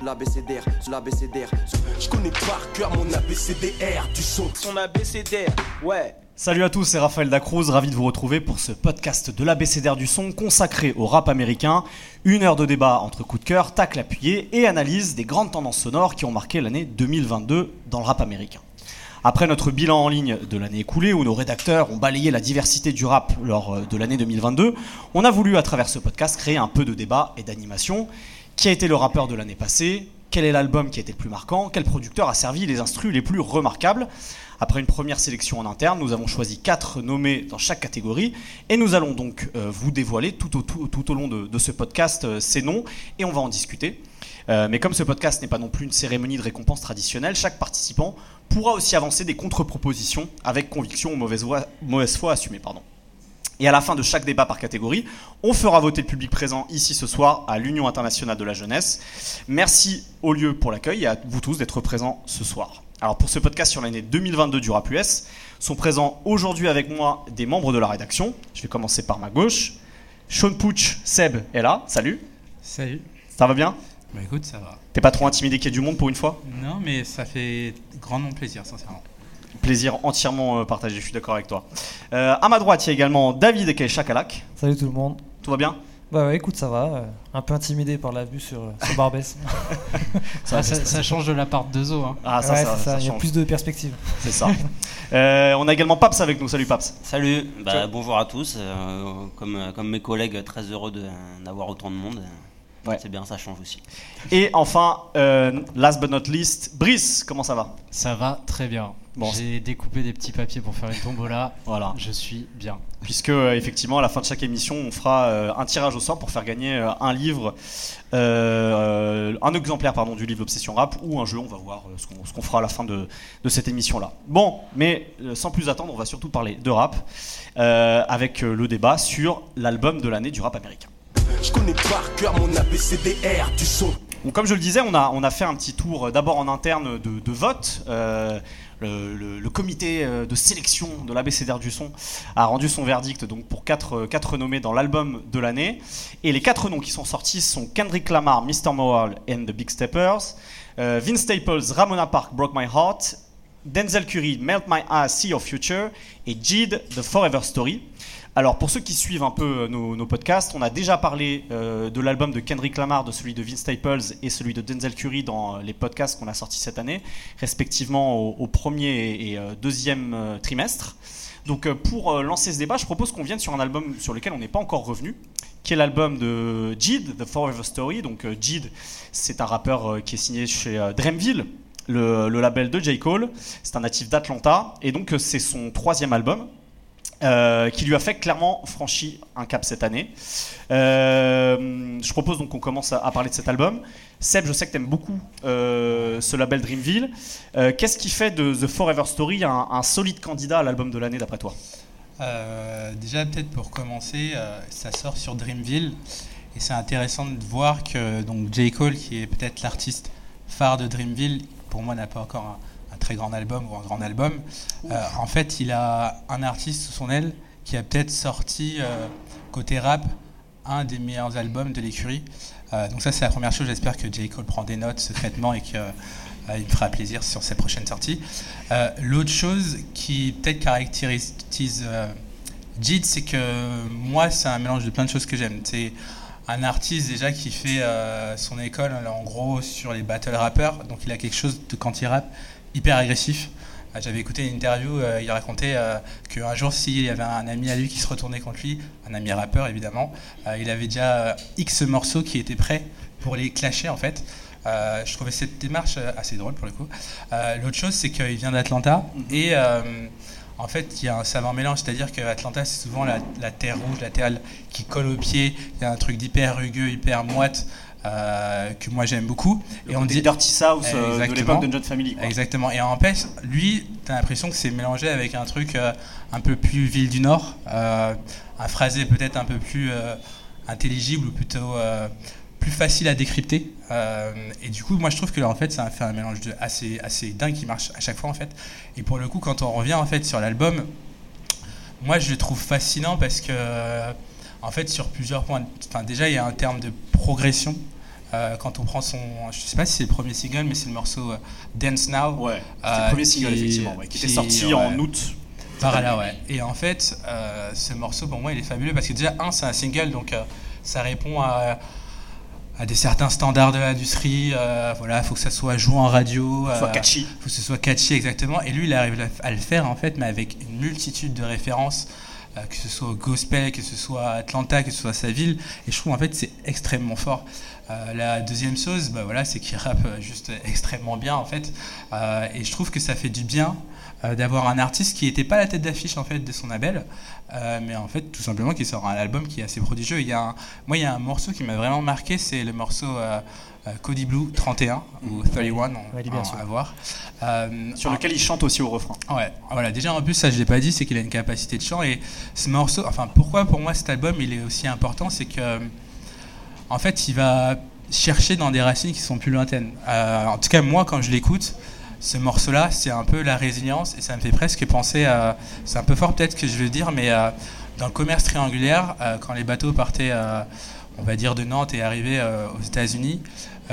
L'ABCDR, l'ABCDR. Je connais par cœur mon ABCDR du son. Son ABCDR, ouais. Salut à tous, c'est Raphaël Dacruz, ravi de vous retrouver pour ce podcast de l'ABCDR du son consacré au rap américain. Une heure de débat entre coups de cœur, tacle appuyé et analyse des grandes tendances sonores qui ont marqué l'année 2022 dans le rap américain. Après notre bilan en ligne de l'année écoulée, où nos rédacteurs ont balayé la diversité du rap lors euh, de l'année 2022, on a voulu à travers ce podcast créer un peu de débat et d'animation. Qui a été le rappeur de l'année passée? Quel est l'album qui a été le plus marquant? Quel producteur a servi les instrus les plus remarquables? Après une première sélection en interne, nous avons choisi quatre nommés dans chaque catégorie et nous allons donc euh, vous dévoiler tout au, tout, tout au long de, ce podcast euh, ces noms et on va en discuter. Euh, mais comme ce podcast n'est pas non plus une cérémonie de récompense traditionnelle, chaque participant pourra aussi avancer des contre-propositions avec conviction ou mauvaise, mauvaise foi assumée. Pardon. Et à la fin de chaque débat par catégorie, on fera voter le public présent ici ce soir à l'Union internationale de la jeunesse. Merci au lieu pour l'accueil et à vous tous d'être présents ce soir. Alors pour ce podcast sur l'année 2022 du Rap US, sont présents aujourd'hui avec moi des membres de la rédaction. Je vais commencer par ma gauche. Sean Pouch, Seb est là. Salut. Salut. Ça va bien? Bah écoute, ça va. T'es pas trop intimidé qu'il y ait du monde pour une fois? Non, mais ça fait grandement plaisir, sincèrement. Plaisir entièrement euh, partagé, je suis d'accord avec toi. Euh, à ma droite, il y a également David et Chakalak. Salut tout le monde. Tout va bien? Bah ouais, écoute, ça va. euh, un peu intimidé par la vue sur, sur Barbès. Ça, Ah, ça, ça change de la part de Zo. Hein. Ah, ça, ouais, ça, ça ça, il y a change. plus de perspectives. C'est ça. Euh, on a également Paps avec nous. Salut Paps. Salut, bah, bonjour à tous. euh, comme, comme mes collègues, très heureux de- d'avoir autant de monde. Ouais. C'est bien, ça change aussi. Et enfin, euh, last but not least, Brice, comment ça va? Ça va très bien. Bon, J'ai découpé des petits papiers pour faire une tombola. Voilà. Je suis bien. Puisque, euh, effectivement, à la fin de chaque émission, on fera euh, un tirage au sort pour faire gagner euh, un livre, euh, un exemplaire pardon, du livre L'Obsession Rap ou un jeu. On va voir ce qu'on fera à la fin de, de cette émission-là. Bon, mais sans plus attendre, on va surtout parler de rap avec le débat sur l'album de l'année du rap américain. Je connais par cœur mon ABCDR du son. Donc, comme je le disais, on a, on a fait un petit tour d'abord en interne de, de vote. Le, comité euh, de sélection de l'ABCDR du son a rendu son verdict donc pour quatre, euh, quatre nommés dans l'album de l'année. Et les quatre noms qui sont sortis sont Kendrick Lamar, Mr. Morale and the Big Steppers, euh, Vince Staples, Ramona Park, Broke My Heart, Denzel Curry, Melt My Eyes, See Your Future et Jid, The Forever Story. Alors pour ceux qui suivent un peu euh, nos, podcasts, on a déjà parlé euh, de l'album de Kendrick Lamar, de celui de Vince Staples et celui de Denzel Curry dans euh, les podcasts qu'on a sortis cette année, respectivement au, premier et deuxième trimestre. Donc pour lancer ce débat, je propose qu'on vienne sur un album sur lequel on n'est pas encore revenu, qui est l'album de Jid, The Forever Story. Donc Jid, c'est un rappeur qui est signé chez Dreamville, le, le label de J. Cole. C'est un natif d'Atlanta et donc c'est son troisième album. Euh, qui lui a fait clairement franchir un cap cette année. Euh, je propose donc qu'on commence à, parler de cet album. Seb, je sais que tu aimes beaucoup euh, ce label Dreamville. Qu'est-ce qui fait de The Forever Story un, solide candidat à l'album de l'année d'après toi? Déjà, peut-être pour commencer, ça sort sur Dreamville. Et c'est intéressant de voir que donc, J. Cole, qui est peut-être l'artiste phare de Dreamville, pour moi n'a pas encore un très grand album ou un grand album. Euh, en fait, il a un artiste sous son aile qui a peut-être sorti, euh, côté rap, un des meilleurs albums de l'écurie. Euh, donc ça, c'est la première chose. J'espère que J. Cole prend des notes secrètement et qu'il me fera plaisir sur ses prochaines sorties. L'autre chose qui peut-être caractérise Jid, c'est que moi, c'est un mélange de plein de choses que j'aime. C'est un artiste déjà qui fait son école en gros sur les battle rappers. Donc il a quelque chose de quand il rappe hyper agressif. Euh, J'avais écouté une interview, euh, il racontait euh, qu'un jour, s'il y avait un ami à lui qui se retournait contre lui, un ami rappeur évidemment, euh, il avait déjà X morceaux qui étaient prêts pour les clasher en fait. Je trouvais cette démarche assez drôle pour le coup. L'autre chose, c'est qu'il vient d'Atlanta et euh, en fait, il y a un savant mélange, c'est-à-dire que Atlanta, c'est souvent la, la terre rouge, la terre qui colle aux pieds. Il y a un truc d'hyper rugueux, hyper moite euh, que moi j'aime beaucoup. Et on dit Dirty South euh, de l'époque de John Family. quoi. Exactement. Et en fait, lui, t'as l'impression que c'est mélangé avec un truc euh, un peu plus ville du Nord, euh, un phrasé peut-être un peu plus intelligible ou plutôt plus facile à décrypter. Et du coup, moi, je trouve que là, en fait, ça fait un mélange de assez, assez dingue qui marche à chaque fois, en fait. Et pour le coup, quand on revient en fait sur l'album, moi, je le trouve fascinant parce que, en fait, sur plusieurs points, enfin, déjà, il y a un terme de progression. Euh, quand on prend son, je sais pas si c'est le premier single, mais c'est le morceau euh, Dance Now. Ouais, c'est Euh, le premier single, qui- effectivement, ouais, qui, était qui- sorti en août. Par là, ouais. Et en fait, euh, ce morceau, pour moi, il est fabuleux parce que déjà, un, c'est un single, donc euh, ça répond à, à des certains standards de l'industrie. Euh, voilà, faut que ça soit joué en radio. Soit euh, catchy. faut que ce soit catchy, exactement. Et lui, il arrive à le faire, en fait, mais avec une multitude de références. euh, que ce soit au gospel, que ce soit Atlanta, que ce soit sa ville, et je trouve en fait c'est extrêmement fort. Euh, la deuxième chose, bah voilà, c'est qu'il rappe euh, juste extrêmement bien en fait, Euh, et je trouve que ça fait du bien euh, d'avoir un artiste qui n'était pas la tête d'affiche en fait de son label, euh, mais en fait tout simplement qui sort un album qui est assez prodigieux. Il y a un- moi il y a un morceau qui m'a vraiment marqué, c'est le morceau euh, euh, Cody Blue 31 ou 31 on- Ouais, il est bien, à- sûr. à voir. Euh, Sur lequel il chante aussi au refrain. Ouais, voilà, déjà en plus, ça je l'ai pas dit, c'est qu'il a une capacité de chant. Et ce morceau, enfin, pourquoi pour moi cet album il est aussi important, c'est que, en fait, il va chercher dans des racines qui sont plus lointaines. Euh, en tout cas, moi, quand je l'écoute, ce morceau-là, c'est un peu la résilience et ça me fait presque penser à. C'est un peu fort peut-être que je veux dire, mais euh, dans le commerce triangulaire, euh, quand les bateaux partaient, on va dire, de Nantes et arrivaient aux États-Unis,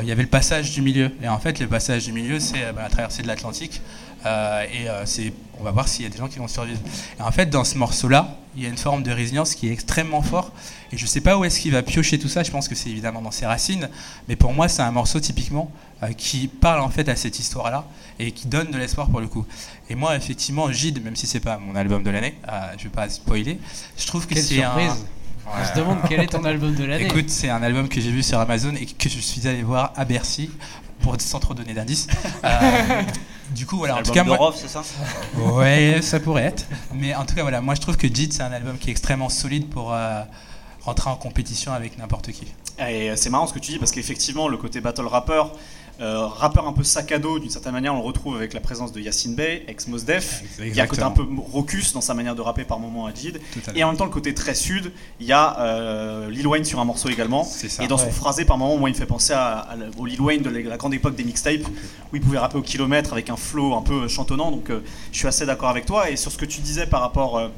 il y avait le passage du milieu. Et en fait, le passage du milieu, c'est bah, la traversée de l'Atlantique. Euh, et euh, c'est, on va voir s'il y a des gens qui vont survivre. Et en fait, dans ce morceau-là, il y a une forme de résilience qui est extrêmement fort. Et je sais pas où est-ce qu'il va piocher tout ça. Je pense que c'est évidemment dans ses racines. Mais pour moi, c'est un morceau typiquement euh, qui parle en fait à cette histoire-là et qui donne de l'espoir pour le coup. Et moi, effectivement, Gide, même si c'est pas mon album de l'année, euh, je vais pas spoiler, je trouve que c'est un. surprise On se demande quel est ton album de l'année. Écoute, c'est un album que j'ai vu sur Amazon et que je suis allé voir à Bercy pour sans trop donner d'indices. Euh, du coup, voilà. En tout cas, moi, c'est ça? Ouais, ça pourrait être. Mais en tout cas, voilà. Moi, je trouve que Jid, c'est un album qui est extrêmement solide pour euh, rentrer en compétition avec n'importe qui. Et c'est marrant ce que tu dis parce qu'effectivement, le côté battle rapper, euh, rappeur un peu sac à dos d'une certaine manière, on le retrouve avec la présence de Yacine Bey, ex Mos Def. Il y a un côté un peu raucus dans sa manière de rapper par moment à Jid. Et en même temps, le côté très sud, il y a euh, Lil Wayne sur un morceau également. Ça. Et dans son phrasé, par moment, moi, il me fait penser à, au Lil Wayne de la grande époque des mixtapes, où il pouvait rapper au kilomètre avec un flow un peu chantonnant. Donc, euh, je suis assez d'accord avec toi. Et sur ce que tu disais par rapport euh,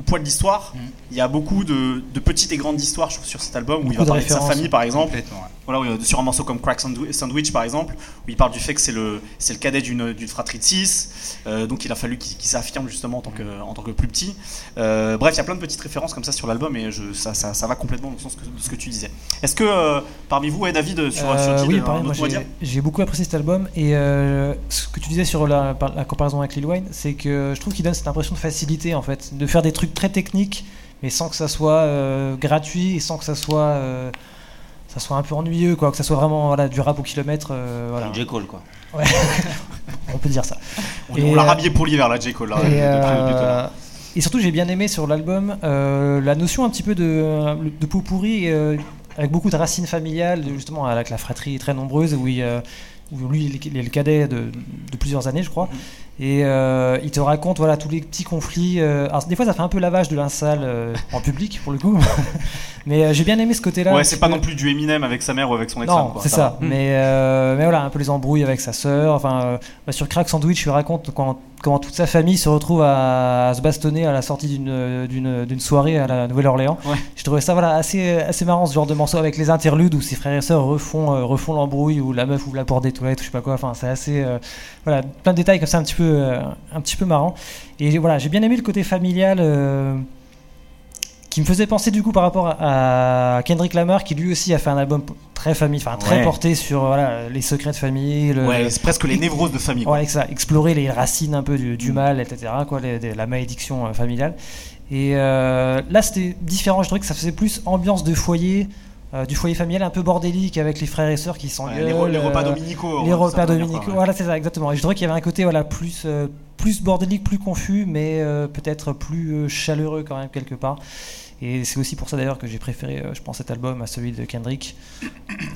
au poids de l'histoire, Mm. il y a beaucoup de, de petites et grandes histoires je trouve, sur cet album, où il va de parler de sa famille, par exemple. Ouais. Voilà, sur un morceau comme Crack Sandwi- Sandwich, par exemple, où il parle du fait que c'est le, c'est le cadet d'une, d'une fratrie de 6, donc il a fallu qu'il, qu'il s'affirme justement en tant que, en tant que plus petit. Euh, bref, il y a plein de petites références comme ça sur l'album et je, ça, ça, ça va complètement dans le sens que- de ce que tu disais. Est-ce que euh, parmi vous, et David, sur, Euh, sur oui, pareil, moi j'ai- dire? j'ai beaucoup apprécié cet album et euh, ce que tu disais sur la comparaison avec Lil Wayne, c'est que je trouve qu'il donne cette impression de facilité en fait, de faire des trucs très techniques mais sans que ça soit euh, gratuit et sans que ça soit, euh, ça soit un peu ennuyeux, quoi, que ça soit vraiment voilà, du rap au kilomètre. euh, voilà. J. Cole, quoi. On peut dire ça. On, l'a euh, rhabillé pour l'hiver, là, J. Cole. là, Et, euh, surtout, j'ai bien aimé sur l'album euh, la notion un petit peu de, de pot pourri, euh, avec beaucoup de racines familiales, justement avec la fratrie très nombreuse, où, il, euh, où lui il est- le cadet de, de plusieurs années, je crois. Et euh, il te raconte voilà, tous les petits conflits. euh, alors, des fois, ça fait un peu lavage de linceul euh, en public, pour le coup. Mais j'ai bien aimé ce côté-là. Ouais, c'est pas peu. non plus du Eminem avec sa mère ou avec son ex-femme. Non, c'est ça. va. Mais, mais voilà, un peu les embrouilles avec sa sœur. Enfin, bah, sur Crack Sandwich, il raconte quand, comment toute sa famille se retrouve à, à se bastonner à la sortie d'une, d'une, d'une soirée à la Nouvelle-Orléans. Ouais. Je trouvais ça voilà, assez, assez marrant, ce genre de morceau avec les interludes où ses frères et sœurs refont, euh, refont l'embrouille, ou la meuf ouvre la porte des toilettes, ou je sais pas quoi. Enfin, c'est assez. euh, voilà, plein de détails comme ça, un petit peu, euh, un petit peu marrant. Et voilà, j'ai bien aimé le côté familial. Qui me faisait penser du coup par rapport à Kendrick Lamar qui lui aussi a fait un album très famille, enfin très Ouais. porté sur voilà, les secrets de famille, le, Ouais, c'est presque les névroses de famille. quoi. Ouais, ça, explorer les racines un peu du, du mal, etc. Quoi, les- les- la malédiction euh, familiale. Et euh, là, c'était différent. Je trouvais que ça faisait plus ambiance de foyer, euh, du foyer familial un peu bordélique avec les frères et sœurs qui Ouais, s'engueulent. les, re- les repas dominicaux. les repas dominicaux, ouais. voilà, c'est ça, exactement. Et je trouvais qu'il y avait un côté voilà, plus, plus bordélique, plus confus, mais euh, peut-être plus euh, chaleureux quand même, quelque part. Et c'est aussi pour ça d'ailleurs que j'ai préféré, euh, je pense, cet album à celui de Kendrick.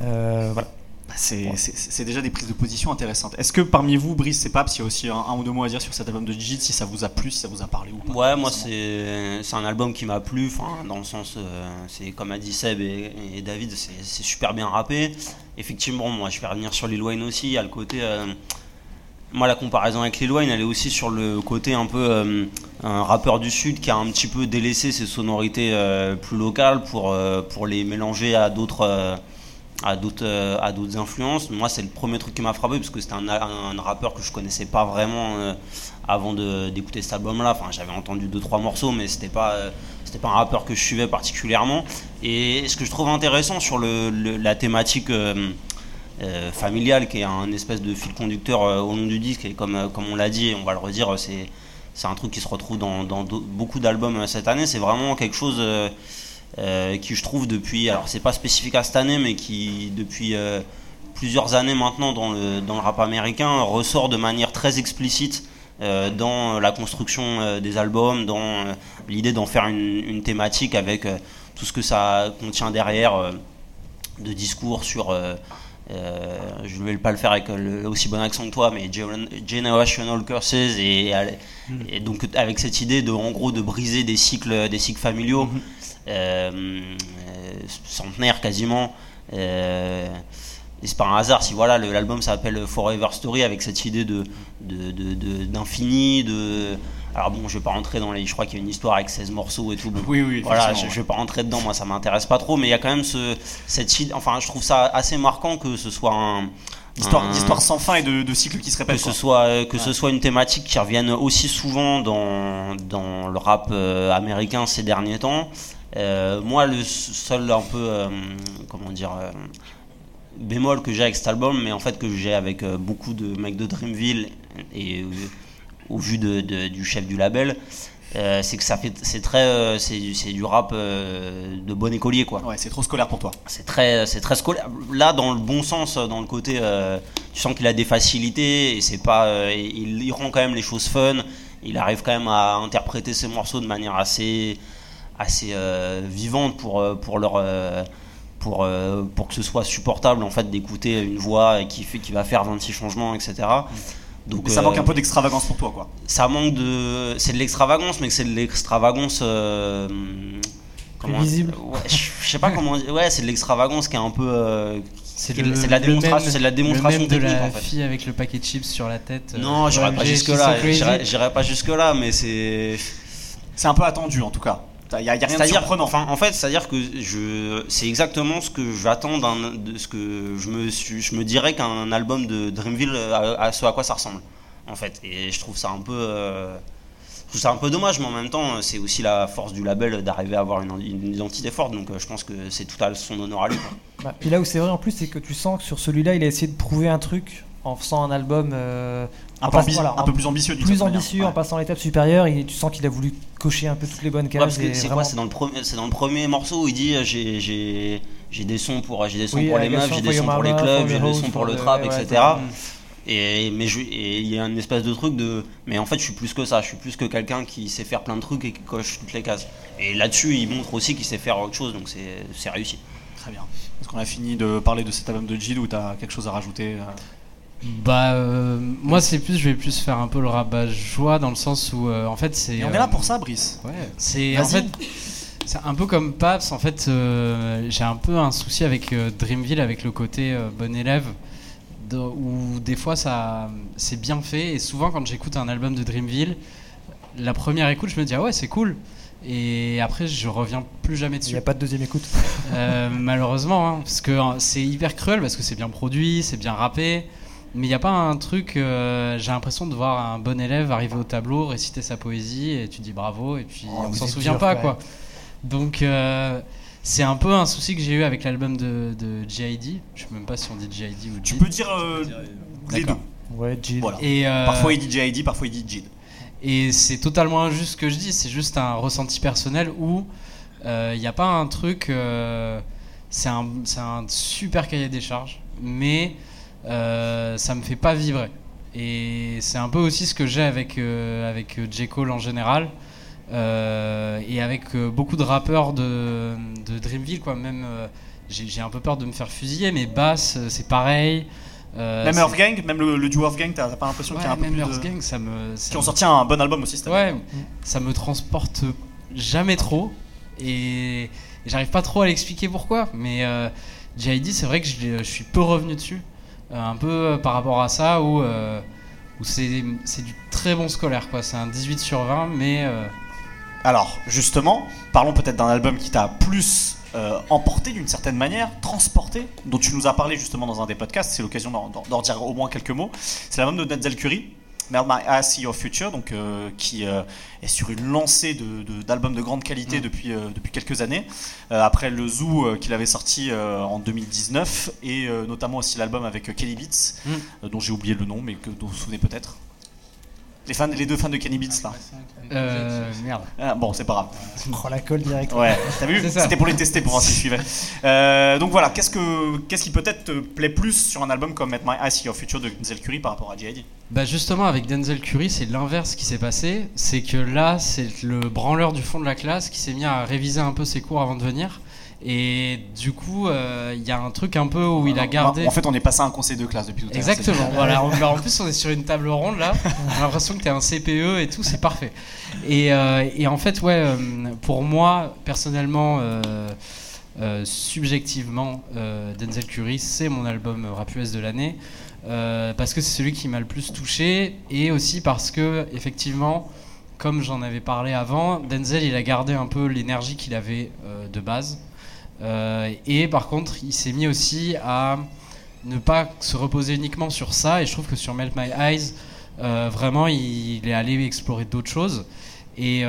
Euh, voilà. Bah, C'est c'est- c'est déjà des prises de position intéressantes. Est-ce que parmi vous, Brice et Paps, il y a aussi un, un ou deux mots à dire sur cet album de Jid, si ça vous a plu, si ça vous a parlé ou pas Ouais, moi c'est c'est un album qui m'a plu, enfin dans le sens, euh, c'est comme a dit Seb et, et David, c'est c'est super bien rappé. Effectivement, moi je vais revenir sur Lil Wayne aussi, il y a le côté, euh, moi la comparaison avec Lil Wayne, elle est aussi sur le côté un peu euh, un rappeur du sud qui a un petit peu délaissé ses sonorités euh, plus locales pour euh, pour les mélanger à d'autres influences. Moi, c'est le premier truc qui m'a frappé parce que c'était un, un, rappeur que je connaissais pas vraiment avant d'écouter cet album-là. Enfin, j'avais entendu deux trois morceaux, mais c'était pas c'était pas un rappeur que je suivais particulièrement. Et ce que je trouve intéressant sur le, la thématique familiale, qui est un espèce de fil conducteur au long du disque, et comme comme on l'a dit, on va le redire, c'est c'est un truc qui se retrouve dans, dans beaucoup d'albums cette année. C'est vraiment quelque chose euh, qui je trouve depuis, alors c'est pas spécifique à cette année, mais qui depuis euh, plusieurs années maintenant dans le, dans le rap américain ressort de manière très explicite euh, dans la construction des albums, dans l'idée d'en faire une, une, thématique avec tout ce que ça contient derrière de discours sur je ne vais pas le faire avec le, aussi bon accent que toi, mais generational curses et, et, donc avec cette idée de en gros de briser des cycles, des cycles familiaux. Mm-hmm. Euh, euh, centenaire quasiment. Euh, et c'est pas un hasard si voilà l'album s'appelle Forever Story avec cette idée de d'infini de, alors bon je vais pas rentrer dans les je crois qu'il y a une histoire avec 16 morceaux et tout oui oui voilà je, vais pas rentrer dedans moi ça m'intéresse pas trop mais il y a quand même ce cette enfin je trouve ça assez marquant que ce soit un D'histoire sans fin et de, de cycles qui se répètent. Que, ce soit, que ce soit une thématique qui revienne aussi souvent dans, dans le rap américain ces derniers temps. Euh, moi, le seul un peu, euh, comment dire, euh, bémol que j'ai avec cet album, mais en fait que j'ai avec beaucoup de mecs de Dreamville et au vu de, du chef du label, c'est que ça fait c'est très c'est du rap de bon écolier quoi. Ouais c'est trop scolaire pour toi. C'est très c'est très scolaire. Là dans le bon sens dans le côté tu sens qu'il a des facilités et c'est pas il, il, rend quand même les choses fun. Il arrive quand même à interpréter ses morceaux de manière assez assez euh, vivante pour, euh, pour leur euh, pour, pour que ce soit supportable en fait d'écouter une voix qui fait qui va faire 26 changements etc donc mais ça manque un peu d'extravagance pour toi quoi ça manque de c'est de l'extravagance mais c'est de l'extravagance comment visible je, sais pas comment ouais c'est de l'extravagance qui est un peu c'est de, la démonstration, c'est de la démonstration de la fille avec le paquet de chips sur la tête. Non, j'irai pas jusque là. J'irai pas jusque là, mais c'est c'est un peu attendu en tout cas. Il y a, rien de surprenant. Enfin, en fait, c'est-à-dire que je, c'est exactement ce que j'attends de ce que je me, je me dirais qu'un album de Dreamville à, ce à quoi ça ressemble, en fait. Et je trouve ça un peu, euh, ça un peu dommage, mais en même temps, c'est aussi la force du label d'arriver à avoir une, identité forte. Donc, euh, je pense que c'est tout à son honneur à lui. Bah, et là où c'est vrai en plus, c'est que tu sens que sur celui-là, il a essayé de prouver un truc en faisant un album euh, un, peu, un peu, plus ambitieux. Plus ambitieux en passant l'étape supérieure. Et tu sens qu'il a voulu cocher un peu toutes les bonnes cases. c'est quoi C'est dans, le premier, dans le premier morceau où il dit euh, j'ai j'ai des sons pour j'ai des sons pour les meufs, j'ai des sons pour les clubs, j'ai des sons pour le trap, etc. Et mais il y a un espèce de truc de mais en fait je suis plus que ça, je suis plus que quelqu'un qui sait faire plein de trucs et qui coche toutes les cases. Et là-dessus il montre aussi qu'il sait faire autre chose donc c'est réussi. Très bien. Est-ce qu'on a fini de parler de cet album de Jid ou tu as quelque chose à rajouter euh? Bah, euh, moi, c'est plus, je vais plus faire un peu le rabat joie dans le sens où, euh, en fait, c'est. On est là pour ça, Brice. Ouais. C'est en fait, c'est un peu comme Paps. En fait, euh, j'ai un peu un souci avec Dreamville, avec le côté bon élève, où des fois ça, c'est bien fait. Et souvent, quand j'écoute un album de Dreamville, la première écoute, je me dis ah ouais, c'est cool. Et après, je reviens plus jamais dessus. Il n'y a pas de deuxième écoute. malheureusement, hein, parce que c'est hyper cruel, parce que c'est bien produit, c'est bien rappé. Mais il n'y a pas un truc, euh, j'ai l'impression de voir un bon élève arriver au tableau, réciter sa poésie, et tu dis bravo, et puis oh, on s'en souvient pas, quoi. Donc, euh, c'est un peu un souci que j'ai eu avec l'album de, de G.I.D. Je sais même pas si on dit G.I.D. ou Tu peux dire euh, les deux. Ouais, Jid. Et parfois il dit G.I.D., parfois il dit Jid. Et c'est totalement injuste ce que je dis, c'est juste un ressenti personnel où il n'y a pas un truc. c'est un, un super cahier des charges, mais euh, ça me fait pas vibrer. Et c'est un peu aussi ce que j'ai avec, euh, avec J. Cole en général. Euh, et avec beaucoup de rappeurs de, de Dreamville, quoi. Même, j'ai un peu peur de me faire fusiller, mais Bass, c'est pareil. même Earth Gang, même le, duo Earth Gang, t'as pas l'impression qu'il y a un peu même Earth Gang, ça me. qui ont sorti un bon album aussi. Ouais, ça me transporte jamais trop. Et, j'arrive pas trop à l'expliquer pourquoi. Mais JID, c'est vrai que je, je, suis peu revenu dessus. Euh, un peu euh, par rapport à ça où, euh, c'est du très bon scolaire quoi. C'est un 18 sur 20 mais alors justement, parlons peut-être d'un album qui t'a plus emporté d'une certaine manière, transporté, dont tu nous as parlé justement dans un des podcasts, c'est l'occasion d'en dire au moins quelques mots. C'est l'album de Denzel Curry, Melt My Eyes See Your Future, donc, euh, qui euh, est sur une lancée d'albums de, grande qualité depuis, euh, depuis quelques années. Après le Zoo qu'il avait sorti en 2019, et notamment aussi l'album avec Kelly Beats, Mm. dont j'ai oublié le nom, mais que, dont vous vous souvenez peut-être. Les, fans, les deux fans de Kenny Beats là. Euh, merde. Ah, bon, c'est pas grave. Oh la colle direct. Ouais, t'as vu. C'était pour les tester pour voir s'ils suivaient. Euh, donc voilà, qu'est-ce que qu'est-ce qui peut-être te plaît plus sur un album comme Met My Eyes See Your Future de Denzel Curry par rapport à J.I.D. Bah justement avec Denzel Curry c'est l'inverse qui s'est passé, c'est que là c'est le branleur du fond de la classe qui s'est mis à réviser un peu ses cours avant de venir et du coup euh, il y a un truc un peu où il a gardé... En fait, on est passé à un conseil de classe depuis tout à l'heure. Exactement, voilà. En, plus, on est sur une table ronde là. J'ai l'impression que tu un CPE et tout, c'est parfait. Et, euh, et en fait, ouais, euh, pour moi, personnellement, euh, subjectivement, Denzel Curry, c'est mon album rap US de l'année. parce que c'est celui qui m'a le plus touché et aussi parce que, effectivement, comme j'en avais parlé avant, Denzel il a gardé un peu l'énergie qu'il avait de base. Euh, et par contre, il s'est mis aussi à ne pas se reposer uniquement sur ça. Et je trouve que sur Melt My Eyes, euh, vraiment, il, est allé explorer d'autres choses. Et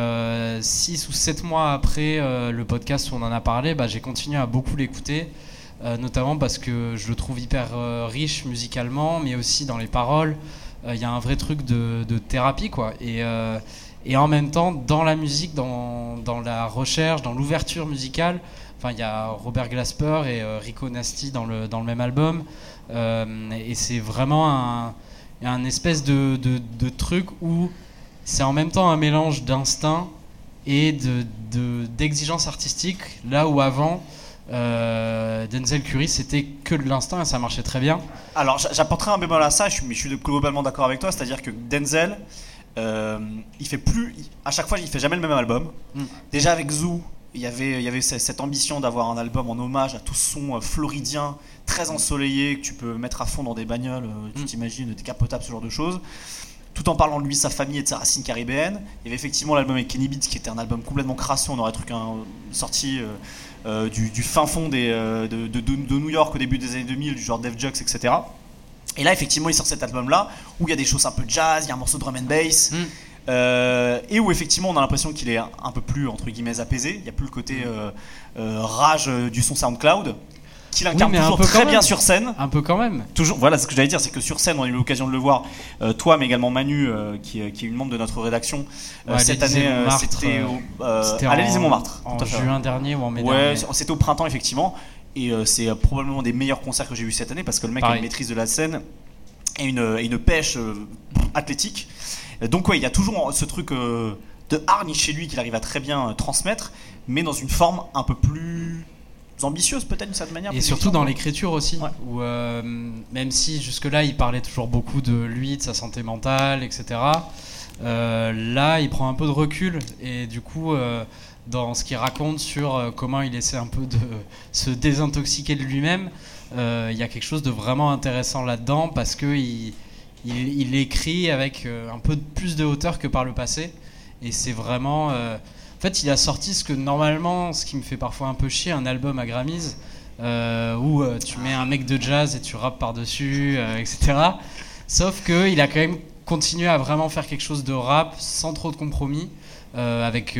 6 ou 7 mois après euh, le podcast où on en a parlé, bah, j'ai continué à beaucoup l'écouter. euh, notamment parce que je le trouve hyper euh, riche musicalement, mais aussi dans les paroles. Euh, Il y a un vrai truc de, thérapie, quoi. Et, euh, en même temps, dans la musique, dans la recherche, dans l'ouverture musicale, Enfin, il y a Robert Glasper et euh, Rico Nasty dans le, dans le même album. Euh, et c'est vraiment un, un espèce de, de, de truc où c'est en même temps un mélange d'instinct et de, de- d'exigence artistique. Là où avant, euh, Denzel Curry, c'était que de l'instinct et ça marchait très bien. Alors, j'a- j'apporterai un bémol à ça, mais je suis globalement d'accord avec toi, c'est-à-dire que Denzel, euh, il fait plus, à chaque fois, il fait jamais le même album. Mm. Déjà avec Zoo, il y avait, il y avait ce- cette ambition d'avoir un album en hommage à tout son euh, floridien, très ensoleillé, que tu peux mettre à fond dans des bagnoles, euh, tu Mm. t'imagines, décapotables, ce genre de choses. Tout en parlant de lui, sa famille et de sa racine caribéenne. Il y avait effectivement l'album avec Kenny Beats qui était un album complètement crasseux. On aurait truc un, sorti euh, euh, du, du fin fond des, euh, de, de- de- de New York au début des années 2000, du genre Def Jux, etc. Et là, effectivement, il sort cet album-là où il y a des choses un peu jazz, il y a un morceau de drum and bass. Mm. Euh, et où effectivement on a l'impression qu'il est un peu plus entre guillemets apaisé, il n'y a plus le côté euh, euh, rage du son SoundCloud, qu'il incarne toujours très bien même. sur scène. Un peu quand même. Toujours, voilà ce que j'allais dire, c'est que sur scène, on a eu l'occasion de le voir, toi, mais également Manu, qui, est- qui est une membre de notre rédaction. Ouais, cette année, c'était à l'Élysée Montmartre. En juin dernier ou en mai Ouais, dernier. c'était au printemps, effectivement. Et c'est probablement des meilleurs concerts que j'ai vus cette année parce que le mec a Pareil. une maîtrise de la scène et une, et une pêche athlétique. Donc, ouais, il y a toujours ce truc euh, de hargne chez lui qu'il arrive à très bien euh, transmettre, mais dans une forme un peu plus ambitieuse, peut-être d'une certaine manière. Et surtout dans l'écriture aussi, Ouais. où euh, même si jusque-là il parlait toujours beaucoup de lui, de sa santé mentale, etc. euh, là, il prend un peu de recul et du coup, euh, dans ce qu'il raconte sur comment il essaie un peu de se désintoxiquer de lui-même, il y a quelque chose de vraiment intéressant là-dedans parce que il, il, écrit avec euh, un peu plus de hauteur que par le passé et c'est vraiment euh, en fait, il a sorti ce que normalement, ce qui me fait parfois un peu chier, un album à Grammys, euh, où tu mets un mec de jazz et tu rappes par-dessus, etc. Sauf qu'il a quand même continué à vraiment faire quelque chose de rap sans trop de compromis, avec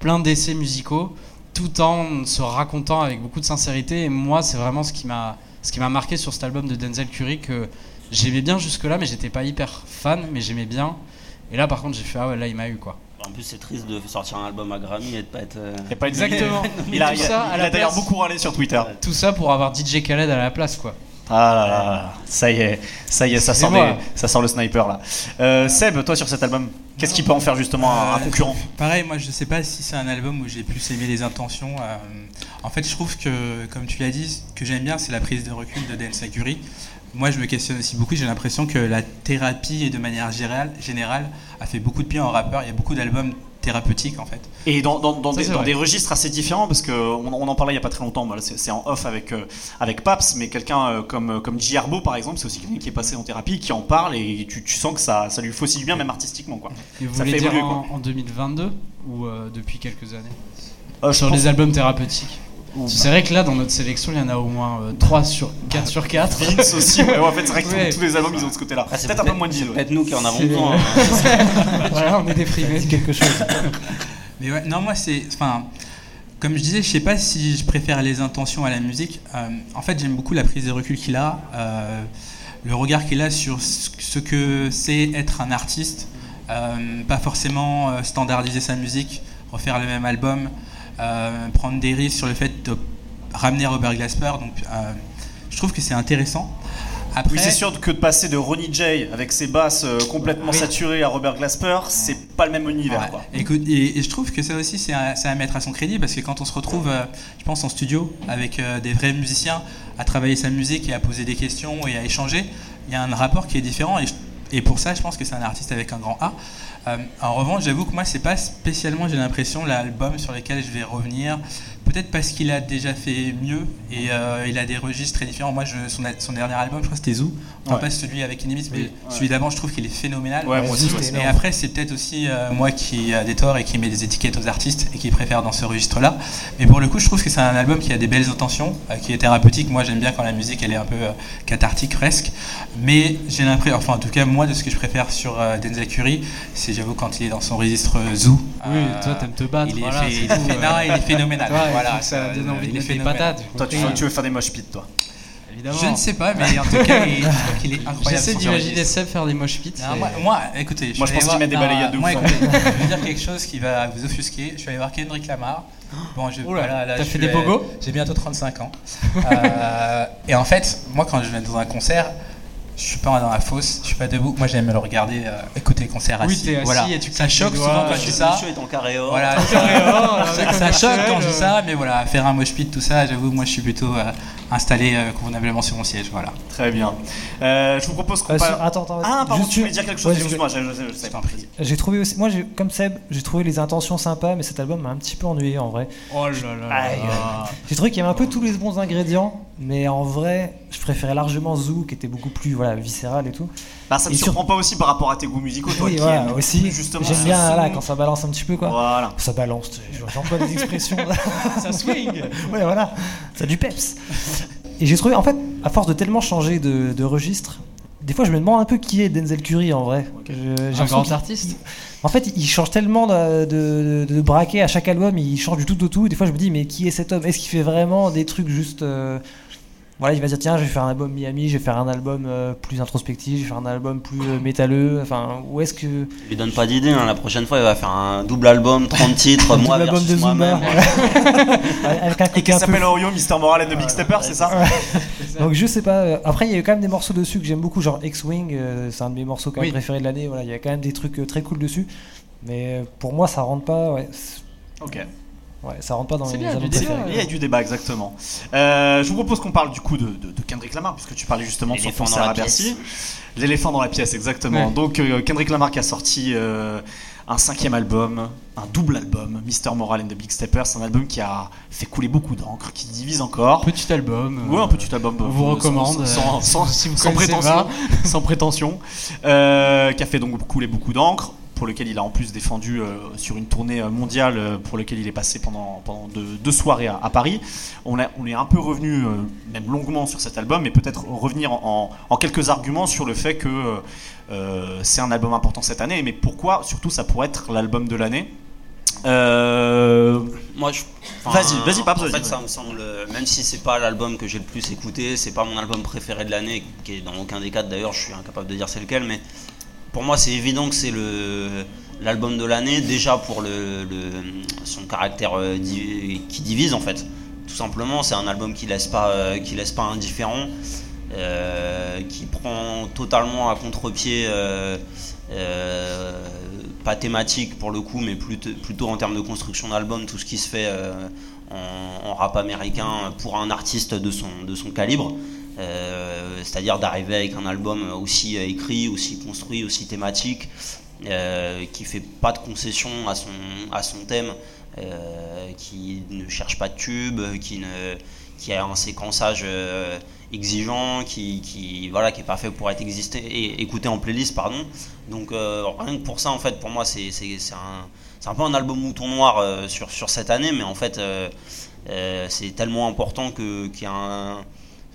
plein d'essais musicaux, tout en se racontant avec beaucoup de sincérité. Et moi, c'est vraiment ce qui m'a ce qui m'a marqué sur cet album de Denzel Curry que j'aimais bien jusque-là, mais j'étais pas hyper fan, mais j'aimais bien. Et là, par contre, j'ai fait ah ouais, là, il m'a eu quoi. En plus, c'est triste de sortir un album à Grammy et de pas être. euh, a pas Exactement. Il a, d'ailleurs beaucoup râlé sur Twitter. Tout ça pour avoir DJ Khaled à la place, quoi. Ah là là là, ça y est, ça y est, ça sort, ça sort le sniper là. Euh, Seb, toi sur cet album, qu'est-ce qui peut en faire justement un, un Euh, concurrent Pareil, moi je sais pas si c'est un album où j'ai plus aimé les intentions. euh, en fait, je trouve que, comme tu l'as dit, ce que j'aime bien, c'est la prise de recul de Dan Sakuri. Moi, je me questionne aussi beaucoup. J'ai l'impression que la thérapie, et de manière générale, a fait beaucoup de bien aux rappeurs. Il y a beaucoup d'albums thérapeutiques, en fait. Et dans, dans, dans Ça, des, dans registres assez différents, parce qu'on on en parlait il n'y a pas très longtemps, c'est en off avec, euh, avec Paps, mais quelqu'un euh, comme, euh, comme J. Arbo par exemple, c'est aussi quelqu'un qui est passé en thérapie, qui en parle et tu, tu sens que ça, ça lui fait aussi du bien, même artistiquement. Quoi. Et vous Ça voulez fait dire évoluer, en, en 2022 ou euh, depuis quelques années? Euh, Sur les albums thérapeutiques C'est vrai que là, dans notre sélection, il y en a au moins euh, 3 sur 4 sur 4. Vince aussi, ouais, en fait, c'est vrai que Ouais. tous les albums ils ont de ce côté-là. Ah, c'est Peut-être un peu moins de c'est Gilles. ouais. Peut-être nous qui en avons besoin. hein. voilà, on est déprimé, c'est quelque chose. Mais ouais, non, moi, c'est. Enfin, comme je disais, je sais pas si je préfère les intentions à la musique. Euh, en fait, j'aime beaucoup la prise de recul qu'il a, euh, le regard qu'il a sur ce que c'est être un artiste. Euh, pas forcément standardiser sa musique, refaire le même album, euh, prendre des risques sur le fait de ramener Robert Glasper. Donc, euh, je trouve que c'est intéressant. Après, Oui, c'est sûr que de passer de Ronnie J avec ses basses euh, complètement Oui. saturées à Robert Glasper, c'est pas le même univers. Ouais. Quoi. Et, et je trouve que ça aussi, c'est à, mettre à son crédit parce que quand on se retrouve, euh, je pense, en studio avec euh, des vrais musiciens à travailler sa musique et à poser des questions et à échanger, il y a un rapport qui est différent. Et, je- et pour ça, je pense que c'est un artiste avec un grand A. Euh, en revanche, j'avoue que moi, c'est pas spécialement, j'ai l'impression, l'album sur lequel je vais revenir. Peut-être parce qu'il a déjà fait mieux et euh, il a des registres très différents. Moi, je, son, son dernier album, je crois que c'était Zoo. Enfin, Ouais. pas celui avec Inimits, mais Oui, celui d'avant, je trouve qu'il est phénoménal. Ouais, moi aussi, Et après, c'est peut-être aussi euh, moi qui a des torts et qui met des étiquettes aux artistes et qui préfère dans ce registre-là. Mais pour le coup, je trouve que c'est un album qui a des belles intentions, euh, qui est thérapeutique. Moi, j'aime bien quand la musique elle est un peu euh, cathartique presque. Mais j'ai l'impression, enfin en tout cas moi, de ce que je préfère sur euh, Denzel Curry, c'est j'avoue quand il est dans son registre euh, Zoo. Oui, euh, toi, t'aimes te battre. il est, voilà, fait- c'est il est tout, fait- ouais. non, il est phénoménal. Voilà, ça euh, donne envie il de phénoménal. patates. Toi, tu, veux faire des mosh pits, toi évidemment. Je ne sais pas, mais en tout cas, il, je trouve qu'il est incroyable. J'essaie d'imaginer. Seb faire des mosh pits. Non, moi, moi, écoutez, Moi, je pense qu'il met des balayades de non, moi, ouf, hein. écoutez, je vais dire quelque chose qui va vous offusquer. Je suis allé voir Kendrick Lamar. Bon, je, là, voilà, là, t'as je fait des pogos J'ai bientôt 35 ans. Euh, et en fait, moi, quand je vais dans un concert, je suis pas dans la fosse, je suis pas debout. Moi, j'aime le regarder, euh, écouter les concerts Oui, assis. t'es assis voilà. et tu ça choque souvent quand je dis ça. Est en carré or. Voilà, ça, ça choque quand je dis ça, mais voilà, faire un mosh pit, tout ça, j'avoue, moi, je suis plutôt euh, installé euh, convenablement sur mon siège. Voilà. Très bien. Euh, je vous propose qu'on Euh, parle. attends, attends. Ah, pardon, juste tu voulais dire quelque chose Excuse-moi, je, je, je, je savais pas. J'ai trouvé aussi, moi, j'ai- comme Seb, j'ai trouvé les intentions sympas, mais cet album m'a un petit peu ennuyé en vrai. Oh là là. J'ai trouvé qu'il y avait un peu tous les bons ingrédients, mais en vrai, je préférais largement Zoo, qui était beaucoup plus voilà, viscéral et tout. Bah, ça me sur- surprend pas aussi par rapport à tes goûts musicaux, toi Oui, qui voilà, aussi. justement J'aime bien son. là, quand ça balance un petit peu, quoi. Voilà. Ça balance, j'emploie des expressions. Ça swing. ouais, voilà, ça a du peps. Et j'ai trouvé, en fait, à force de tellement changer de, de registre, des fois je me demande un peu qui est Denzel Curry en vrai. Je- Un grand artiste. En fait, il change tellement de, de, de braquet à chaque album, il change du tout au tout. Des fois, je me dis, mais qui est cet homme? Est-ce qu'il fait vraiment des trucs juste. euh, Voilà, il va dire, tiens, je vais faire un album Miami, je vais faire un album euh, plus introspectif, je vais faire un album plus euh, métalleux. Enfin, où est-ce que. Il lui donne pas d'idée, hein. la prochaine fois il va faire un double album, 30 titres, moi Double album de Zoomer, moi-même. Avec un Et qui un peu s'appelle Orion, Mr. Moral and the Big Stepper, c'est ça Donc je sais pas. euh, Après, il y a eu quand même des morceaux dessus que j'aime beaucoup, genre X-Wing, euh, c'est un de mes morceaux quand même Oui. préférés de l'année. Voilà, il y a quand même des trucs très cool dessus. Mais pour moi, ça rentre pas. Ouais, Ok. Ouais, ça rentre pas dans mes bien, albums du débat. Il y a du débat, exactement. Euh, je vous propose qu'on parle du coup de, de- de Kendrick Lamar, puisque tu parlais justement de son concert dans la à Bercy. pièce. L'éléphant dans la pièce, exactement. Ouais. Donc euh, Kendrick Lamar qui a sorti euh, un cinquième album, un double album, Mr. Moral and the Big Steppers, un album qui a fait couler beaucoup d'encre, qui divise encore. Petit album. Euh, un petit album. On vous euh, recommande. Sans, sans- sans- si vous sans connaissez prétention. pas. sans prétention. Euh, qui a fait donc couler beaucoup d'encre, pour lequel il a en plus défendu euh, sur une tournée euh, mondiale euh, pour lequel il est passé pendant, pendant deux, deux soirées à, à Paris. On, a- on est un peu revenu, même longuement sur cet album, mais peut-être revenir en, en quelques arguments sur le fait que c'est un album important cette année, mais pourquoi surtout ça pourrait être l'album de l'année. Euh, Moi, je. Vas-y, vas-y, Pape, En fait, ça me semble. Même si c'est pas l'album que j'ai le plus écouté, c'est pas mon album préféré de l'année, qui est dans aucun des quatre d'ailleurs, je suis incapable de dire c'est lequel, mais pour moi, c'est évident que c'est le l'album de l'année, déjà pour le, son caractère euh, qui divise en fait. Tout simplement, c'est un album qui laisse pas, euh, qui laisse pas indifférent, euh, qui prend totalement à contre-pied. pas thématique pour le coup, mais plutôt, en termes de construction d'album, tout ce qui se fait en, en rap américain pour un artiste de son, de son calibre. Euh, C'est-à-dire d'arriver avec un album aussi euh, écrit, aussi construit, aussi thématique, euh, qui fait pas de concession à son, à son thème, euh, qui ne cherche pas de tube, qui, ne, qui a un séquençage exigeant, qui, qui voilà, qui est pas fait pour être existé et écouté en playlist, pardon. Donc rien que pour ça, en fait, pour moi, c'est c'est- c'est un, c'est un peu un album mouton noir sur, sur cette année, mais en fait, c'est tellement important que qu'il y a un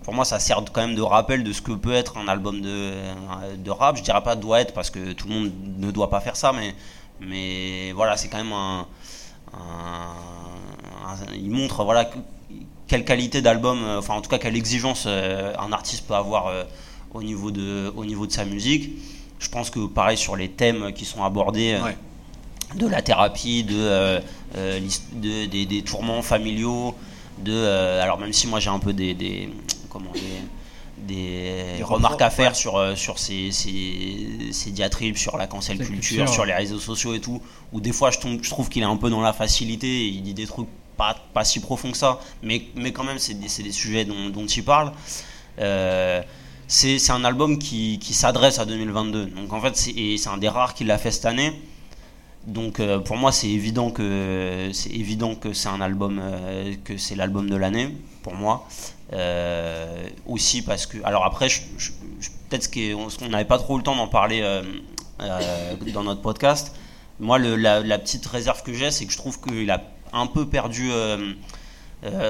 pour moi, ça sert quand même de rappel de ce que peut être un album de, de rap. Je dirais pas doit être parce que tout le monde ne doit pas faire ça, mais, mais voilà, c'est quand même un, un- un- Il montre voilà, que- quelle qualité d'album, euh, enfin en tout cas quelle exigence euh, un artiste peut avoir euh, au, niveau de, au niveau de sa musique. Je pense que pareil sur les thèmes qui sont abordés. Ouais. de la thérapie, de, des, des tourments familiaux, de alors même si moi j'ai un peu des, des comment des, des Des remarques à faire sur euh, sur ces, ces, ces diatribes sur la cancel culture, culture, sur les réseaux sociaux et tout, où des fois je tombe, je trouve qu'il est un peu dans la facilité, et il dit des trucs pas, pas si profonds que ça, mais, mais quand même c'est des, c'est des sujets dont, dont il parle. Euh, c'est c'est un album qui, qui s'adresse à 2022. Donc en fait, c'est et c'est un des rares qui l'a fait cette année. Donc euh, pour moi, c'est évident que c'est évident que c'est un album euh, que c'est l'album de l'année pour moi. Euh, aussi parce que alors après, je- je- je- peut-être ce qui est- on on n'avait pas trop le temps d'en parler euh, euh, dans notre podcast. Moi, le- la, la petite réserve que j'ai, c'est que je trouve qu'il a un peu perdu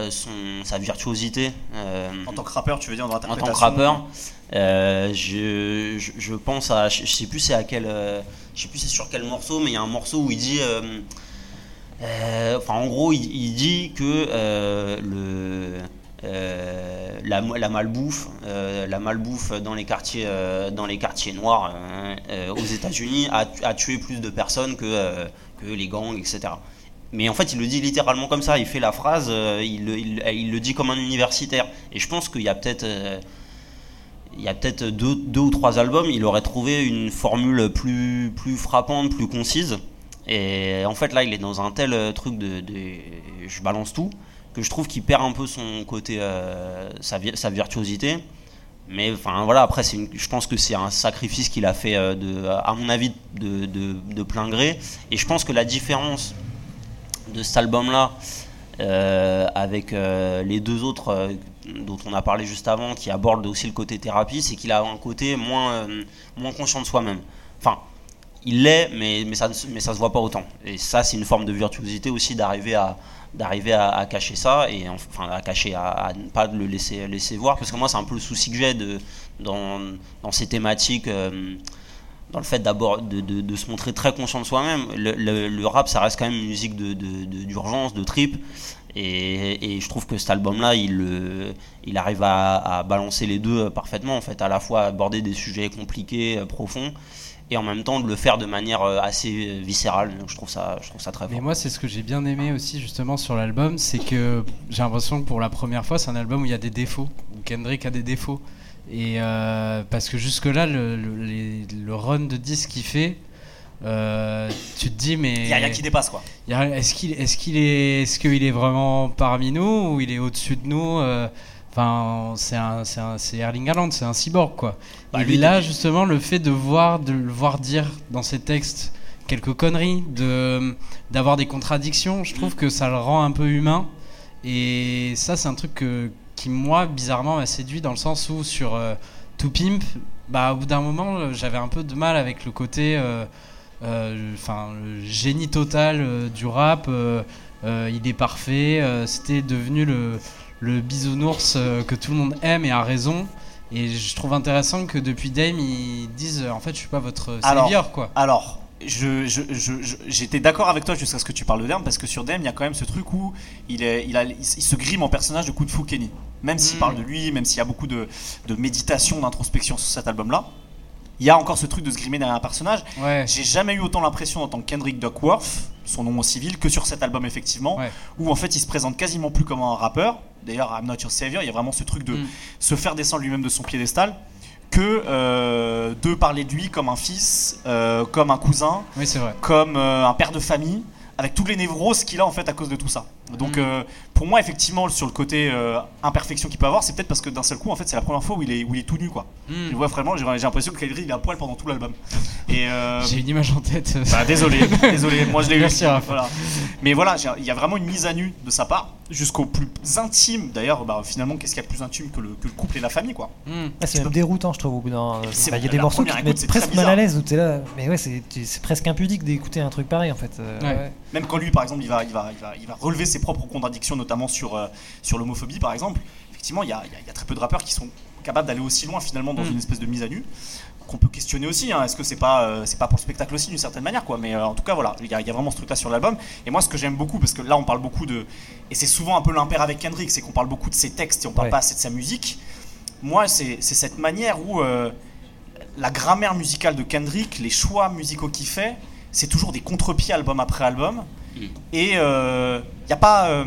son, sa virtuosité. En tant que rappeur, tu veux dire dans en tant que rappeur, je, pense à, je, sais plus c'est à quel, je sais plus c'est sur quel morceau, mais il y a un morceau où il dit, enfin en gros il, il dit que le la, la malbouffe, euh, la malbouffe dans les quartiers, euh, dans les quartiers noirs euh, euh, aux États-Unis a, tué plus de personnes que, euh, les gangs, etc. Mais en fait, il le dit littéralement comme ça. Il fait la phrase, euh, il, le- dit comme un universitaire. Et je pense qu'il y a peut-être, euh, il y a peut-être deux, ou trois albums, il aurait trouvé une formule plus, frappante, plus concise. Et en fait, là, il est dans un tel euh, truc de- je balance tout, que je trouve qu'il perd un peu son côté, euh, sa, vi- sa virtuosité. Mais enfin voilà, après, une- je pense que c'est un sacrifice qu'il a fait, euh, à mon avis, de, plein gré. Et je pense que la différence de cet album-là euh, avec les deux autres dont on a parlé juste avant, qui abordent aussi le côté thérapie, c'est qu'il a un côté moins, moins conscient de soi-même. Enfin, il l'est, mais, mais, ça, mais ça se voit pas autant. Et ça, c'est une forme de virtuosité aussi d'arriver à d'arriver à, cacher ça et enfin à cacher à, ne pas le laisser laisser voir parce que moi c'est un peu le souci que j'ai dans, dans ces thématiques euh, dans le fait d'abord de, se montrer très conscient de soi-même. Le, rap, ça reste quand même une musique d'urgence, de trip. Et, et je trouve que cet album-là, il, euh, il arrive à, à balancer les deux euh, parfaitement, en fait, à la fois aborder des sujets compliqués, profonds, et en même temps de le faire de manière euh, assez euh, viscérale. Donc je trouve ça, je trouve ça très Mais fort. moi, c'est ce que j'ai bien aimé aussi justement sur l'album, c'est que j'ai l'impression que pour la première fois, c'est un album où il y a des défauts, où Kendrick a des défauts. Et euh, parce que jusque-là, le, le- les- le run de disques qu'il fait, euh, tu te dis, mais. Il y a rien qui dépasse quoi. Est-ce qu'il est, qu'il est, est-ce qu'il est vraiment parmi nous ou il est au-dessus de nous euh, Enfin, c'est un, c'est un- c'est Erling Haaland, c'est un cyborg quoi. Bah, Et lui, là, justement, le fait de voir, de le voir dire dans ses textes quelques conneries, de d'avoir des contradictions, je trouve que ça le rend un peu humain. Et ça, c'est un truc que, qui moi, bizarrement, m'a séduit dans le sens où sur euh, To Pimp, bah, au bout d'un moment, euh, j'avais un peu de mal avec le côté, euh, euh, enfin, le génie total du rap. il est parfait. C'était devenu le, le bisounours que tout le monde aime et a raison. Et je trouve intéressant que depuis Dame, ils disent euh, en fait, je suis pas votre savior, quoi. Alors, je, je- je- je- j'étais d'accord avec toi jusqu'à ce que tu parles de Derm parce que sur Derm, il y a quand même ce truc où il, est, il, a, il, s- il se grime en personnage de Kung Fu Kenny. Même s'il Mm. parle de lui, même s'il y a beaucoup de, de méditation, d'introspection sur cet album-là, il y a encore ce truc de se grimer derrière un personnage. Ouais. J'ai jamais eu autant l'impression en tant que Kendrick Duckworth, son nom au civil, que sur cet album effectivement, Ouais. où en fait il se présente quasiment plus comme un rappeur. D'ailleurs, I'm Not Your Savior, il y a vraiment ce truc de Mm. se faire descendre lui-même de son piédestal, que euh, de parler de lui comme un fils, euh, comme un cousin, Oui, c'est vrai. comme euh, un père de famille, avec tous les névroses qu'il a en fait à cause de tout ça. Donc Mm. euh, pour moi effectivement sur le côté euh, imperfection qu'il peut avoir, c'est peut-être parce que d'un seul coup en fait c'est la première fois où il est, où il est tout nu quoi. Mm. Je vois vraiment, j'ai j'ai l'impression que Kendrick il a un poil pendant tout l'album. Et euh, J'ai une image en tête. bah, désolé, désolé, moi je l'ai eu. Merci. Voilà. Mais voilà, il y a vraiment une mise à nu de sa part, jusqu'au plus intime. D'ailleurs, bah, finalement, qu'est-ce qu'il y a de plus intime que le, que le couple et la famille, quoi Mm. Ah, c'est même déroutant, je trouve, au bout d'un. Bah, Il y a des morceaux qui te mettent presque mal à l'aise où t'es là. Mais ouais, c'est c'est presque impudique d'écouter un truc pareil en fait. Euh, Ouais. Même quand lui, par exemple, il va, il va, il va, il va relever ses propres contradictions, notamment sur, euh, sur l'homophobie par exemple, effectivement, il y a, y y très peu de rappeurs qui sont capables d'aller aussi loin finalement dans Mm. une espèce de mise à nu qu'on peut questionner aussi. hein. Est-ce que c'est pas, euh, c'est pas pour le spectacle aussi d'une certaine manière quoi Mais euh, en tout cas, voilà, il y, a- il y a vraiment ce truc-là sur l'album. Et moi, ce que j'aime beaucoup, parce que là, on parle beaucoup de, et c'est souvent un peu l'impair avec Kendrick, c'est qu'on parle beaucoup de ses textes et on parle Ouais. pas assez de sa musique. Moi, c'est c'est cette manière où euh, la grammaire musicale de Kendrick, les choix musicaux qu'il fait, c'est toujours des contre-pieds album après album. Mm. Et il n'y a pas, euh,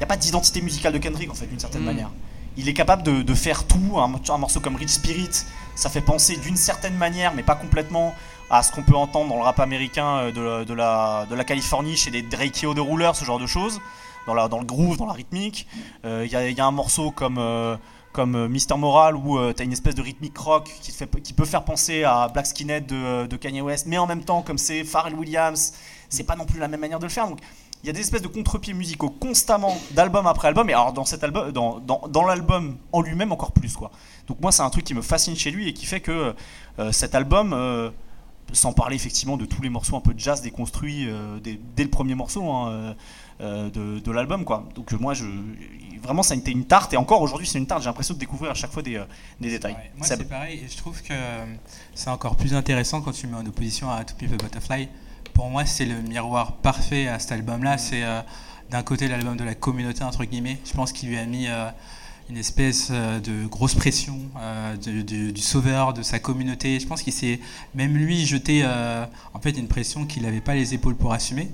y a pas d'identité musicale de Kendrick, en fait, d'une certaine Mm. manière. Il est capable de, de faire tout. Un, un morceau comme Rich Spirit, ça fait penser d'une certaine manière, mais pas complètement, à ce qu'on peut entendre dans le rap américain euh, de, de la, de la Californie, chez des Drakeo de Ruler, ce genre de choses, dans, la, dans le groove, dans la rythmique. Euh, Il y, a, il y a un morceau comme, euh, comme euh, Mister Moral où tu as une espèce de rythmique rock qui, te fait, qui peut faire penser à Black Skinhead de, de Kanye West, mais en même temps, comme c'est Pharrell Williams, c'est pas non plus la même manière de le faire. Donc, il y a des espèces de contre-pieds musicaux constamment d'album après album. Et alors dans cet album dans, dans, dans l'album en lui-même encore plus quoi. Donc moi c'est un truc qui me fascine chez lui et qui fait que euh, cet album euh, sans parler effectivement de tous les morceaux un peu de jazz déconstruits euh, dès, dès le premier morceau hein, de, de l'album quoi. Donc moi je vraiment ça a été une tarte. Et encore aujourd'hui c'est une tarte. J'ai l'impression de découvrir à chaque fois des, euh, des détails. Ouais, moi, c'est pareil, et je trouve que c'est encore plus intéressant quand tu mets en opposition à To a Butterfly. Pour moi, c'est le miroir parfait à cet album-là. C'est euh, d'un côté l'album de la communauté, entre guillemets. Je pense qu'il lui a mis euh, une espèce euh, de grosse pression euh, de- de- du sauveur de sa communauté. Je pense qu'il s'est même lui jeté en fait une pression qu'il n'avait pas les épaules pour assumer.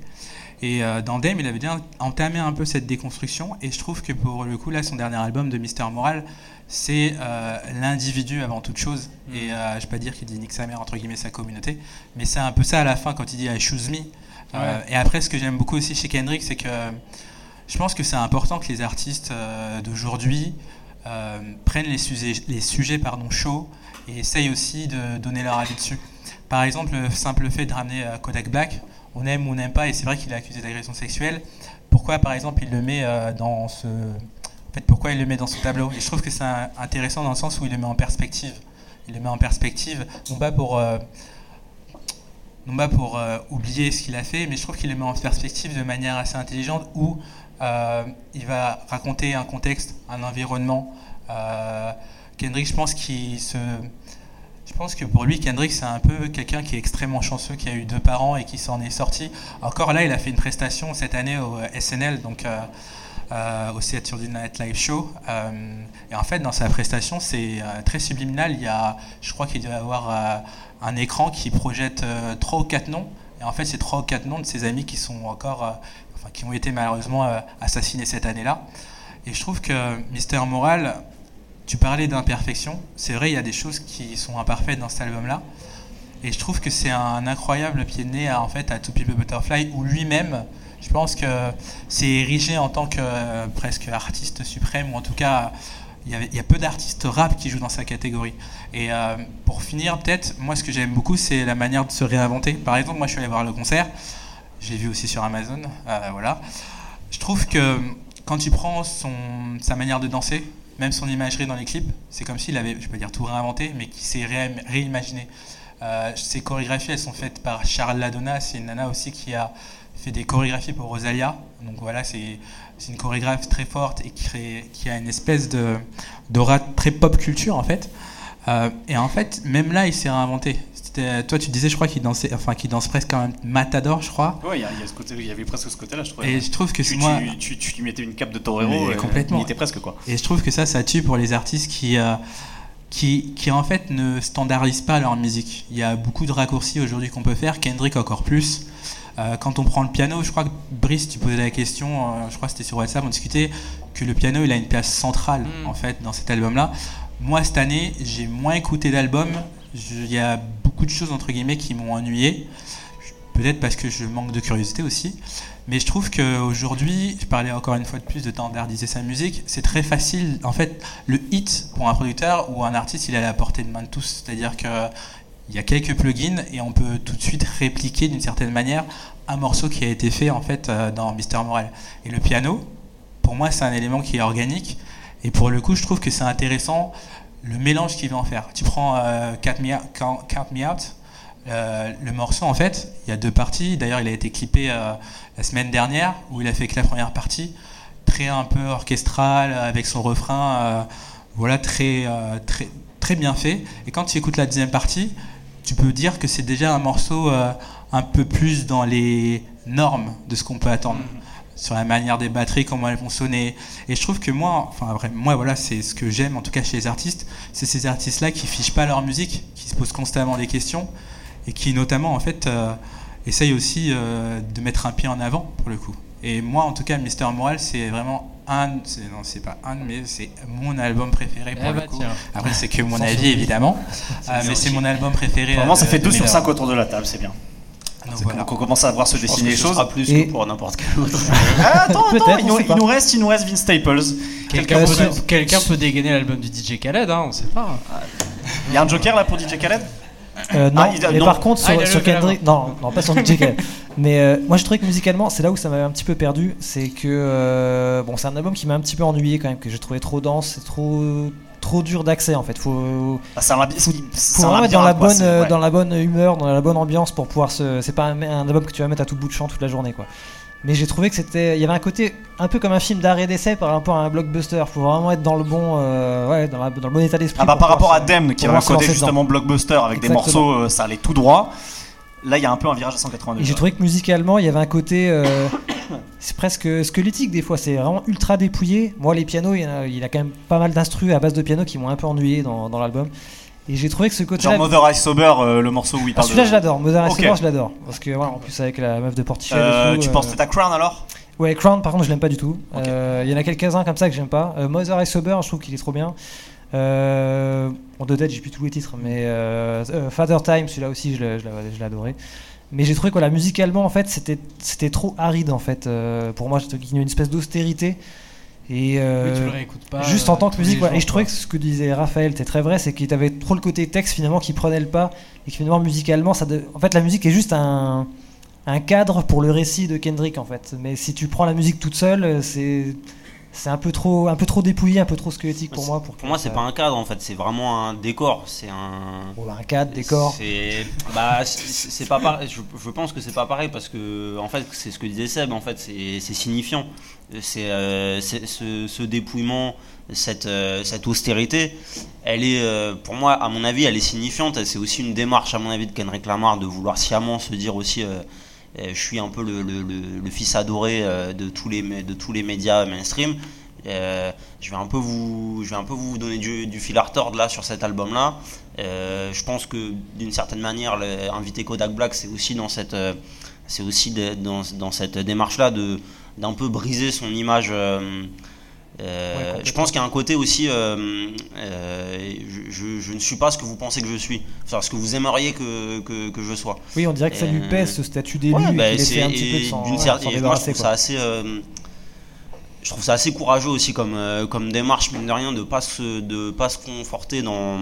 Et dans Dame, il avait bien entamé un peu cette déconstruction. Et je trouve que pour le coup, là, son dernier album de Mister Moral, c'est euh, l'individu avant toute chose. Et euh, je ne vais pas dire qu'il dit nique sa mère, entre guillemets, sa communauté. Mais c'est un peu ça à la fin quand il dit I choose me. Euh, et après, ce que j'aime beaucoup aussi chez Kendrick, c'est que je pense que c'est important que les artistes d'aujourd'hui prennent les sujets, les sujets pardon, chauds et essayent aussi de donner leur avis dessus. Par exemple, le simple fait de ramener Kodak Black, on aime ou on n'aime pas, et c'est vrai qu'il est accusé d'agression sexuelle. Pourquoi, par exemple, il le met dans ce. Fait, pourquoi il le met dans ce tableau je trouve que c'est intéressant dans le sens où il le met en perspective. Il le met en perspective, non pas pour. euh, non pas pour euh, oublier ce qu'il a fait, mais je trouve qu'il le met en perspective de manière assez intelligente où euh, il va raconter un contexte, un environnement. Kendrick, je pense je pense que pour lui, Kendrick, c'est un peu quelqu'un qui est extrêmement chanceux, qui a eu deux parents et qui s'en est sorti. Encore là, il a fait une prestation cette année au SNL, donc au Saturday Night Live Show. Euh, et en fait, dans sa prestation, c'est euh, très subliminal. Il y a, je crois qu'il doit y avoir euh, un écran qui projette euh, trois ou quatre noms. Et en fait, c'est trois ou quatre noms de ses amis qui sont encore, euh, qui ont été malheureusement euh, assassinés cette année-là. Et je trouve que Mister Moral, tu parlais d'imperfection. C'est vrai, il y a des choses qui sont imparfaites dans cet album-là. Et je trouve que c'est un incroyable pied de nez en fait, à To People Butterfly, où lui-même, je pense que c'est érigé en tant que euh, presque artiste suprême, ou en tout cas, il y, a peu d'artistes rap qui jouent dans sa catégorie. Et euh, pour finir, peut-être, moi, ce que j'aime beaucoup, c'est la manière de se réinventer. Par exemple, moi, je suis allé voir le concert. J'ai vu aussi sur Amazon. euh, voilà. Je trouve que quand tu prends son, sa manière de danser, même son imagerie dans les clips, c'est comme s'il avait, je peux dire tout réinventé, mais qu'il s'est ré- réimaginé. Ces chorégraphies, elles sont faites par Charles Ladonna, c'est une nana aussi qui a fait des chorégraphies pour Rosalia. Donc voilà, c'est une chorégraphe très forte et qui, crée- qui a une espèce de d'aura très pop culture en fait. Euh, et en fait, même là, il s'est réinventé. Toi, tu disais, je crois qu'il dansait, enfin, qu'il danse presque quand même Matador, je crois. Ouais, il y, a- il y a ce côté, il y avait presque ce côté-là, je trouvais. Et je trouve que c'est tu, moi. tu, tu, tu lui mettais une cape de torero, et complètement. il était presque quoi. Et je trouve que ça, ça tue pour les artistes qui, euh, qui, qui en fait ne standardisent pas leur musique. Il y a beaucoup de raccourcis aujourd'hui qu'on peut faire, Kendrick encore plus. Euh, quand on prend le piano, je crois que Brice, tu posais la question, euh, je crois que c'était sur WhatsApp, on discutait que le piano, il a une place centrale Mm. en fait dans cet album-là. Moi, cette année, j'ai moins écouté d'albums. Il y a beaucoup de choses entre guillemets qui m'ont ennuyé. Peut-être parce que je manque de curiosité aussi. Mais je trouve qu'aujourd'hui, je parlais encore une fois de plus de standardiser sa musique, c'est très facile. En fait, le hit pour un producteur ou un artiste, il est à la portée de main de tous. C'est-à-dire que il y a quelques plugins et on peut tout de suite répliquer d'une certaine manière un morceau qui a été fait en fait euh, dans Mister Moral. Et le piano, pour moi, c'est un élément qui est organique. Et pour le coup, je trouve que c'est intéressant le mélange qu'il va en faire. Tu prends euh, Count, Me Out, Euh, le morceau, en fait, il y a deux parties. D'ailleurs, il a été clippé euh, la semaine dernière, où il a fait que la première partie, très un peu orchestrale, avec son refrain, voilà, très, très, très bien fait. Et quand tu écoutes la deuxième partie, tu peux dire que c'est déjà un morceau euh, un peu plus dans les normes de ce qu'on peut attendre. Sur la manière des batteries, comment elles vont sonner. Et je trouve que moi, enfin, après, moi, voilà, c'est ce que j'aime, en tout cas chez les artistes, c'est ces artistes-là qui fichent pas leur musique, qui se posent constamment des questions et qui notamment en fait euh, essayent aussi euh, de mettre un pied en avant pour le coup. Et moi en tout cas Mister Moral c'est vraiment un, c'est- non c'est pas un mais c'est mon album préféré pour Eh le bah, coup. tiens. Après c'est que mon avis évidemment, Euh, mais c'est mon album préféré. Vraiment, ça euh, fait de 2 sur Miller. 5 autour de la table, c'est bien. Donc, C'est voilà. Donc on commence à voir se dessiner les ce choses. sera plus Et- que pour n'importe quel autre. Ah, attends, attends, il, nous, il reste, il nous reste Vince Staples. Quelqu'un peut, sur- quelqu'un peut dégainer l'album du DJ Khaled, hein, on sait pas. Il y a un joker là pour DJ Khaled? Euh, non, Ah, a- mais non. par contre, Ah, sur, il a sur levé la Kendrick, non, non, pas sur DJ Khaled. Mais euh, moi, je trouvais que musicalement, c'est là où ça m'avait un petit peu perdu. C'est que, euh, bon, c'est un album qui m'a un petit peu ennuyé quand même, que j'ai trouvé trop dense, c'est trop, trop dur d'accès en fait. Faut, Ah, C'est un faut, un vraiment être dans la quoi, bonne, euh, ouais. dans la bonne humeur, dans la bonne ambiance pour pouvoir se. C'est pas un, un album que tu vas mettre à tout bout de champ toute la journée, quoi. Mais j'ai trouvé que c'était, il y avait un côté un peu comme un film d'arrêt d'essai par rapport à un blockbuster. Faut vraiment être dans le bon, euh, ouais, dans, la- dans le bon état d'esprit. Ah bah, par rapport à Dem qui avait un côté justement blockbuster avec des morceaux, euh, ça allait tout droit. Là, il y a un peu un virage à 180 Et degrés. j'ai trouvé que musicalement, il y avait un côté. euh, c'est presque squelettique des fois, c'est vraiment ultra dépouillé. Moi, les pianos, il y, a, il y a quand même pas mal d'instrus à base de piano qui m'ont un peu ennuyé dans, dans l'album. Et j'ai trouvé que ce côté. Genre Mother Ice Sober, euh, le morceau où il parle celui-là, de... je l'adore. Mother Ok. Ice je l'adore. Parce que, voilà, en plus, avec la meuf de Portichet. Euh, tu euh, penses peut-être à Crown alors? Ouais, Crown, par contre, je l'aime pas du tout. Il y en a quelques-uns comme ça que j'aime pas. Mother is Sober, je trouve qu'il est trop bien. Euh, en deux têtes, j'ai plus tous les titres, mais Father Time, celui-là aussi, je l'ai adoré. Mais j'ai trouvé que voilà, musicalement, en fait, c'était c'était trop aride, en fait. Euh, pour moi, c'était une espèce d'austérité. Et euh, Oui, tu le réécoutes pas. juste en tant que musique, et je trouvais que ce que disait Raphaël était très vrai, c'est qu'il avait trop le côté texte finalement qui prenait le pas, et que finalement musicalement, ça de- en fait la musique est juste un, un cadre pour le récit de Kendrick en fait. Mais si tu prends la musique toute seule, euh, c'est c'est un peu trop un peu trop dépouillé, un peu trop squelettique pour moi. Pour, Pour moi, c'est pas un cadre en fait, c'est vraiment un décor. C'est un. Bon, bah, un cadre, décor. C'est bah c'est pas pareil. Je, je pense que c'est pas pareil parce que en fait c'est ce que disait Seb. En fait c'est signifiant. C'est euh, ce, ce dépouillement, cette euh, cette austérité. Elle est euh, pour moi à mon avis elle est signifiante. C'est aussi une démarche à mon avis de Kendrick Lamar de vouloir sciemment se dire aussi. Euh, je suis un peu le, fils adoré euh, de tous les de tous les médias mainstream. Euh, je vais un peu vous, je vais un peu vous donner du, fil à retordre là sur cet album-là. Je pense que d'une certaine manière, inviter Kodak Black, c'est aussi dans cette, c'est aussi dans, dans cette démarche-là de d'un peu briser son image. Euh, je pense qu'il y a un côté aussi, euh, euh, je, ne suis pas ce que vous pensez que je suis, enfin ce que vous aimeriez que, que, que je sois. Oui, on dirait que ça lui pèse ce statut d'élu Ouais, bah, c'est- un petit peu de ouais, et moi, je trouve quoi. ça assez je trouve ça assez courageux aussi comme comme démarche mine de rien de pas se de pas se conforter dans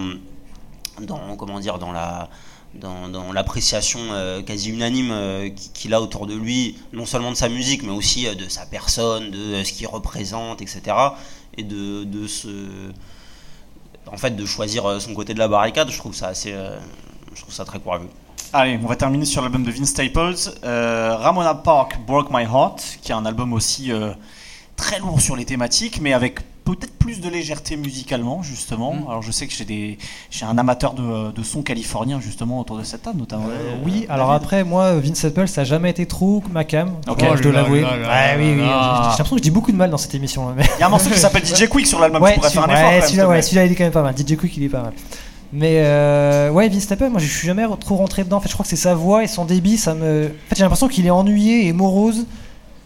dans comment dire dans la dans, l'appréciation euh, quasi unanime euh, qui- qu'il a autour de lui, non seulement de sa musique, mais aussi euh, de sa personne, de ce qu'il représente, etc. Et de, de se, en fait, de choisir son côté de la barricade, je trouve ça assez, je trouve ça très courageux. Allez, on va terminer sur l'album de Vince Staples. Ramona Park, Broke My Heart, qui est un album aussi très lourd sur les thématiques, mais avec peut-être plus de légèreté musicalement, justement. Mm. Alors je sais que j'ai des, j'ai un amateur de, de son californien justement autour de cette table, notamment. Euh, oui, alors après, moi, Vince Staples, ça n'a jamais été trop ma cam. Ok. Moi, je dois Oh l'avouer. Ouais, oui, oui. J'ai j'ai l'impression que je dis beaucoup de mal dans cette émission. Mais... Il y a un morceau qui s'appelle DJ Quick sur l'album. ouais, tu pourrais faire un celui- effort. ouais, quand même, celui-là, s'il te ouais, plaît. celui-là, il est quand même pas mal. DJ Quick, il est pas mal. Mais euh, ouais, Vince Staples, moi, je suis jamais trop rentré dedans. En fait, je crois que c'est sa voix et son débit, ça me. En fait, j'ai l'impression qu'il est ennuyé et morose.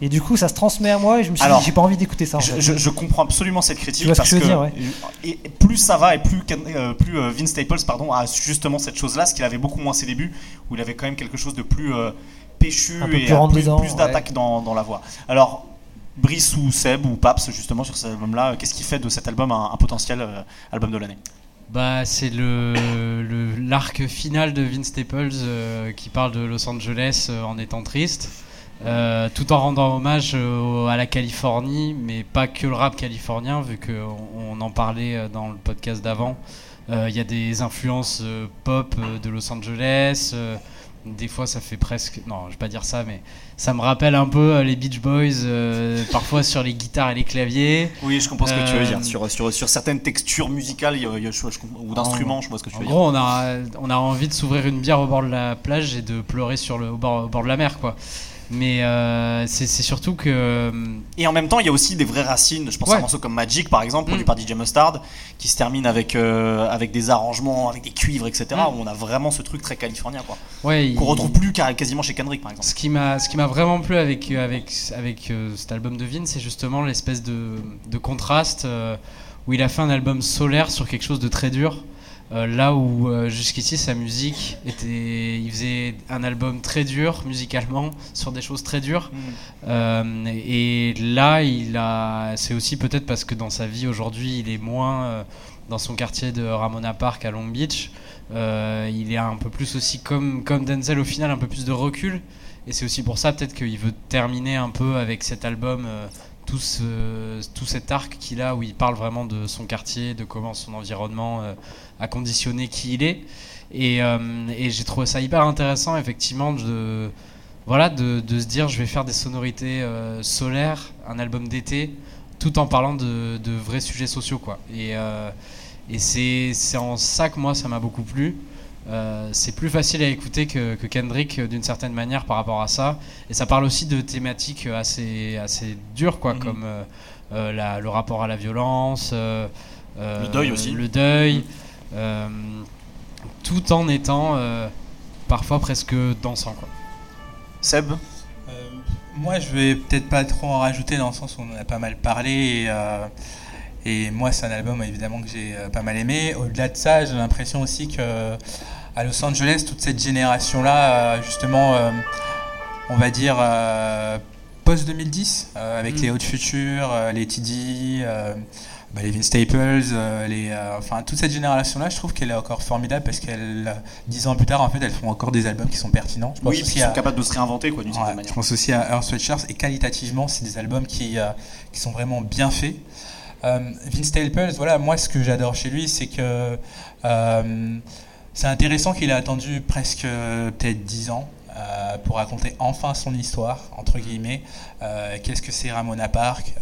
Et du coup, ça se transmet à moi et je me suis Alors, dit, j'ai pas envie d'écouter ça. En Je, fait. je- je comprends absolument cette critique Tu vois ce parce que je veux dire, ouais. et plus ça va et plus, euh, plus euh, Vince Staples pardon, a justement cette chose-là, ce qu'il avait beaucoup moins à ses débuts, où il avait quand même quelque chose de plus euh, péchu et plus d'attaque dans, dans la voix. Alors, Brice ou Seb ou Paps justement sur cet album-là, euh, qu'est-ce qui fait de cet album un, un potentiel euh, album de l'année? Bah, c'est le le- l'arc final de Vince Staples euh, qui parle de Los Angeles euh, en étant triste, euh, tout en rendant hommage euh, à la Californie, mais pas que le rap californien, vu qu'on on en parlait euh, dans le podcast d'avant, Euh, Il y a des influences pop de Los Angeles. des fois, ça fait presque. Non, je vais pas dire ça, mais ça me rappelle un peu les Beach Boys, parfois sur les guitares et les claviers. Oui, je comprends ce que tu veux dire. Sur, sur, sur certaines textures musicales il y a- il y a- je- je comprends- ou d'instruments, je vois ce que tu En veux dire. gros, on a, on a envie de s'ouvrir une bière au bord de la plage et de pleurer sur le, au, bord, au bord de la mer, quoi. Mais euh, c'est surtout que. euh, Et en même temps, il y a aussi des vraies racines. Je pense à un morceau comme Magic, par exemple, produit Mm. par DJ Mustard, qui se termine avec, euh, avec des arrangements, avec des cuivres, etc. Mm. Où on a vraiment ce truc très californien, quoi. Ouais, Qu'on il- retrouve plus quasiment chez Kendrick, par exemple. Ce qui m'a, vraiment plu avec avec avec euh, cet album de Vin, c'est justement l'espèce de, de contraste où il a fait un album solaire sur quelque chose de très dur. Euh, là où euh, jusqu'ici sa musique était, il faisait un album très dur musicalement sur des choses très dures. Euh, et là, il a, c'est aussi peut-être parce que dans sa vie aujourd'hui, il est moins dans son quartier de Ramona Park à Long Beach. Euh, il est un peu plus aussi comme, comme Denzel au final, un peu plus de recul. Et c'est aussi pour ça peut-être qu'il veut terminer un peu avec cet album, euh, tout, ce- tout cet arc qu'il a où il parle vraiment de son quartier, de comment son environnement euh, a conditionné qui il est. Et, euh, et j'ai trouvé ça hyper intéressant effectivement de, voilà, de, se dire je vais faire des sonorités euh, solaires, un album d'été, tout en parlant de, vrais sujets sociaux. Quoi. Et, et c'est en ça que moi ça m'a beaucoup plu. Euh, c'est plus facile à écouter que, que Kendrick euh, d'une certaine manière par rapport à ça. Et ça parle aussi de thématiques assez, assez dures, quoi, Mhm. comme euh, la- le rapport à la violence, euh, Le deuil aussi. Le deuil, euh, tout en étant euh, parfois presque dansant. Quoi. Seb Euh, moi, je vais peut-être pas trop en rajouter dans le sens où on en a pas mal parlé. Et, euh, et moi, c'est un album évidemment que j'ai pas mal aimé. Au-delà de ça, j'ai l'impression aussi que à Los Angeles, toute cette génération-là, euh, justement, euh, on va dire euh, post 2010, euh, avec Mm. les Hautes Futures, les TD. bah, les Vince Staples, les, enfin toute cette génération-là, je trouve qu'elle est encore formidable parce qu'elle, dix ans plus tard, en fait, elles font encore des albums qui sont pertinents. Je pense Oui, aussi ils sont à- capables de se réinventer, quoi, d'une Ouais, certaine je manière. pense aussi à Earth Sweatshirts et qualitativement, c'est des albums qui, qui sont vraiment bien faits. Euh, Vince Staples, voilà, moi ce que j'adore chez lui, c'est que euh, c'est intéressant qu'il ait attendu presque euh, peut-être 10 ans euh, pour raconter enfin son histoire, entre guillemets. Euh, Qu'est-ce que c'est Ramona Park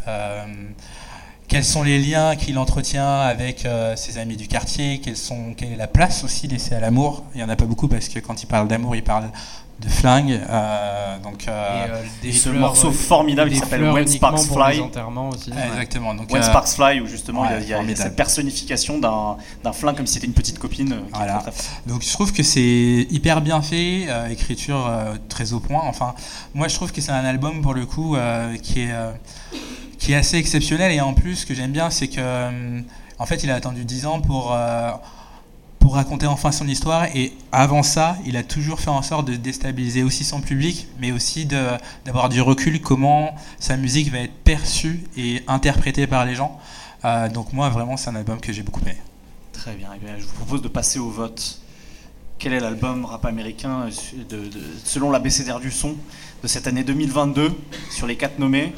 quels sont les liens qu'il entretient avec euh, ses amis du quartier quelles sont, Quelle est la place aussi laissée à l'amour Il n'y en a pas beaucoup parce que quand il parle d'amour, il parle de flingue. euh, donc, euh, Et, euh, des ce fleurs, morceau formidable qui s'appelle When Sparks Fly. aussi. ouais, exactement. Donc, When euh, Sparks Fly, où justement il y a- il y, a, cette personnification d'un d'un flingue comme si c'était une petite copine. Voilà. Donc je trouve que c'est hyper bien fait, euh, écriture euh, très au point. Enfin, moi je trouve que c'est un album pour le coup euh, qui est euh, qui est assez exceptionnel et en plus ce que j'aime bien c'est que euh, en fait il a attendu 10 ans pour euh, pour raconter enfin son histoire et avant ça il a toujours fait en sorte de déstabiliser aussi son public mais aussi d'avoir du recul comment sa musique va être perçue et interprétée par les gens. Euh, donc moi vraiment c'est un album que j'ai beaucoup aimé. Très bien. Je vous propose de passer au vote. Quel est l'album rap américain de, de- selon la BCDR du son de cette année 2022 sur les quatre nommés?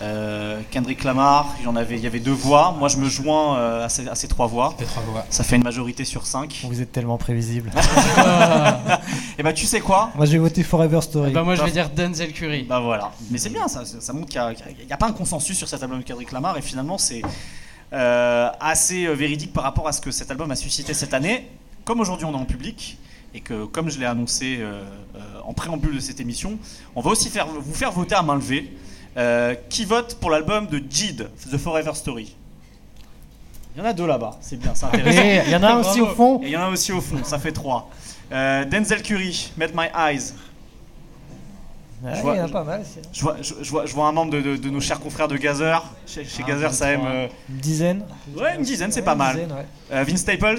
Euh, Kendrick Lamar, il y, en avait, il y avait deux voix. Moi, je me joins euh, à, ces, à ces trois voix. Les trois voix. Ça fait une majorité sur cinq. Vous êtes tellement prévisible. Et bah, tu sais quoi? Moi j'ai voté Forever Story. Bah, moi je vais dire Denzel Curry. Bah voilà. Mais c'est bien, ça, ça montre qu'il n'y a, pas un consensus sur cet album de Kendrick Lamar et finalement c'est euh, assez véridique par rapport à ce que cet album a suscité cette année. Comme aujourd'hui on est en public et que comme je l'ai annoncé euh, euh, en préambule de cette émission, on va aussi faire, vous faire voter à main levée. Euh, qui vote pour l'album de Jid, The Forever Story? Il y en a deux là-bas, c'est bien, c'est intéressant. Et il y en a un aussi au fond. Il y en a aussi au fond, ça fait trois. Euh, Denzel Curry, Met My Eyes, Ouais, Je il vois- y en a pas mal. Je vois, je, je vois, je vois un membre de, de- de nos chers confrères de Gazer. Chez, chez Un, Gazer, ça aime. euh, Une dizaine. Ouais, une dizaine, c'est Ouais, pas mal. dizaine, ouais. euh, Vince Staples.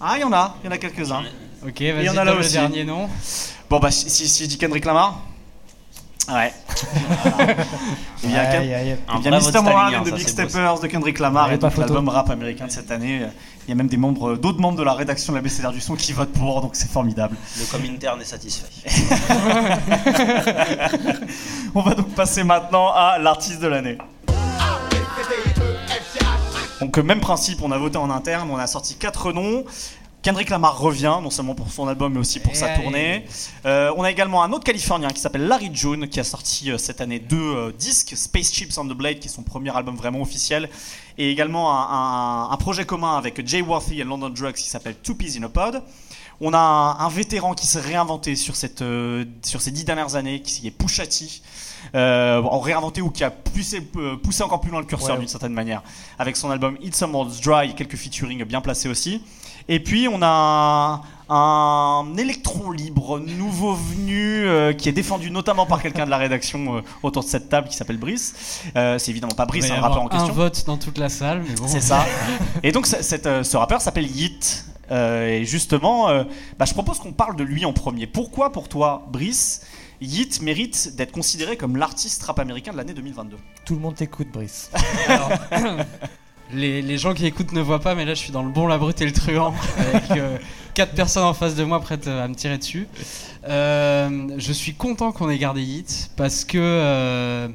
Ah, il y en a, il y en a quelques-uns. Ok, Il y vas-y, en a là donne le aussi. dernier nom. Bon, bah, si, si, si je dis Kendrick Lamar. Ouais. Mr. vote Moran stalinien, and the ça, Big beau. Steppers de Kendrick Lamar Ouais, et photo. l'album rap américain de cette année. Il y a même des membres, d'autres membres de la rédaction de la BCDR du son qui votent pour, donc c'est formidable. Le Comintern est satisfait. On va donc passer maintenant à l'artiste de l'année. Donc euh, même principe, on a voté en interne, on a sorti quatre noms. Kendrick Lamar revient, non seulement pour son album, mais aussi pour sa allez. tournée. Euh, on a également un autre Californien qui s'appelle Larry June, qui a sorti euh, cette année deux euh, disques, Space Chips on the Blade, qui est son premier album vraiment officiel, et également un, un- un projet commun avec Jay Worthy et London Drugs qui s'appelle Two Peas in a Pod. On a un, un vétéran qui s'est réinventé sur, cette, euh, sur ces dix dernières années, qui est Pusha T. Euh, en réinventé ou qui a poussé, poussé encore plus loin le curseur Ouais. d'une certaine manière, avec son album It's Summer's Dry et quelques featuring bien placés aussi. Et puis on a un, un électron libre nouveau venu euh, qui est défendu notamment par quelqu'un de la rédaction euh, autour de cette table qui s'appelle Brice. Euh, c'est évidemment pas Brice, un rappeur en avoir un question. vote dans toute la salle, mais bon. C'est ça. Et donc cette, euh, ce rappeur s'appelle Yeet. Euh, et justement, euh, bah, je propose qu'on parle de lui en premier. Pourquoi pour toi, Brice, Yeet mérite d'être considéré comme l'artiste rap américain de l'année 2022 Tout le monde t'écoute, Brice. Alors, les, gens qui écoutent ne voient pas, mais là je suis dans le bon, la brute et le truand, avec euh, quatre personnes en face de moi prêtes euh, à me tirer dessus. Euh, je suis content qu'on ait gardé Yeet, parce que euh,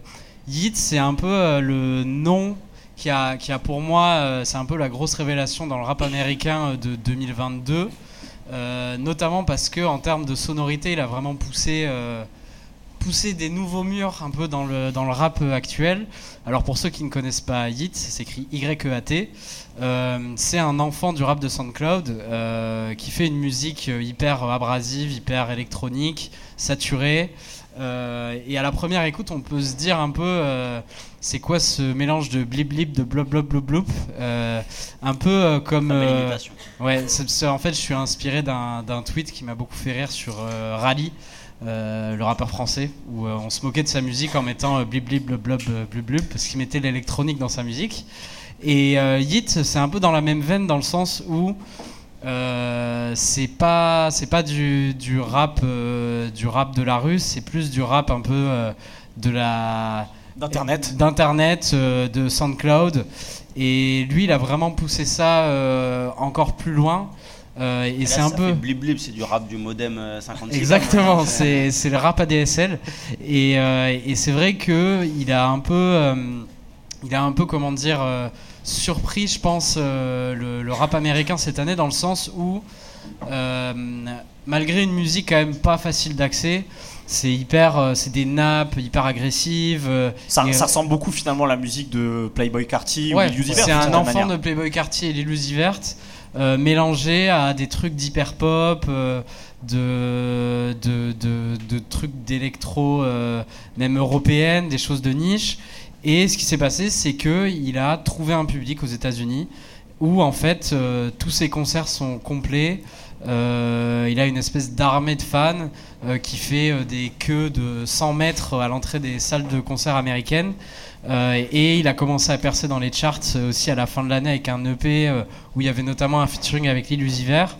Yeet c'est un peu euh, le nom qui a, qui a pour moi, c'est un peu la grosse révélation dans le rap américain de 2022. Euh, notamment parce que en termes de sonorité, il a vraiment poussé, poussé des nouveaux murs un peu dans le, dans le rap actuel. Alors pour ceux qui ne connaissent pas Yeet, ça s'écrit Y-E-A-T. Euh, c'est un enfant du rap de SoundCloud euh, qui fait une musique hyper abrasive, hyper électronique, saturée. Euh, et à la première écoute, on peut se dire un peu, euh, c'est quoi ce mélange de blip blip, de blop blop blop blop, euh, un peu comme. Ouais, c'est- c'est- en fait, je suis inspiré d'un tweet qui m'a beaucoup fait rire sur Rally, le rappeur français, où euh, on se moquait de sa musique en mettant euh, blip blip blub blub euh, parce qu'il mettait l'électronique dans sa musique. Et euh, Yeet, c'est un peu dans la même veine dans le sens où euh, c'est pas c'est pas du, du rap euh, du rap de la rue, c'est plus du rap un peu euh, de la D'internet. d'internet, euh, de SoundCloud. Et lui, il a vraiment poussé ça euh, encore plus loin. Euh, et c'est un ça peu fait blip blip, c'est du rap du modem euh, 56. exactement, c'est c'est le rap ADSL. Et, euh, et c'est vrai que il a un peu, euh, il a un peu comment dire euh, surpris, je pense, euh, le, le rap américain cette année dans le sens où euh, malgré une musique quand même pas facile d'accès. C'est hyper, euh, c'est des nappes hyper agressives. euh, Ça, et, ça euh, ressemble beaucoup finalement à la musique de Playboy Carty Ouais, ou Lil Uzi Vert, c'est un enfant manière. de Playboy Cartier et Lil Uzi Vert euh, mélangé à des trucs d'hyper pop, euh, de, de, de, trucs d'électro, euh, même européenne, des choses de niche. Et ce qui s'est passé, c'est que il a trouvé un public aux États-Unis où en fait tous ses concerts sont complets. Il a une espèce d'armée de fans qui fait des queues de 100 mètres à l'entrée des salles de concert américaines. Euh, et il a commencé à percer dans les charts euh, aussi à la fin de l'année avec un EP euh, où il y avait notamment un featuring avec Lil Uzi Vert.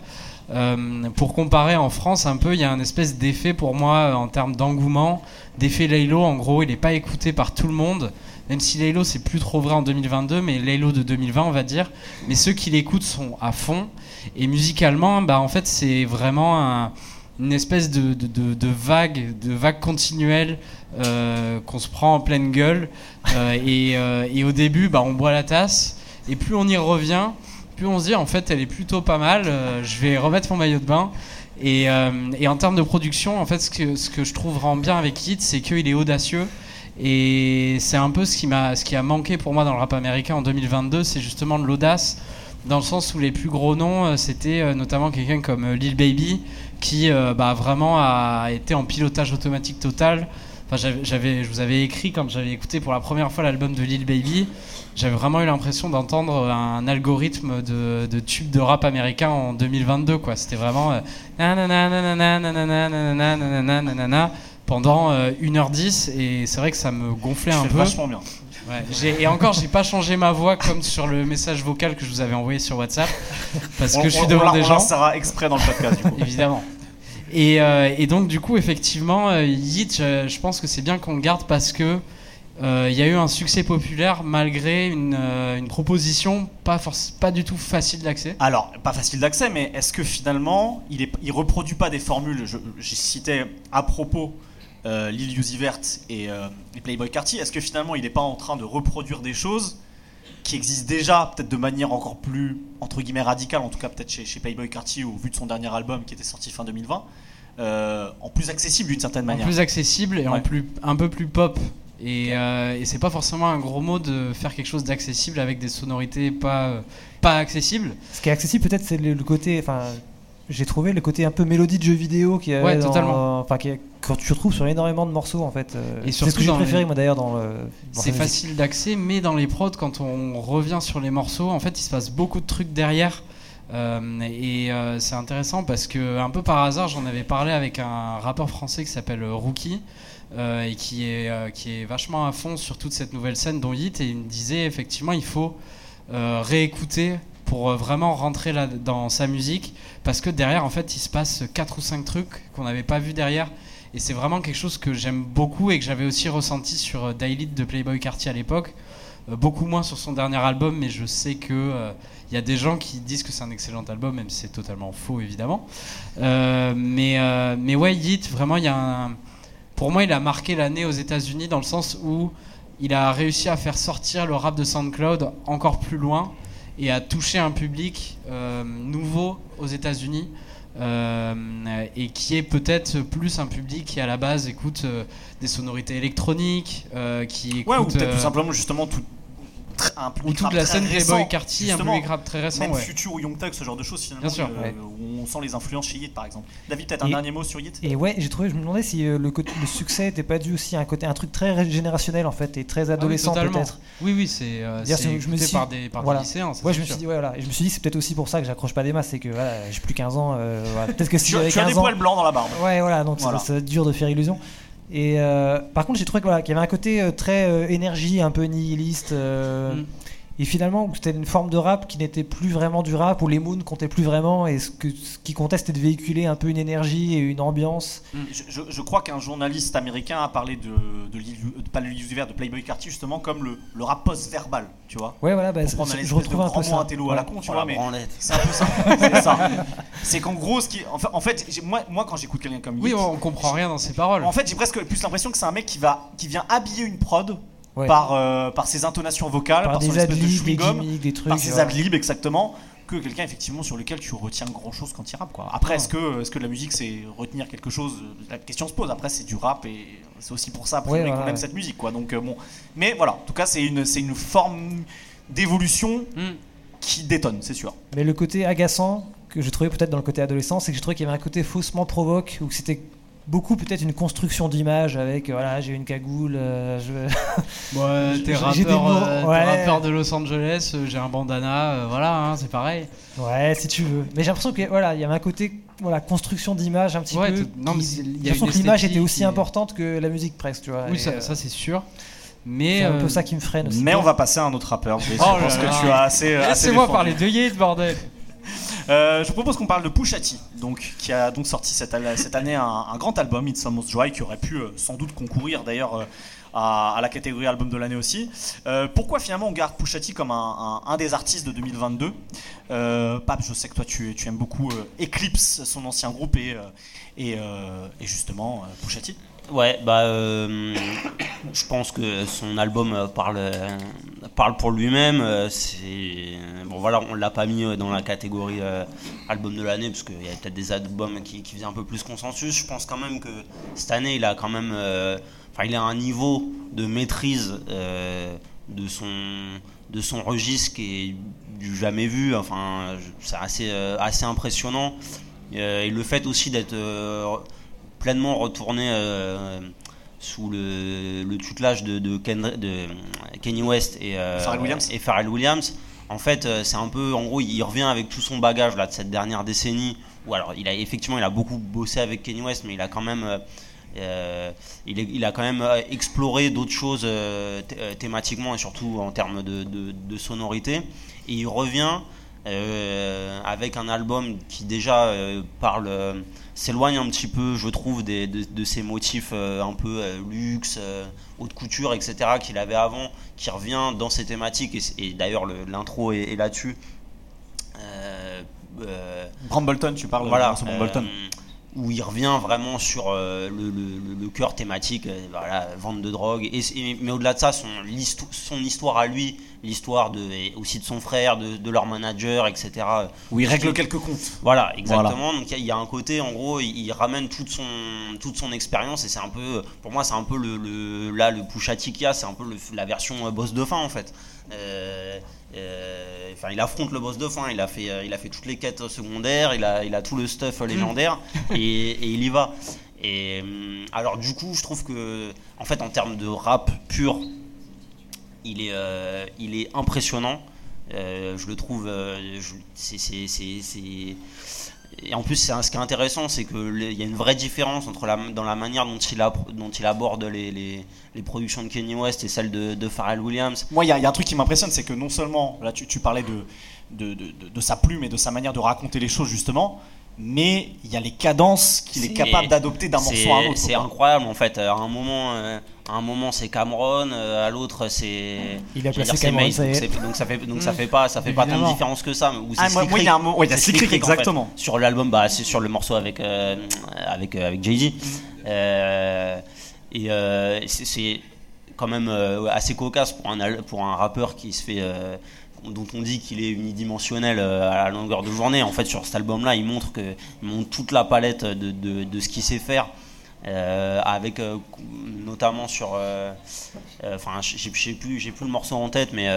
Euh, pour comparer en France un peu, il y a un espèce d'effet pour moi en termes d'engouement, d'effet Laylo. En gros, il n'est pas écouté par tout le monde, même si Laylo c'est plus trop vrai en 2022, mais Laylo de 2020 on va dire. Mais ceux qui l'écoutent sont à fond. Et musicalement, bah en fait c'est vraiment un- une espèce de, vague, de vague continuelle euh, qu'on se prend en pleine gueule. Euh, et, euh, et au début, bah, on boit la tasse. Et plus on y revient, plus on se dit en fait elle est plutôt pas mal. je vais remettre mon maillot de bain. Et, en termes de production, en fait, ce que, ce que je trouve vraiment bien avec Hit, c'est qu'il est audacieux. Et c'est un peu ce qui, m'a, ce qui a manqué pour moi dans le rap américain en 2022, c'est justement de l'audace, dans le sens où les plus gros noms, c'était notamment quelqu'un comme Lil Baby, qui euh, bah, vraiment a été en pilotage automatique total. Enfin, j'avais, je vous avais écrit quand j'avais écouté pour la première fois l'album de Lil Baby, j'avais vraiment eu l'impression d'entendre un algorithme de, de tube de rap américain en 2022. Quoi. C'était vraiment euh, nanana, nanana, nanana, pendant euh, 1h10 et c'est vrai que ça me gonflait un peu. vachement bien. Ouais, et encore, j'ai pas changé ma voix comme sur le message vocal que je vous avais envoyé sur WhatsApp parce On- que je suis on- devant on des la- On gens. lancera exprès dans le podcast du coup. Évidemment. Et, euh, et donc, du coup, effectivement, euh, je, je pense que c'est bien qu'on le garde parce que euh, il y a eu un succès populaire malgré une, euh, une proposition pas, pas du tout facile d'accès. Alors, pas facile d'accès, mais est-ce que finalement, il, il reproduit pas des formules? Je- J'ai cité à propos euh, Lil Uzi Vert et, euh, et Playboy Carty. Est-ce que finalement, il n'est pas en train de reproduire des choses qui existe déjà, peut-être de manière encore plus entre guillemets radicale, en tout cas peut-être chez, chez Playboy Carty au vu de son dernier album qui était sorti fin 2020, euh, en plus accessible d'une certaine En manière. plus accessible et en plus, un peu plus pop. Et, euh, et c'est pas forcément un gros mot de faire quelque chose d'accessible avec des sonorités pas, pas accessibles. Ce qui est accessible peut-être c'est le, le côté, enfin, j'ai trouvé le côté un peu mélodie de jeu vidéo qui Ouais, totalement. enfin qui quand tu retrouves sur énormément de morceaux en fait. euh, Et c'est ce que j'ai préféré les- moi d'ailleurs dans le. C'est facile d'accès, mais dans les prods, quand on revient sur les morceaux, en fait, il se passe beaucoup de trucs derrière. Euh, et euh, c'est intéressant parce que, un peu par hasard, j'en avais parlé avec un rappeur français qui s'appelle Rookie. euh, et qui est, qui est vachement à fond sur toute cette nouvelle scène dont Hit et il me disait effectivement il faut réécouter pour euh, vraiment rentrer là dans sa musique parce que derrière en fait il se passe quatre ou cinq trucs qu'on n'avait pas vu derrière. Et c'est vraiment quelque chose que j'aime beaucoup et que j'avais aussi ressenti sur euh, Daily de Playboy Carty à l'époque Euh, beaucoup moins sur son dernier album mais je sais que euh, il y a des gens qui disent que c'est un excellent album même si c'est totalement faux évidemment. Euh, mais euh, mais ouais Hit vraiment il y a un pour moi, il a marqué l'année aux États-Unis dans le sens où il a réussi à faire sortir le rap de SoundCloud encore plus loin et à toucher un public euh, nouveau aux États-Unis euh, et qui est peut-être plus un public qui à la base écoute euh, des sonorités électroniques, euh, qui écoute Ouais, ou peut-être tout simplement justement tout un ou toute la très scène récent, Playboy Carty, un justement. public rap très récent. Même ouais. Future ou Young Thug, ce genre de choses finalement, Bien sûr, euh, ouais. où on sent les influences chez Yit par exemple. David, peut-être un dernier mot sur Yit Et ouais, j'ai trouvé, je me demandais si euh, le, le succès n'était pas dû aussi à un côté, un truc très générationnel en fait et très Ah oui, adolescent peut-être. Oui, oui, c'est euh, je me suis- par des, par des voilà. lycéens. ça, Ouais, c'est je me suis dit, ouais, voilà. Et je me suis dit, c'est peut-être aussi pour ça que j'accroche pas des masses, c'est que voilà, j'ai plus 15 ans. euh, voilà. Peut-être que si Tu, j'avais tu as 15 des ans. poils blancs dans la barbe. Ouais, voilà, donc ça, ça va être dur de faire illusion. Et euh, par contre, j'ai trouvé qu'il y avait un côté euh, très euh, énergie, un peu nihiliste. Mm. Et finalement, c'était une forme de rap qui n'était plus vraiment du rap, où les mots ne comptaient plus vraiment, et ce, que, ce qui comptait, c'était de véhiculer un peu une énergie et une ambiance. Je, je- je crois qu'un journaliste américain a parlé de, de, de- pas de l'univers de Playboy Carty justement comme le, le rap post-verbal, tu vois. Ouais, voilà, bah, Pour je retrouve de un peu ça. intello à la Ouais. con, tu Oh, vois, mais c'est un peu ça. c'est ça. C'est qu'en gros, ce qui, en fait, en fait, j'ai- moi, moi, quand j'écoute quelqu'un comme Oui, Yeat, on comprend rien dans ses paroles. En fait, j'ai presque plus l'impression que c'est un mec qui va, qui vient habiller une prod Ouais. par, euh, par ses intonations vocales, par, Par son des espèce de chewing-gum, trucs. par ses voilà. adlibs exactement, que quelqu'un effectivement sur lequel tu retiens grand chose quand il rappe quoi. Après, est-ce que, est-ce que la musique c'est retenir quelque chose La question se pose. Après, c'est du rap et c'est aussi pour ça Ouais, qu'on aime ouais. cette musique quoi. Donc euh, bon, mais voilà. En tout cas, c'est une, c'est une forme d'évolution Hmm. qui détonne, c'est sûr. Mais le côté agaçant que j'ai trouvé peut-être dans le côté adolescent, c'est que j'ai trouvé qu'il y avait un côté faussement provoque, ou que c'était beaucoup peut-être une construction d'image avec voilà j'ai une cagoule euh, je... Ouais, t'es J'ai des rappeur, mots, euh, t'es ouais. rappeur de Los Angeles, euh, j'ai un bandana, euh, voilà, hein, c'est pareil. ouais si tu veux mais j'ai l'impression que voilà il y avait un côté voilà construction d'image un petit Ouais, peu non, mais qui- y a une que l'image était aussi importante que la musique presque tu vois Oui, ça, euh, ça, c'est sûr. Mais c'est un euh, peu ça qui me freine aussi Mais on va passer à un autre rappeur. Je Oh pense là. que tu as assez. assez laissez-moi défendu. parler de Yeet, bordel. Euh, je vous propose qu'on parle de Pusha T, donc qui a donc sorti cette, année un, grand album, It's Almost Dry, qui aurait pu euh, sans doute concourir d'ailleurs euh, à, la catégorie album de l'année aussi. Pourquoi finalement on garde Pusha T comme un, des artistes de 2022 euh, Pape, je sais que toi tu, aimes beaucoup Eclipse, son ancien groupe, et, justement Pusha T. Ouais, bah, euh, je pense que son album euh, parle, euh, parle pour lui-même. C'est bon, voilà, on l'a pas mis dans la catégorie album de l'année parce qu'il y a peut-être des albums qui, faisaient un peu plus consensus. Je pense quand même que cette année, il a quand même, il a un niveau de maîtrise de son de son registre qui est du jamais vu. Enfin, c'est assez assez impressionnant. Et le fait aussi d'être pleinement retourné euh, sous le, le tutelage de, de, Ken- de Kenny West et, euh, Pharrell Williams. et Pharrell Williams. En fait, euh, c'est un peu, en gros, il revient avec tout son bagage là de cette dernière décennie. Ou alors, il a effectivement, il a beaucoup bossé avec Kenny West, mais il a quand même, euh, il, est- il a quand même exploré d'autres choses euh, thé- thématiquement et surtout en termes de, de- de sonorité. Et il revient avec un album qui déjà euh, parle, euh, s'éloigne un petit peu, je trouve, des- de, de ces motifs euh, un peu euh, luxe, euh, haute couture, etc. qu'il avait avant, qui revient dans ces thématiques. Et, d'ailleurs, le- l'intro est, est là-dessus. Euh, euh, Brambleton, tu parles voilà, de Brambleton. euh, où il revient vraiment sur euh, le, le- le cœur thématique, euh, voilà, vente de drogue. Et, et- mais au-delà de ça, son, histoire à lui, l'histoire de, aussi de son frère, de, de leur manager, etc. Où il règle quelques comptes. Voilà, exactement. Donc il y a- il y, a un côté, en gros, il, il ramène toute son, toute son expérience et c'est un peu, pour moi, c'est un peu le, le- là le Pusha T qu'il y a, c'est un peu la version euh, boss de fin en fait. Euh, euh, Enfin, il affronte le boss de fin. Il a fait, euh, il a fait toutes les quêtes secondaires. Il a, il a tout le stuff euh, légendaire et, et il y va. Et hum, alors du coup, je trouve que, en fait, en termes de rap pur, il est, euh, il est impressionnant. Euh, je le trouve. euh, c'est- Et en plus, un- ce qui est intéressant, c'est qu'il y a une vraie différence entre dans la manière dont il, aborde les, productions de Kanye West et celles de, de Pharrell Williams. Moi, il y, a- un truc qui m'impressionne, c'est que non seulement, là, tu, parlais de sa plume et de sa manière de raconter les choses, justement, mais il y a les cadences qu'il est capable d'adopter d'un morceau à un autre. C'est incroyable en fait. À un moment, euh, à un moment c'est Cameron, euh, à l'autre c'est. Il a placé Cameron, Mace, donc donc ça fait donc ça fait pas ça fait pas tant de différence que ça. Ou Ah, moi- il y a un mot- ouais, il y a C'est Slick Rick, en fait. exactement. Sur l'album, bah, c'est sur le morceau avec euh, avec euh, avec Jay Z. Euh, et euh, c'est- quand même euh, assez cocasse pour un pour un rappeur qui se fait euh, dont on dit qu'il est unidimensionnel euh, à la longueur de journée. En fait, sur cet album-là, il montre que il toute la palette de, de, ce qu'il sait faire. euh, avec euh, notamment sur enfin sais plus j'ai plus le morceau en tête mais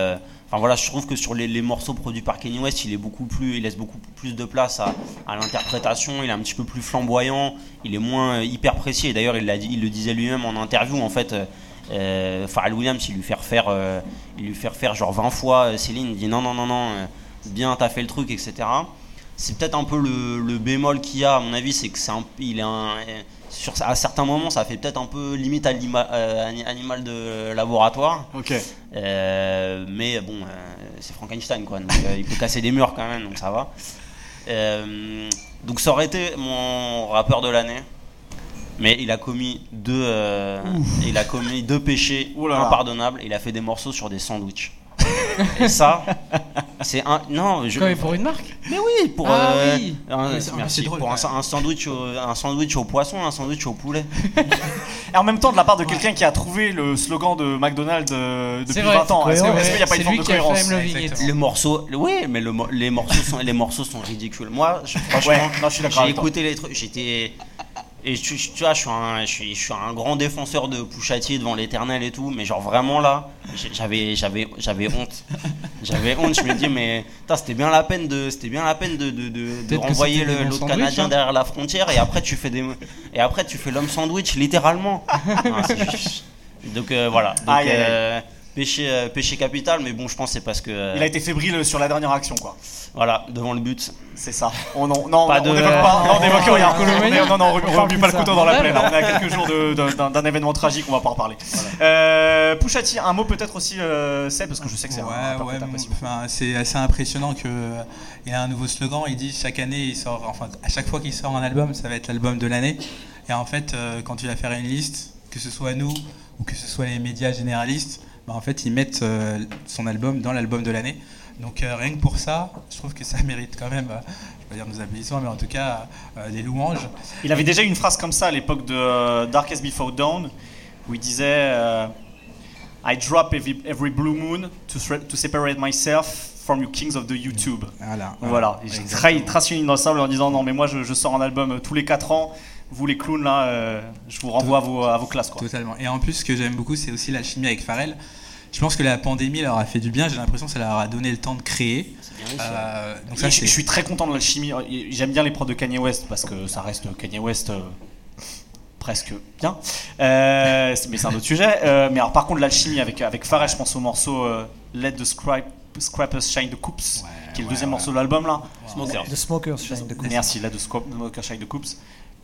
enfin voilà je trouve que sur les, morceaux produits par Kanye West il est beaucoup plus il laisse beaucoup plus de place à, à l'interprétation il est un petit peu plus flamboyant il est moins hyper précis et d'ailleurs il, il le disait lui-même en interview en fait Pharrell Williams il lui fait refaire euh, il lui fait refaire genre 20 fois euh, Céline il dit non non non non euh, bien t'as fait le truc etc c'est peut-être un peu le, le bémol qu'il y a à mon avis c'est que c'est un il est un euh, sur à certains moments ça fait peut-être un peu limite anima- euh, ani- animal de laboratoire Ok. euh, mais bon, euh, c'est Frankenstein quoi, donc euh, il peut casser des murs quand même, donc ça va. Euh, donc ça aurait été mon rappeur de l'année, mais il a commis deux, euh, il a commis deux péchés impardonnables. Il a fait des morceaux sur des sandwichs. Et ça, c'est un non. Je, mais pour une marque mais oui, pour Ah euh, oui. un- Mais c'est- merci, drôle, pour un, quand sandwich au, un sandwich au poisson, un sandwich au poulet. Et en même temps, de la part de quelqu'un qui a trouvé le slogan de McDonald's euh, depuis vrai, 20 ans, est-ce qu'il n'y a pas une forme de qui a fait cohérence? Les morceaux, oui, mais le les morceaux sont, les morceaux sont ridicules. Moi, je- franchement, Ouais, j'ai écouté les trucs, j'étais et tu, tu vois, je suis un, je suis, je suis un grand défenseur de Pouchatier devant l'Éternel et tout, mais genre vraiment là, j'avais, j'avais, j'avais honte, j'avais honte. Je me dis mais c'était bien la peine de, c'était bien la peine de, de, de- de renvoyer l'autre Canadien hein. derrière la frontière et après tu fais des, et après tu fais l'homme sandwich littéralement. Non, c'est juste- Donc euh, voilà. Donc, Aïe, aïe, aïe. euh, péché, euh, péché capital, mais bon, je pense que c'est parce que euh, Il a été fébrile sur la dernière action, quoi. voilà devant le but. C'est ça. On, non, non, Pas on de- n'évoque pas. Non, on n'évoque rien. On est- Non, non, on remue plus pas le couteau dans la plaie. là. On est à quelques jours de- d'un- d'un d'un événement tragique. On va pas en reparler. Euh, Pouchati, un mot peut-être aussi, euh, Seb, parce que je sais que c'est un Ouais, ouais, enfin, c'est assez impressionnant que euh, il a un nouveau slogan. Il dit chaque année, il sort, enfin à chaque fois qu'il sort un album, ça va être l'album de l'année. Et en fait, euh, quand tu vas faire une liste, que ce soit nous ou que ce soit les médias généralistes, bah, en fait, ils mettent euh, son album dans l'album de l'année. Donc euh, rien que pour ça, je trouve que ça mérite quand même, euh, je vais pas dire nos applaudissements, mais en tout cas des louanges. Il avait déjà une phrase comme ça à l'époque de Darkest Before Dawn, où il disait I drop every, every blue moon to, separate myself from you kings of the YouTube. Voilà. Voilà, il tra- trace une ligne dans le sable en disant non mais moi je, je sors un album tous les 4 ans, vous les clowns là, euh, je vous renvoie à vos, à vos classes quoi. Totalement. Et en plus, ce que j'aime beaucoup, c'est aussi l'alchimie avec Pharrell. Je pense que la pandémie leur a fait du bien. J'ai l'impression que ça leur a donné le temps de créer. C'est bien. Euh, donc ça, je, suis très content de l'alchimie. J'aime bien les prods de Kanye West parce que ça reste Kanye West euh, presque bien. Euh, mais c'est un autre sujet. Euh, mais alors, par contre, l'alchimie avec, avec Pharrell, je pense au morceau euh, Let the Scrap- Scrappers Shine the Coops, qui est le ouais, deuxième ouais. morceau de l'album là. Smokers. The Smokers Shine the Coops. Merci, Let the Scrappers Shine the Coops.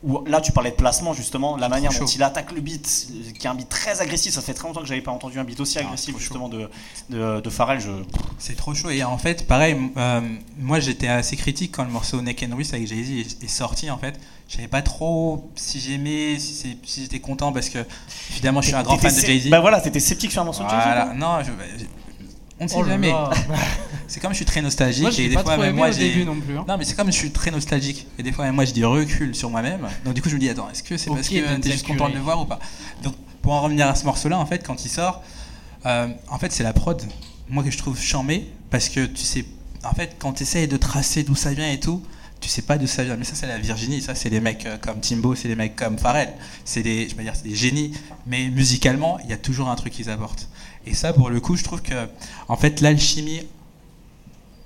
Où, là, tu parlais de placement justement, la manière dont il attaque le beat, euh, qui est un beat très agressif. Ça fait très longtemps que j'avais pas entendu un beat aussi Ah, agressif justement de, de, de Pharrell. Je... c'est trop chaud. Et en fait, pareil, euh, moi j'étais assez critique quand le morceau Neck and Wrist avec Jay-Z est, sorti. En fait, je savais pas trop si j'aimais, si, j'étais content parce que évidemment je suis un grand fan de Jay-Z. Bah voilà, t'étais sceptique sur un morceau de Jay-Z. Non, je- On ne sait Oh jamais. C'est comme je suis très nostalgique Moi, je et des fois même moi j'ai non plus. hein. Non mais c'est comme je suis très nostalgique et des fois même moi je dis recul sur moi-même. Donc du coup je me dis attends est-ce que c'est Au parce que t'es juste content de le voir ou pas? Donc pour en revenir à ce morceau-là en fait quand il sort, euh, en fait c'est la prod moi que je trouve charmée parce que tu sais en fait quand tu essayes de tracer d'où ça vient et tout tu sais pas d'où ça vient mais ça c'est la Virginie ça c'est les mecs euh, comme Timbo c'est les mecs comme Pharrell c'est des je veux dire c'est des génies mais musicalement il y a toujours un truc qu'ils apportent et ça pour le coup je trouve que en fait l'alchimie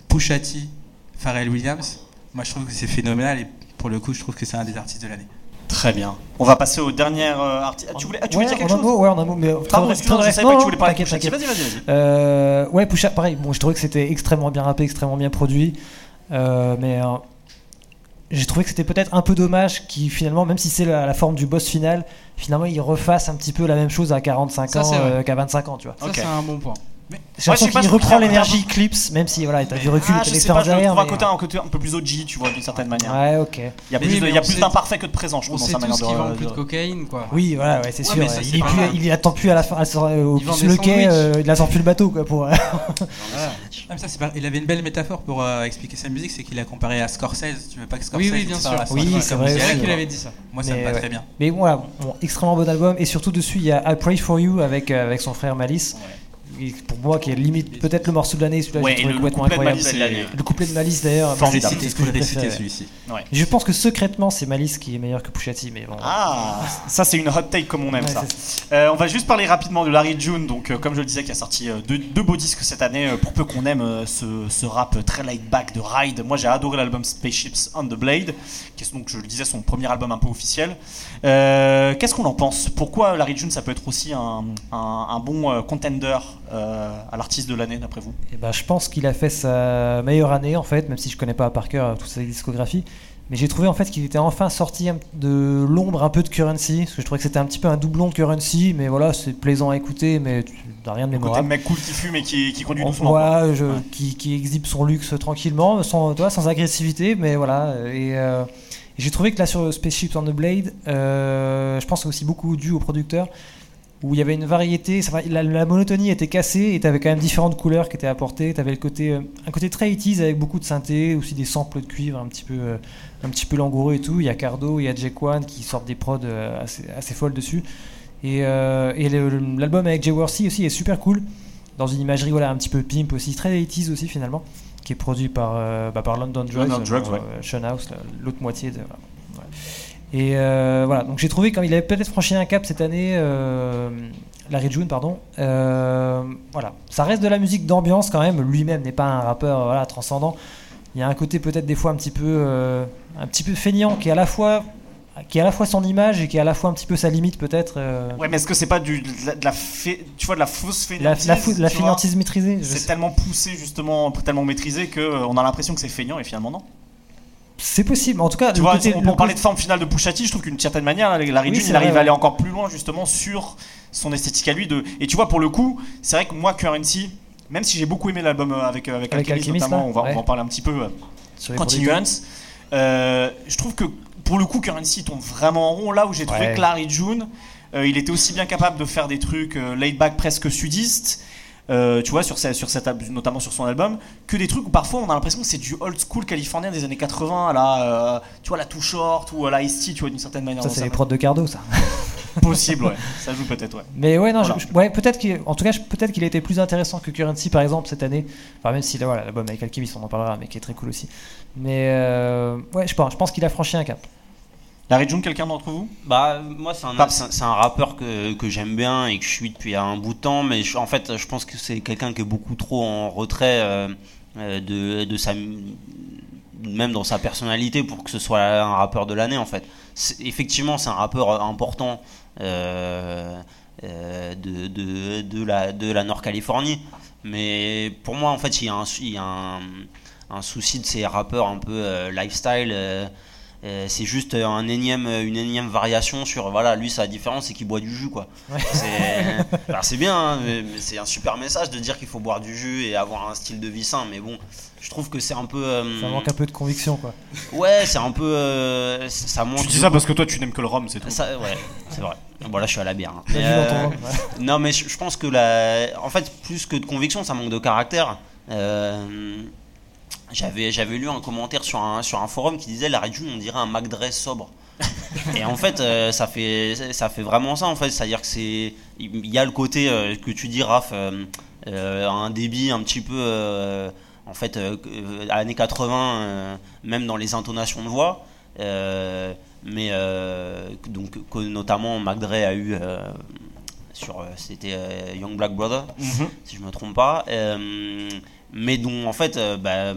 Pusha T, Pharrell Williams, moi je trouve que c'est phénoménal et pour le coup je trouve que c'est un des artistes de l'année. Très bien. On va passer au dernier artiste. Tu voulais, ah, tu voulais Ouais, dire quelque chose? mot, ouais, en un mot, mais très Pardon, excuse-moi, je savais pas que tu voulais parler de. Vas-y, vas-y, vas-y. Euh, ouais, Pusha, pareil. Bon, je trouvais que c'était extrêmement bien rappé, extrêmement bien produit, euh, mais euh, j'ai trouvé que c'était peut-être un peu dommage qu'il finalement, même si c'est la, la forme du boss final, finalement il refasse un petit peu la même chose à 45 Ça, ans euh, qu'à 25 ans, tu vois. Ça, c'est un bon point. J'ai l'impression qu'il reprend l'énergie Clips, même si voilà, t'as du recul, Ah, t'as je sais pas, l'expérience je derrière. trouve un mais- côté, un côté un peu plus OG, tu vois, d'une certaine manière. Ouais, ok. Il y a Oui, plus, plus sait- d'imparfait que de présent, je trouve, dans sa manière de. qu'ils vendent de- plus de cocaïne, quoi. Oui, voilà, ouais, c'est Ouais, sûr. ça, il, est plus- il attend plus à la fin, au des le quai, euh, il attend plus le bateau, quoi, pour. Ah, mais ça, c'est pas- Il avait une belle métaphore pour euh, expliquer sa musique, c'est qu'il a comparé à Scorsese. Tu veux pas que Scorsese Oui, oui, bien sûr. Oui, c'est vrai, C'est qu'il avait dit ça. Moi ça me Mais va très bien. Mais voilà, bon, extrêmement bon album. Et surtout dessus, il y a I Pray For You avec, euh, avec son frère Malice. Pour moi, qui est limite peut-être le morceau de l'année, celui-là, Ouais, j'ai trouvé complètement incroyable. Le couplet de Malice d'ailleurs, Formidable. c'est ce que je cité celui-ci. Je pense que secrètement, c'est Malice qui est meilleur que Pusha T, mais bon. Ah, ça c'est une hot take comme on aime Ouais, ça. Euh, on va juste parler rapidement de Larry June, donc euh, comme je le disais, qui a sorti euh, deux, deux beaux disques cette année. pour peu qu'on aime ce, ce rap très laid back de Ride, moi j'ai adoré l'album Spaceships on the Blade, qui est donc je le disais son premier album un peu officiel. Qu'est-ce qu'on en pense? Pourquoi Larry June ça peut être aussi un, un- un bon contender à l'artiste de l'année d'après vous Eh ben, je pense qu'il a fait sa meilleure année en fait, même si je connais pas par cœur toute sa discographie. Mais j'ai trouvé en fait qu'il était enfin sorti de l'ombre un peu de Currency, parce que je trouvais que c'était un petit peu un doublon de Currency, mais voilà, c'est plaisant à écouter, mais tu n'as rien de Le mémorable. mec cool qui fume et qui, qui conduit On- doucement. voilà, je- Ouais. qui, qui exhibe son luxe tranquillement, sans, toi, sans agressivité, mais voilà. Et, euh, et j'ai trouvé que là sur Spaceships on the Blade, euh, je pense aussi beaucoup dû au producteur, où il y avait une variété, la, la monotonie était cassée et tu avais quand même différentes couleurs qui étaient apportées. Tu avais le côté, euh, un côté très 80s avec beaucoup de synthé, aussi des samples de cuivre un petit peu, euh, un petit peu langoureux et tout. Il y a Cardo, il y a Jake One qui sortent des prods euh, assez, assez folles dessus. Et, l'album avec Jay Worthy aussi est super cool, dans une imagerie voilà, un petit peu pimp aussi, très 80s aussi finalement, qui est produit par, bah, par London Drugs, London Drugs, ouais. Sean House, la- l'autre moitié de. Et euh, voilà, donc j'ai trouvé comme il avait peut-être franchi un cap cette année, euh, Larry June, pardon. euh, voilà, ça reste de la musique d'ambiance quand même. Lui-même n'est pas un rappeur voilà, transcendant. Il y a un côté peut-être des fois un petit peu, euh, un petit peu feignant qui est à la fois, qui est à la fois son image et qui est à la fois un petit peu sa limite peut-être. euh, Ouais, mais est-ce que c'est pas du, de la, de la fée- tu vois, de la fausse fainéantise la, la fainéantise maîtrisée. C'est tellement poussé justement, tellement maîtrisé que euh, on a l'impression que c'est feignant et finalement non. C'est possible. En tout cas, Tu vois, côté- on, parlait de forme finale de Pushati, je trouve qu'une certaine manière, Larry Oui, June, c'est il arrive à aller encore plus loin justement sur son esthétique à lui. De... Et tu vois, pour le coup, c'est vrai que moi, Currency, même si j'ai beaucoup aimé l'album euh, avec, euh, avec, Avec Alchemist, Alchemist, notamment, on va, on ouais. va en parler un petit peu. euh, sur. Continuance. Euh, je trouve que pour le coup, Currency tombe vraiment en rond. Là où j'ai trouvé Ouais. que Larry June, euh, il était aussi bien capable de faire des trucs euh, laid back presque sudistes. Euh, tu vois, sur, sa- sur notamment sur son album, que des trucs où parfois on a l'impression que c'est du old school californien des années 80, là, euh, tu vois, la Too Short ou la Ice-T, tu vois, d'une certaine manière. Ça, c'est les prods de Cardo, ça. Possible, ouais. Ça joue peut-être, ouais. Mais ouais, non, je- Voilà. je- ouais, peut-être qu'il, en tout cas, peut-être qu'il a été plus intéressant que Currency par exemple cette année. Enfin, même si là, voilà, l'album avec Alchemist, on en parlera, mais qui est très cool aussi. Mais euh, ouais, je pense, je pense qu'il a franchi un cap. Larry June, quelqu'un d'entre vous? Bah, moi, c'est un, rappeur que, que j'aime bien et que je suis depuis un bout de temps, mais je- en fait, je pense que c'est quelqu'un qui est beaucoup trop en retrait euh, euh, de, de sa. même dans sa personnalité pour que ce soit un rappeur de l'année, en fait. Effectivement, c'est un rappeur important euh, euh, de, de, de la, de la Nord-Californie, mais pour moi, en fait, il y a un, il y a un, un souci de ces rappeurs un peu lifestyle. Euh, euh, c'est juste un énième, une énième variation sur voilà lui sa différence c'est qu'il boit du jus quoi. C'est alors, c'est bien hein, c'est un super message de dire qu'il faut boire du jus et avoir un style de vie sain mais bon je trouve que c'est un peu euh, Ça manque un peu de conviction, quoi. ouais c'est un peu euh, ça manque Tu dis ça parce que toi tu n'aimes que le rhum, c'est tout. ça, ouais c'est vrai bon là je suis à la bière hein. T'as Mais, vu dans ton euh, rhum, ouais. non, mais je, je pense que la, en fait, plus que de conviction, ça manque de caractère. Euh, j'avais, j'avais lu un commentaire sur un, sur un forum qui disait la Red June, on dirait un McDress sobre. Et en fait, euh, ça fait, ça fait vraiment ça en fait. C'est-à-dire que c'est, il y a le côté euh, que tu dis, Raph, euh, euh, un débit un petit peu, en fait, à années 80, euh, même dans les intonations de voix. Mais donc que notamment McDre a eu sur, c'était Young Black Brother Mhm. si je me trompe pas. Mais dont en fait, euh, bah,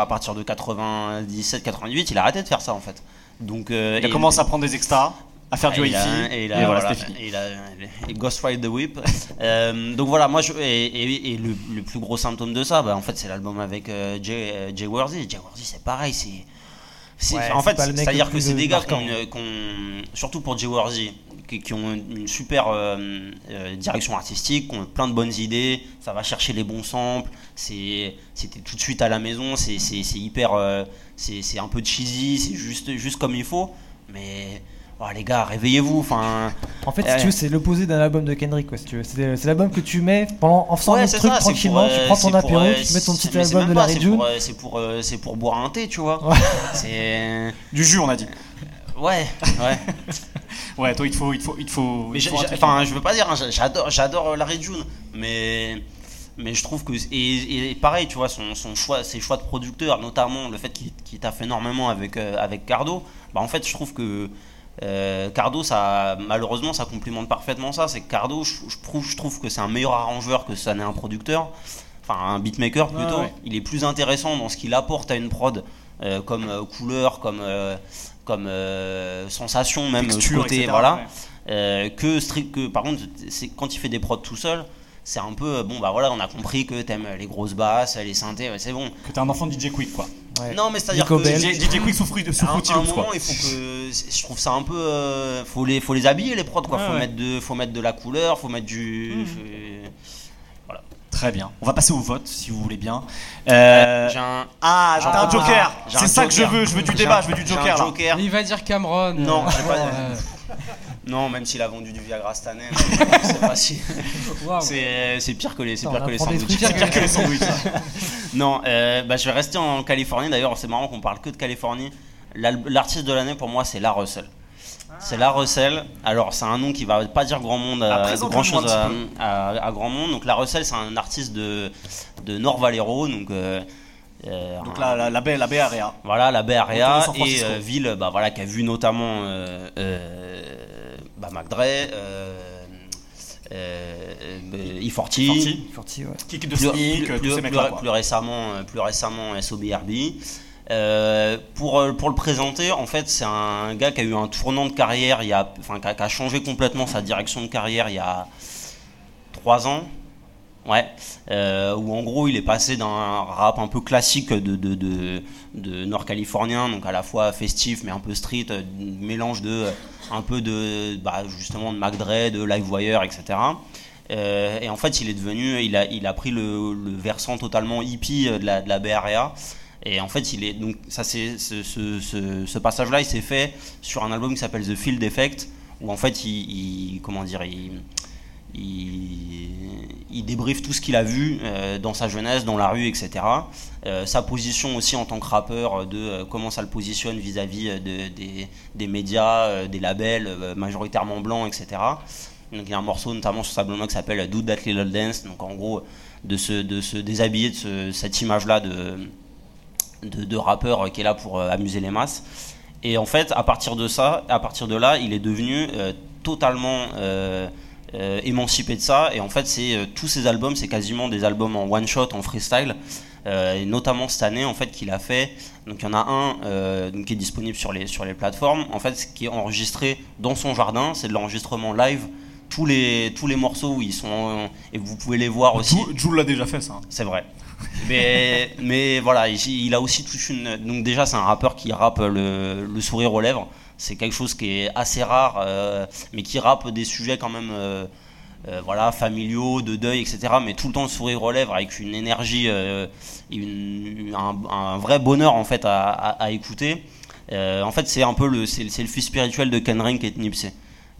à partir de 97-98, il a arrêté de faire ça en fait. Donc, euh, Il a commencé à prendre des extras, à faire du et hi il a- et et voilà, voilà, c'était fini. et et Ghost Ride the Whip. Euh, donc voilà, moi, je, et le, le plus gros symptôme de ça, bah, en fait, c'est l'album avec euh, Jay, euh, Jay Worthy. Jay Worthy, c'est pareil, c'est. Ouais, en fait, c'est-à-dire que c'est des gars qui ont, ont- surtout pour Worthy, qui, qui ont une une super euh, euh, direction artistique, qui ont plein de bonnes idées, ça va chercher les bons samples, c'est c'était tout de suite à la maison, c'est c'est- c'est hyper, euh, c'est c'est un peu cheesy, c'est juste, juste comme il faut, mais oh, les gars, réveillez-vous, enfin. En fait, si tu veux, c'est l'opposé d'un album de Kendrick, quoi, si tu veux. C'est c'est l'album que tu mets pendant, en faisant Ouais, un truc ça, tranquillement, pour, tu euh, prends ton apéro, euh, tu mets ton petit album de pas, la c'est June. pour, euh, C'est pour, euh, c'est pour boire un thé, tu vois. Ouais. C'est. Du jus, on a dit. Ouais, ouais. Ouais, toi, il te faut. Il te faut, il te faut, Mais il te enfin, je veux pas dire, hein, j'a- j'adore, j'adore Larry June, mais mais je trouve que et, et pareil, tu vois, son, son choix, ses choix de producteur, notamment le fait qu'il qu'il taffe énormément avec euh, avec Cardo, bah en fait, je trouve que euh, Cardo, ça malheureusement, ça complimente parfaitement ça. C'est que Cardo, je, je trouve, je trouve que c'est un meilleur arrangeur que ça n'est un producteur, enfin un beatmaker plutôt. Ouais. Il est plus intéressant dans ce qu'il apporte à une prod, euh, comme euh, couleur, comme comme sensation, même Texture, côté, etc., voilà. ouais. Que strict que par contre c'est quand il fait des prods tout seul c'est un peu euh, bon bah voilà on a compris que t'aimes les grosses basses les synthés ouais, c'est bon Que t'es un enfant de DJ Quick, quoi. Ouais. non mais c'est à dire Nico que Bell. DJ, DJ Quick sous fruit de sous à un, un moment quoi. il faut que je trouve ça un peu euh, faut les faut les habiller les prods quoi Ouais, faut ouais. mettre de faut mettre de la couleur faut mettre du Mhm. faut- Très bien. On va passer au vote, si vous voulez bien. Euh, j'ai un Ah, j'ai Ah, un joker. un C'est ça que je joker. veux. Je veux du débat. un- Je veux du j'ai un joker joker. Il va dire Cameron. Non, j'ai pas- Euh, non même s'il a vendu du Viagra cette année c'est pas si waouh. c'est c'est pire que les Attends, pire que les sandwichs. pire que les sandwichs. Non euh, bah, je vais rester en Californie. D'ailleurs c'est marrant qu'on parle que de Californie. L'artiste de l'année pour moi c'est La Russell c'est La Russell alors c'est un nom qui va pas dire grand monde Ah, à, présente-le-moi grand chose à, petit à- à grand monde. Donc La Russell c'est un artiste de de Nord Valero. Donc euh, euh, Donc un- la, la, la baie, la baie Area. voilà, la Bay Autour Area et euh, ville bah, voilà, qui a vu notamment euh, euh, bah, McDre, euh, euh, euh, E40, Forti. Forti, ouais. Kick de plus, Sneak, plus- tous plus- plus- plus récemment, euh, plus récemment SOBRB. Euh, pour, euh, pour le présenter, en fait, c'est un gars qui a eu un tournant de carrière, il y a, enfin, qui a, qui a changé complètement sa direction de carrière il y a trois ans. Ouais, euh, où en gros il est passé d'un rap un peu classique de, de, de, de nord-californien, donc à la fois festif mais un peu street, euh, mélange de un peu de bah, justement de McDre, de Livewire, etc. Euh, et en fait il est devenu, il a, il a pris le, versant totalement hippie de la, de la Area. Et en fait, il est donc ça c'est ce, ce, ce, ce passage-là, il s'est fait sur un album qui s'appelle The Field Effect, où en fait il, il- comment dire, il, il, il débriefe tout ce qu'il a vu euh, dans sa jeunesse, dans la rue, etc. Euh, sa position aussi en tant que rappeur, de euh, comment ça le positionne vis-à-vis de- des, médias, des labels majoritairement blancs, etc. Donc il y a un morceau notamment sur sa blonde qui s'appelle Do That Little Dance, donc en gros de se, de déshabiller de ce- cette image-là de, de, de rappeur qui est là pour amuser les masses. Et en fait, à partir de ça, à partir de là, il est devenu totalement euh, émancipé de ça. Et en fait, c'est euh, tous ses albums, c'est quasiment des albums en one shot, en freestyle. Euh, et notamment cette année, en fait, qu'il a fait. Donc, il y en a un euh, donc, qui est disponible sur les sur les plateformes. En fait, ce qui est enregistré dans son jardin, c'est de l'enregistrement live. Tous les tous les morceaux où ils sont et vous pouvez les voir aussi. Jules- Jules l'a déjà fait ça. C'est vrai. mais, mais voilà, il, il a aussi toute une. Donc, déjà, c'est un rappeur qui rappe le, le sourire aux lèvres. C'est quelque chose qui est assez rare, euh, mais qui rappe des sujets quand même. euh, euh, voilà, familiaux, de deuil, etc. Mais tout le temps le sourire aux lèvres avec une énergie, un, vrai bonheur en fait à, écouter. En fait, c'est un peu le, c'est, le fils spirituel de Kendrick et Nipsey.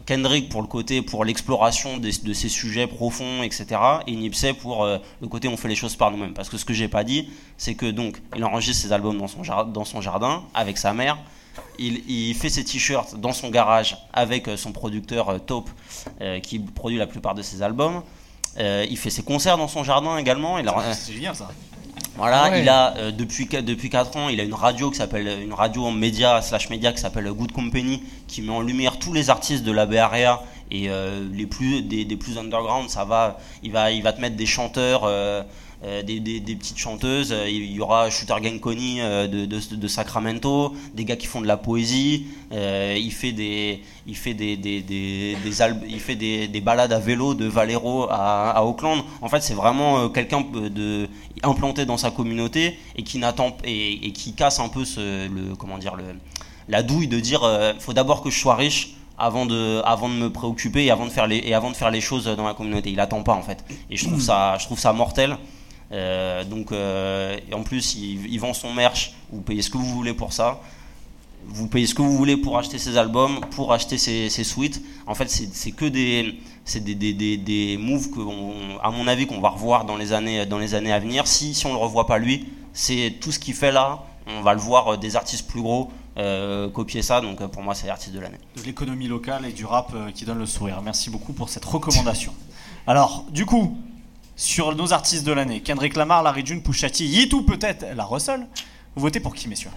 Kendrick pour le côté pour l'exploration de ces sujets profonds, etc. Et Nipsey pour le côté on fait les choses par nous-mêmes. Parce que ce que j'ai pas dit, c'est que donc il enregistre ses albums dans son jardin avec sa mère. Il, il fait ses t-shirts dans son garage avec euh, son producteur euh, Taupe euh, qui produit la plupart de ses albums. Euh, il fait ses concerts dans son jardin également. Il a- C'est génial ça. voilà, Ouais. il a euh, depuis depuis 4 ans, il a une radio qui s'appelle une radio en média slash média qui s'appelle Good Company qui met en lumière tous les artistes de la Bay Area et euh, les plus des, des plus underground, ça va il va il va te mettre des chanteurs euh, des, des- des petites chanteuses, euh, il y aura Shooter Gang Connie euh, de, de- de Sacramento, des gars qui font de la poésie, euh, il fait des il fait des des, des, des alb- il fait des, des balades à vélo de Valero à, à Auckland. En fait, c'est vraiment euh, quelqu'un de implanté dans sa communauté et qui n'attend et, et qui casse un peu ce, le comment dire le la douille de dire euh, faut d'abord que je sois riche avant de avant de me préoccuper et avant de faire les et avant de faire les choses dans la communauté. Il attend pas en fait. Et je trouve ça je trouve ça mortel. Euh, donc euh, en plus il, il vend son merch. Vous payez ce que vous voulez pour ça. Vous payez ce que vous voulez pour acheter ses albums, pour acheter ses, suites. En fait, c'est que des, c'est des, des, des, des moves que, à mon avis, qu'on va revoir dans les années, dans les années à venir. Si, si on le revoit pas lui, c'est tout ce qu'il fait là. On va le voir euh, des artistes plus gros copier ça. Donc pour moi, c'est l'artiste de l'année. de l'économie locale et du rap qui donne le sourire. Merci beaucoup pour cette recommandation. Alors, du coup, sur nos artistes de l'année, Kendrick Lamar, Larry June, Pusha T, Yeet ou peut-être la Russell, vous votez pour qui, messieurs?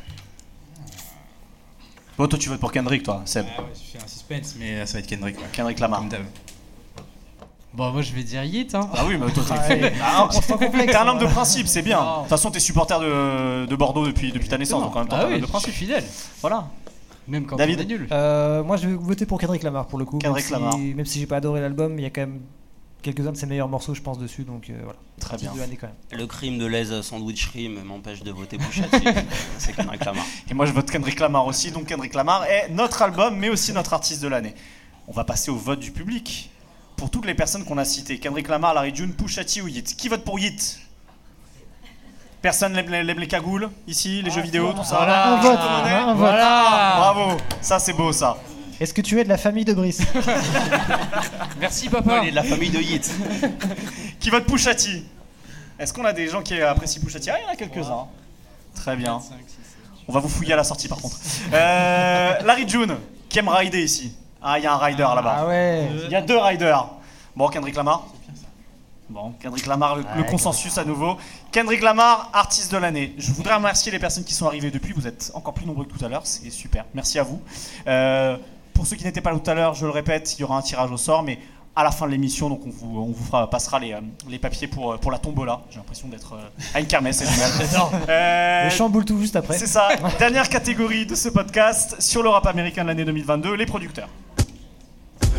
Bon, toi, tu votes pour Kendrick, toi, Seb. Ah ouais, je fais un suspense, mais ça va être Kendrick. ouais. Kendrick Lamar. Bon, moi je vais dire Yeet. Hein. Ah oui, mais toi, Ah, ouais. Ah, T'es un hein. homme de principe, c'est bien. De toute façon, t'es supporter de, de Bordeaux depuis, depuis ta naissance, donc en même temps, ah t'es un oui, de je principe. suis fidèle. Voilà. Même quand David on est nul. Euh, moi, je vais voter pour Kendrick Lamar pour le coup. Kendrick même Lamar. Même si j'ai pas adoré l'album, il y a quand même quelques-uns de ses meilleurs morceaux, je pense, dessus. Donc euh, voilà. Très bien. Quand même. Le crime de l'aise sandwicherie m'empêche de voter Pusha T. c'est Kendrick Lamar. Et moi, je vote Kendrick Lamar aussi. Donc, Kendrick Lamar est notre album, mais aussi notre artiste de l'année. On va passer au vote du public. Pour toutes les personnes qu'on a citées Kendrick Lamar, Larry June, Pusha T ou Yeet. Qui vote pour Yeet Personne lève, lève les cagoules ici, les jeux vidéo, tout ça? Voilà. Un vote, Ah, un vote. Voilà. Bravo, ça c'est beau ça. Est-ce que tu es de la famille de Brice Merci papa. il est de la famille de Yeet. Qui vote Pusha T Est-ce qu'on a des gens qui apprécient Pusha T Ah, il y en a quelques-uns. Très bien. On va vous fouiller à la sortie par contre. Euh, Larry June, qui aime rider ici Ah, il y a un rider là-bas. Ah ouais. Il y a deux riders. Bon, Kendrick Lamar. Bon, Kendrick Lamar, le, le consensus à nouveau. Kendrick Lamar, artiste de l'année. Je voudrais remercier les personnes qui sont arrivées depuis. Vous êtes encore plus nombreux que tout à l'heure. C'est super. Merci à vous. Euh, pour ceux qui n'étaient pas là tout à l'heure, je le répète, il y aura un tirage au sort, mais à la fin de l'émission, donc on vous, on vous fera- passera les, euh, les papiers pour, euh, pour la tombola. J'ai l'impression d'être euh, à une kermesse, c'est génial. Euh, Le chamboule tout juste après. c'est ça. Dernière catégorie de ce podcast sur le rap américain de l'année 2022, les producteurs.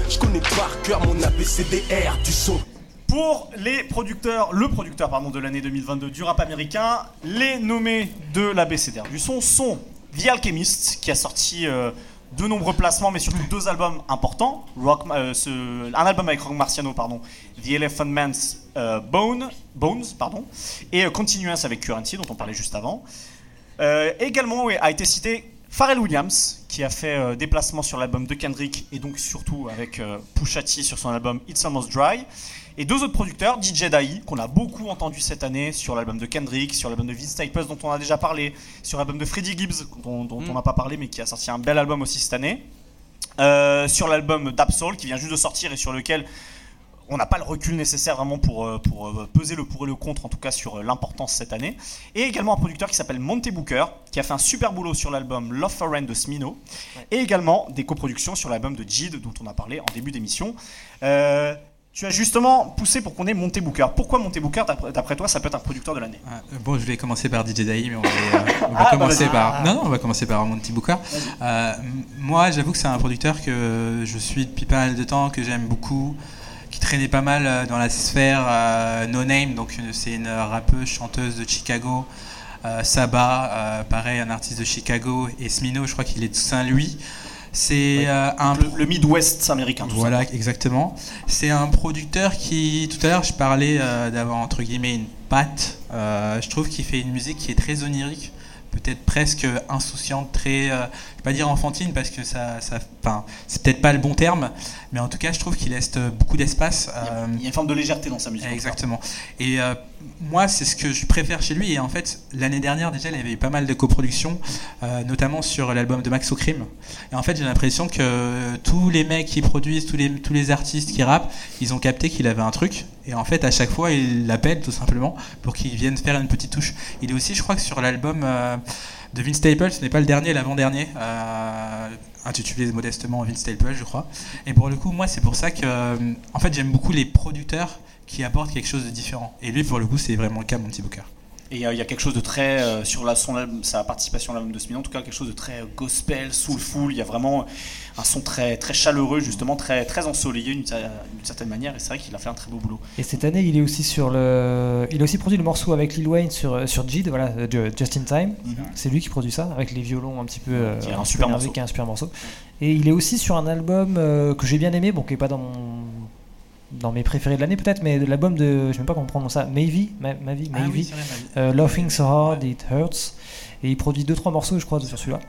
Je connais par cœur mon ABCDR du son. Pour les producteurs, le producteur pardon, de l'année 2022 du rap américain, les nommés de l'ABCDR du son sont The Alchemist, qui a sorti euh, de nombreux placements, mais surtout deux albums importants. Euh, un album avec Rock Marciano, pardon, The Elephant Man's euh, Bone, Bones, pardon, et euh, Continuous avec Currency, dont on parlait juste avant. Euh, également a été cité Pharrell Williams, qui a fait euh, des placements sur l'album de Kendrick et donc surtout avec Pusha sur son album It's Almost Dry. Et deux autres producteurs, DJ Dai, qu'on a beaucoup entendu cette année sur l'album de Kendrick, sur l'album de Vince Staples dont on a déjà parlé, sur l'album de Freddie Gibbs dont, dont on n'a pas parlé mais qui a sorti un bel album aussi cette année, Euh, sur l'album d'Absoul qui vient juste de sortir et sur lequel on n'a pas le recul nécessaire vraiment pour, euh, pour euh, peser le pour et le contre, en tout cas sur l'importance cette année. Et également un producteur qui s'appelle Monte Booker, qui a fait un super boulot sur l'album Love for Rent de Smino, et également des coproductions sur l'album de Jid, dont on a parlé en début d'émission. Euh, tu as justement poussé pour qu'on ait Monte Booker. Pourquoi Monte Booker, d'après- toi, ça peut être un producteur de l'année? Ah, euh, bon, je vais commencer par DJ Daï, mais on va, euh, on va Ah, bah, commencer par. Non, non, on va commencer par Monty Booker. Euh, moi, j'avoue que c'est un producteur que je suis depuis pas mal de temps, que j'aime beaucoup, qui traînait pas mal dans la sphère No Name, donc c'est une rappeuse, chanteuse de Chicago. Saba, pareil, un artiste de Chicago. Et Smino, je crois qu'il est de Saint-Louis. C'est euh, un Le, le Midwest américain. tout voilà, exactement. C'est un producteur qui, tout à l'heure, je parlais euh, d'avoir entre guillemets une patte. Euh, je trouve qu'il fait une musique qui est très onirique, peut-être presque insouciante, très, vais pas dire enfantine parce que ça, ça, enfin, c'est peut-être pas le bon terme, mais en tout cas, je trouve qu'il laisse euh, beaucoup d'espace. euh, Il y a une forme de légèreté dans sa musique. Exactement. Et euh, moi, c'est ce que je préfère chez lui. Et en fait, l'année dernière, déjà, il avait eu pas mal de coproductions, euh, notamment sur l'album de Max O'Crim. Et en fait, j'ai l'impression que tous les mecs qui produisent, tous les, tous les artistes qui rappent, ils ont capté qu'il avait un truc. Et en fait, à chaque fois, ils l'appellent tout simplement pour qu'il vienne faire une petite touche. Il est aussi, je crois que sur l'album euh, de Vince Staples, ce n'est pas le dernier, l'avant-dernier. euh, intitulé modestement Vince Staples, je crois. Et pour le coup, moi, c'est pour ça que, euh, en fait, j'aime beaucoup les producteurs qui apportent quelque chose de différent. Et lui, pour le coup, c'est vraiment le cas, mon petit Booker. Et euh, il y a quelque chose de très euh, sur la, son album- sa participation à l'album de Smino, en tout cas quelque chose de très euh, gospel, soulful. Il y a vraiment un son très très chaleureux, justement très très ensoleillé d'une cer- d'une certaine manière. Et c'est vrai qu'il a fait un très beau boulot. Et cette année, il est aussi sur le, il a aussi produit le morceau avec Lil Wayne sur sur Jid, voilà, Just in Time. C'est lui qui produit ça avec les violons un petit peu. euh, Qui est un super morceau. qui est un super morceau. Et il est aussi sur un album euh, que j'ai bien aimé, bon, qui est pas dans mon dans mes préférés de l'année peut-être, mais l'album de, je sais même pas comment prendre ça, Maybe, Ma, Mavi, Ah Maybe, euh, Laughing So Hard It Hurts, et il produit deux trois morceaux, je crois, sur celui-là.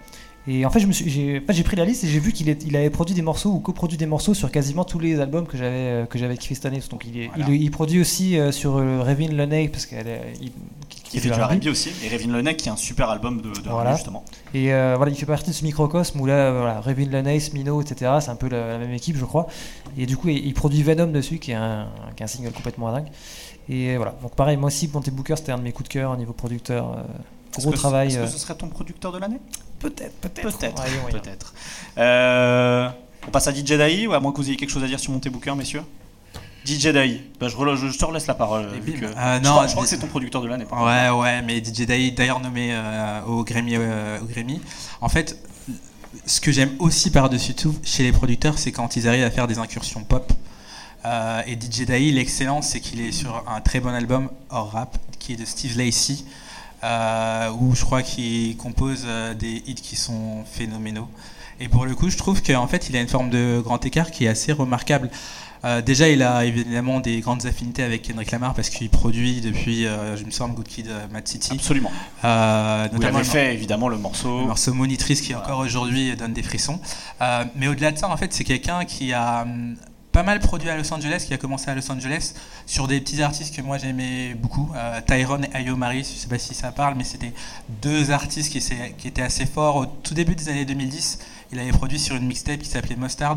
Et en fait, j'ai, en fait, pris la liste et j'ai vu qu'il il avait produit des morceaux ou coproduit des morceaux sur quasiment tous les albums que j'avais euh, que j'avais kiffé cette année. Donc il, est, Voilà. il, il produit aussi euh, sur Revin Leney parce qu'elle Qui fait du R&B aussi. Et Revin Lenec qui est un super album de, de Voilà. justement. Et euh, voilà, il fait partie de ce microcosme où là, euh, voilà, Revin Leney, Smino, etc. C'est un peu la, la même équipe, je crois. Et du coup, il, il produit Venom dessus, qui est un, qui est un single complètement dingue. Et voilà. Donc pareil, moi aussi, Monty Booker, c'était un de mes coups de cœur au niveau producteur. euh, gros travail. Est-ce euh, que ce serait ton producteur de l'année? Peut-être, peut-être. Peut-être. Ouais, ouais, ouais. Peut-être. Euh, on passe à DJ Daï, ou à moins que vous ayez quelque chose à dire sur Monté Booker, messieurs DJ Daï, bah, je, rela- je- je te relaisse la parole. Ah, je non, crois, je crois que c'est ton producteur de l'année. Ouais, ouais, mais DJ Day, d'ailleurs nommé euh, au, Grammy, euh, au Grammy. En fait, ce que j'aime aussi par-dessus tout chez les producteurs, c'est quand ils arrivent à faire des incursions pop. Euh, et DJ Daï, l'excellence, c'est qu'il est sur un très bon album hors rap, qui est de Steve Lacey, euh, où je crois qu'il compose des hits qui sont phénoménaux. Et pour le coup, je trouve qu'en fait, il a une forme de grand écart qui est assez remarquable. Euh, déjà, il a évidemment des grandes affinités avec Kendrick Lamar parce qu'il produit depuis, euh, je me semble, Good Kid, euh, Mad City. Absolument. Euh, notamment le fait évidemment le morceau. le morceau Monitrice qui encore aujourd'hui donne des frissons. Mais au-delà de ça, en fait, c'est quelqu'un qui a hum, pas mal produit à Los Angeles, qui a commencé à Los Angeles sur des petits artistes que moi j'aimais beaucoup, euh, Tyrone et Ayo Maris, je sais pas si ça parle, mais c'était deux artistes qui étaient assez forts au tout début des années 2010. Il avait produit sur une mixtape qui s'appelait Mustard,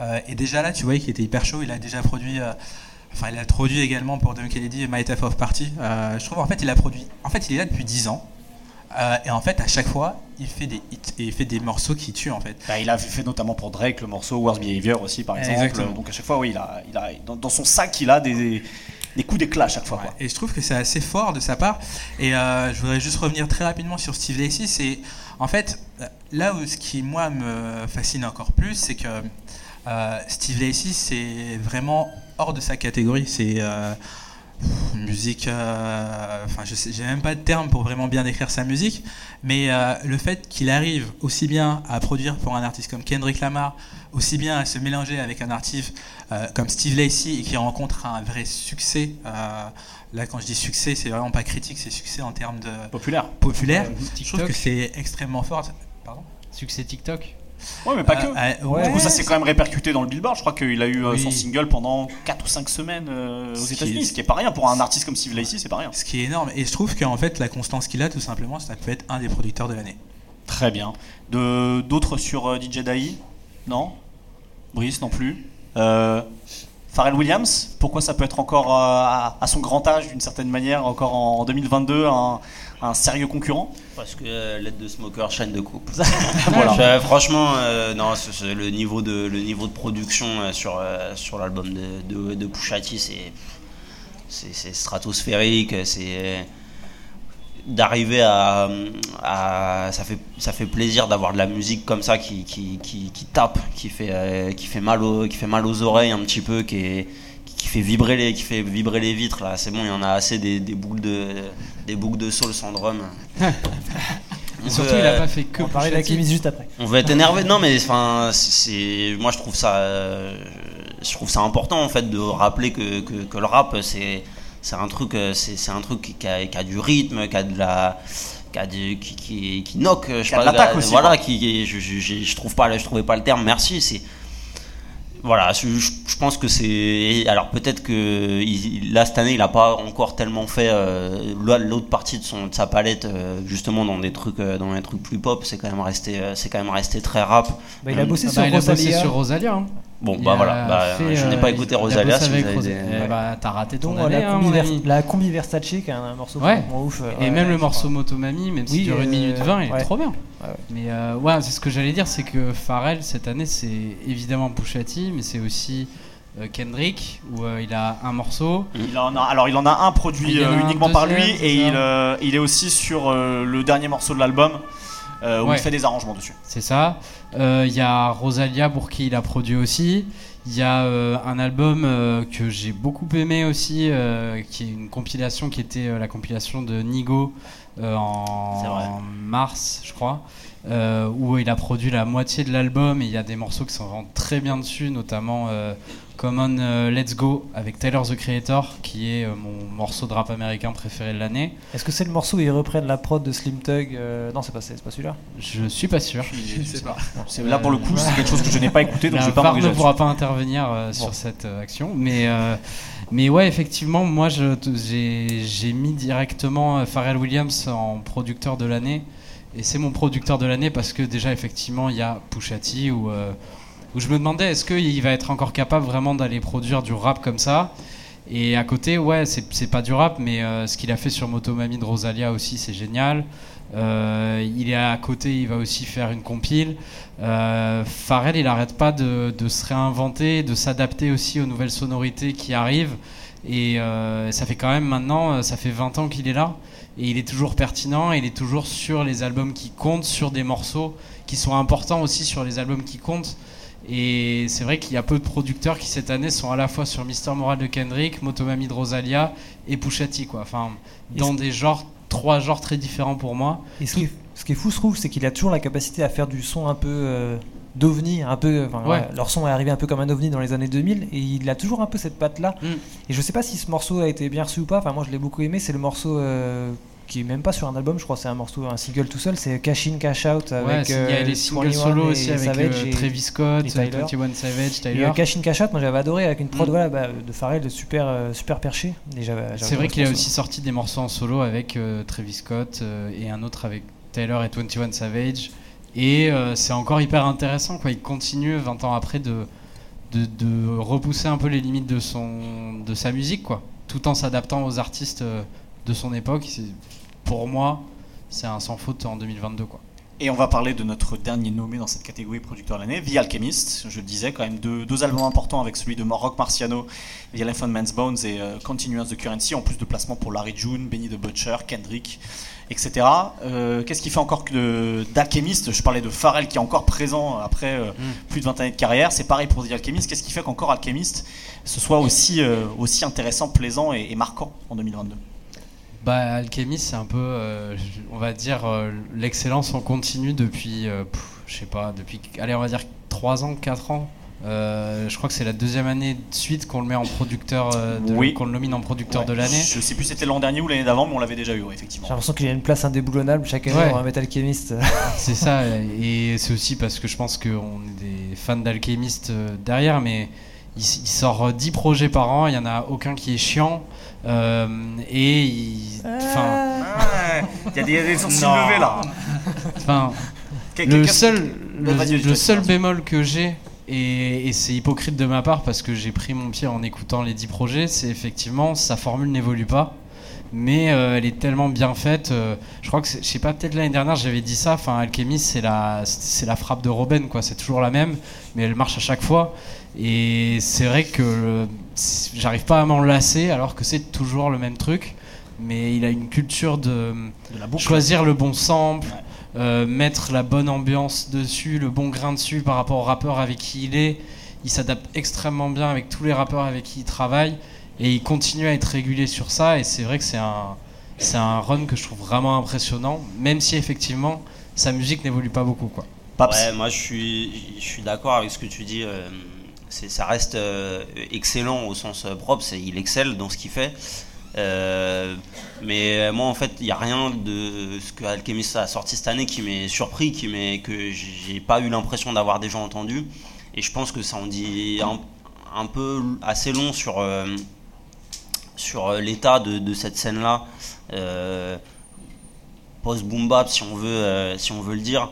Euh, et déjà là, tu voyais qu'il était hyper chaud. Il a déjà produit. euh, Enfin, il a produit également pour Dom Kennedy My Type of Party. Euh, je trouve en fait, il a produit. En fait, il est là depuis 10 ans. Euh, et en fait, à chaque fois, il fait des hits et il fait des morceaux qui tuent en fait. Bah, il a fait notamment pour Drake le morceau Worst Behavior aussi, par exemple. Exactement. Donc à chaque fois, oui, il a, il a, dans, dans son sac, il a des, des coups d'éclat à chaque fois. quoi. Et je trouve que c'est assez fort de sa part. Et euh, je voudrais juste revenir très rapidement sur Steve Lacey. C'est en fait là où ce qui moi me fascine encore plus, c'est que euh, Steve Lacey c'est vraiment hors de sa catégorie. C'est euh, musique. euh, Enfin, je j'ai même pas de terme pour vraiment bien décrire sa musique. Mais euh, le fait qu'il arrive aussi bien à produire pour un artiste comme Kendrick Lamar, aussi bien à se mélanger avec un artiste comme Steve Lacey et qui rencontre un vrai succès. Là, quand je dis succès, c'est vraiment pas critique, c'est succès en termes de Populaire. populaire. Euh, Je trouve TikTok. que c'est extrêmement fort. Pardon Succès TikTok. Ouais, mais pas Euh, que. euh, Ouais. Du coup, ça s'est quand même répercuté dans le Billboard. Je crois qu'il a eu euh, Oui. son single pendant 4 ou 5 semaines euh, aux États-Unis, est- ce qui est pas rien pour un artiste comme Steve Lacey, c'est pas rien. Ce qui est énorme. Et je trouve qu'en fait, la constance qu'il a, tout simplement, ça peut être un des producteurs de l'année. Très bien. De d'autres sur euh, DJ Daï Non? Brice non plus? Pharrell Williams, pourquoi ça peut être encore euh, à, à son grand âge d'une certaine manière, encore en 2022, un, un sérieux concurrent? Parce que euh, l'aide de Smoker, chaîne de coupe. Voilà. Franchement, euh, non, le niveau de le niveau de production euh, sur sur l'album de, de, de Pusha T, c'est c'est c'est stratosphérique. C'est d'arriver à, à- ça fait ça fait plaisir d'avoir de la musique comme ça qui qui, qui, qui tape, qui fait euh, qui fait mal aux qui fait mal aux oreilles un petit peu, qui est qui, fait vibrer les qui fait vibrer les vitres là c'est bon il y en a assez des, des boucles de des boucles de soul sans drum Et surtout, veut, il a euh, pas fait que On parler T. d'Alchemist juste après. on va être énervé non mais enfin c'est moi je trouve ça euh, je trouve ça important en fait de rappeler que, que, que le rap c'est c'est un truc euh, c'est un truc qui a, qui a du rythme qui a de la qui a du, qui, qui, qui knock je sais pas, la- aussi, voilà quoi. qui je, je, je, je trouve pas je trouvais pas le terme merci c'est voilà, je, je- pense que c'est. Alors peut-être que il- là cette année il a pas encore tellement fait euh, l'autre partie de son de sa palette euh, justement dans des trucs euh, dans des trucs plus pop. C'est quand même resté euh, c'est quand même resté très rap. Bah, il a bossé Ah sur bah, il a bossé Rosalia. sur Rosalia. hein. Bon bah voilà, bah, fait, je n'ai euh, pas écouté il a Rosalia. Si des- bah, t'as raté ton année, la, hein, combi Vers- la combi Versace qui est un morceau Ouais. vraiment ouf. euh, Et ouais, même le morceau. Motomami, même s'il Oui, dure une euh, minute 20, il est trop bien. Ouais, ouais. Mais euh, ouais, c'est ce que j'allais dire, c'est que Pharrell cette année, c'est évidemment Pusha T, mais c'est aussi euh, Kendrick où euh, il a un morceau. Il en a, alors il en a un produit euh, uniquement par lui et il, euh, il est aussi sur euh, le dernier morceau de l'album euh, où Ouais. il fait des arrangements dessus. C'est ça. Euh, Il y a Rosalia pour qui il a produit aussi. Il y a euh, un album euh, que j'ai beaucoup aimé aussi, euh, qui est une compilation qui était euh, la compilation de Nigo euh, en, mars, je crois, euh, où il a produit la moitié de l'album et il y a des morceaux qui sont vraiment très bien dessus, notamment euh, Common euh, Let's Go avec Tyler the Creator, qui est euh, mon morceau de rap américain préféré de l'année. Est-ce que c'est le morceau où ils reprennent la prod de Slim Tug euh, Non, c'est pas, c'est pas celui-là. Je suis pas sûr. Je sais pas. Là pour le coup, c'est quelque chose que je n'ai pas écouté donc la je vais pas ne pourra pas intervenir euh, sur cette euh, action, mais euh, mais ouais, effectivement, moi j'ai j'ai mis directement Pharrell Williams en producteur de l'année, et c'est mon producteur de l'année parce que déjà effectivement il y a Pusha T où euh, où je me demandais est-ce qu'il va être encore capable vraiment d'aller produire du rap comme ça? Et à côté, ouais, c'est pas du rap, mais euh, ce qu'il a fait sur Motomami de Rosalia aussi, c'est génial. Euh, il est à côté, il va aussi faire une compile. Euh, Pharrell, il arrête pas de, se réinventer, de s'adapter aussi aux nouvelles sonorités qui arrivent. Et euh, ça fait quand même maintenant, ça fait 20 ans qu'il est là. Et il est toujours pertinent, il est toujours sur les albums qui comptent, sur des morceaux qui sont importants aussi sur les albums qui comptent. Et c'est vrai qu'il y a peu de producteurs qui cette année sont à la fois sur Mister Moral de Kendrick, Motomami de Rosalia et Pusha T, quoi. Enfin, dans des genres, trois genres très différents pour moi. Et ce qui, est, ce qui est fou, je trouve, c'est qu'il a toujours la capacité à faire du son un peu euh, d'ovni, un peu. enfin, Ouais. leur son est arrivé un peu comme un ovni dans les années 2000, et il a toujours un peu cette patte-là. Mm. Et je sais pas si ce morceau a été bien reçu ou pas. Enfin, moi, je l'ai beaucoup aimé. C'est le morceau euh, qui est même pas sur un album. Je crois c'est un morceau, un single tout seul. C'est Cash In, Cash Out Ouais, avec. il y a euh, les singles 21 solo et aussi avec Savage euh, et- Travis Scott, et Tyler. 21 Savage, Et Tyler. euh, Cash In, Cash Out, moi j'avais adoré avec une prod Mm. voilà, bah, de Pharrell de super, euh, super perché. Et C'est vrai qu'il a aussi sorti des morceaux en solo avec euh, Travis Scott euh, et un autre avec Taylor et 21 Savage. Et euh, c'est encore hyper intéressant. Quoi. Il continue 20 ans après de, de, de repousser un peu les limites de, son, de sa musique, quoi, tout en s'adaptant aux artistes euh, de son époque. Pour moi, c'est un sans faute en 2022. Quoi. Et on va parler de notre dernier nommé dans cette catégorie producteur de l'année, The Alchemist. Je le disais, quand même deux, deux albums importants avec celui de Rock Marciano, The Elephant Man's Bones et euh, Continuous the Currency, en plus de placements pour Larry June, Benny the Butcher, Kendrick, etc. Euh, Qu'est-ce qui fait encore que d'Alchemist Je parlais de Pharrell qui est encore présent après euh, plus de 20 années de carrière. C'est pareil pour The Alchemist. Qu'est-ce qui fait qu'encore Alchemist ce soit aussi, euh, aussi intéressant, plaisant et, et marquant en 2022 Bah, Alchemist, c'est un peu, euh, on va dire, euh, l'excellence en continu depuis, euh, je sais pas, depuis, allez, on va dire 3 ans, 4 ans. Euh, je crois que c'est la deuxième année de suite qu'on le met en producteur, euh, de- Oui. qu'on le nomine en producteur Ouais. de l'année. Je sais plus si c'était l'an dernier ou l'année d'avant, mais on l'avait déjà eu, ouais, effectivement. J'ai l'impression qu'il y a une place indéboulonnable chaque année Ouais. pour un Metal Chemist. C'est ça, et c'est aussi parce que je pense qu'on est des fans d'Alchemist derrière, mais il, sort 10 projets par an, il y en a aucun qui est chiant, euh, et il- enfin, Il y a des, il y a des sourcils levés là. enfin, le seul, le, vas-y, seul bémol que j'ai, et, et c'est hypocrite de ma part parce que j'ai pris mon pied en écoutant les 10 projets, c'est effectivement sa formule n'évolue pas. Mais euh, elle est tellement bien faite. euh, je crois que, je sais pas, peut-être l'année dernière j'avais dit ça. Enfin, Alchemist, c'est la, c'est la frappe de Robin, quoi. C'est toujours la même, mais elle marche à chaque fois. Et c'est vrai que j'arrive pas à m'en lasser alors que c'est toujours le même truc. Mais il a une culture de, De la boucle. choisir le bon sample, Ouais. euh, mettre la bonne ambiance dessus, le bon grain dessus par rapport au rappeur avec qui il est. il s'adapte extrêmement bien avec tous les rappeurs avec qui il travaille et il continue à être régulier sur ça. Et c'est vrai que c'est un, c'est un run que je trouve vraiment impressionnant, même si effectivement sa musique n'évolue pas beaucoup. Quoi. Paps. Ouais, moi je suis, je suis d'accord avec ce que tu dis. euh, ça reste euh, excellent au sens euh, propre, il excelle dans ce qu'il fait. Euh, mais moi en fait, il n'y a rien de ce que Alchemist a sorti cette année qui m'est surpris, qui m'est, que j'ai pas eu l'impression d'avoir déjà entendu. Et je pense que ça en dit un, peu assez long sur, sur l'état de, cette scène-là. Euh, post-boom bap si on veut si on veut le dire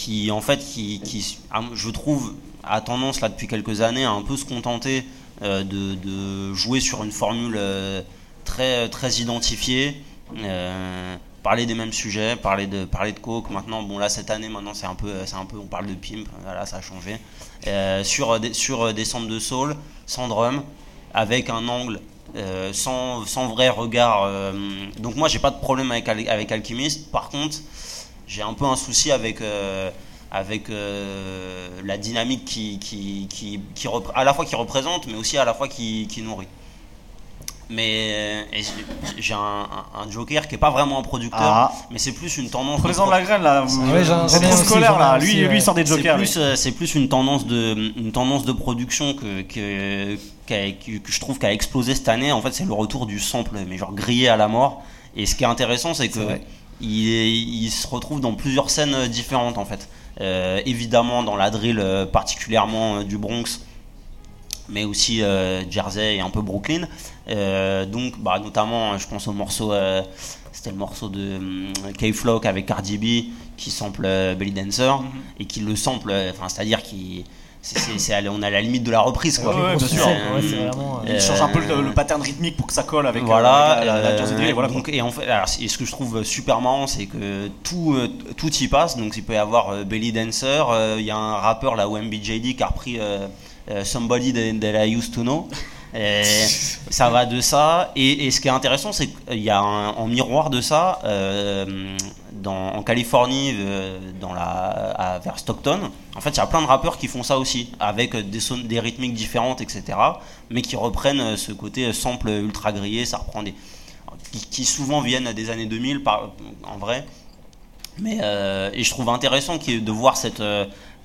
qui en fait qui, ah, je trouve a tendance là depuis quelques années à un peu se contenter euh, de, jouer sur une formule euh, très très identifiée euh, parler des mêmes sujets parler de parler de coke maintenant bon là cette année maintenant c'est un peu c'est un peu on parle de pimp voilà ça a changé sur des sur des samples de soul sans drum avec un angle sans, sans vrai regard. donc moi j'ai pas de problème avec, avec Alchemist. Par contre, j'ai un peu un souci avec, avec euh, la dynamique qui, qui, qui, qui à la fois qui représente, mais aussi à la fois qui, qui nourrit. Mais euh, j'ai- un, Joker qui est pas vraiment un producteur, Ah. mais c'est plus une tendance. de Prenez-en de la graine là. Ouais, aussi, scolaire là. aussi, Lui, ouais. lui il sort des C'est jokers. plus, euh, c'est plus une tendance de, une tendance de production que, que, qu'a- que, que je trouve qui a explosé cette année. En fait, c'est le retour du sample, mais genre grillé à la mort. Et ce qui est intéressant, c'est que vrai. il, est- il se retrouve dans plusieurs scènes différentes en fait. Euh, évidemment dans la drill, euh, particulièrement euh, du Bronx, mais aussi Jersey et un peu Brooklyn. Donc, bah, notamment, je pense au morceau, c'était le morceau de K-Flock avec Cardi B qui sample Belly Dancer et qui le sample, enfin, c'est-à-dire qui, c'est, c'est- c'est à la- on est à la limite de la reprise quoi. Ouais, ouais, bien sûr. Ouais, c'est vraiment. euh, Il change un peu le, le pattern rythmique pour que ça colle avec, euh, voilà, avec la, la, la euh, Drill, et voilà. donc, et en fait, alors, et ce que je trouve super marrant, c'est que tout, euh, tout y passe. Donc, il peut y avoir euh, Belly Dancer, euh, il y a un rappeur, là, OMBJD, qui a repris euh, euh, Somebody that, that I Used to Know. Et ça va de ça. Et, ce qui est intéressant, c'est qu'il y a un, en miroir de ça, euh, en Californie, euh, dans la, vers Stockton, en fait, il y a plein de rappeurs qui font ça aussi, avec des, rythmiques différentes, etc. Mais qui reprennent euh, ce côté euh, sample ultra grillé, ça reprend des. qui, souvent viennent des années 2000, par, en vrai. Mais, euh, et je trouve intéressant de voir cette.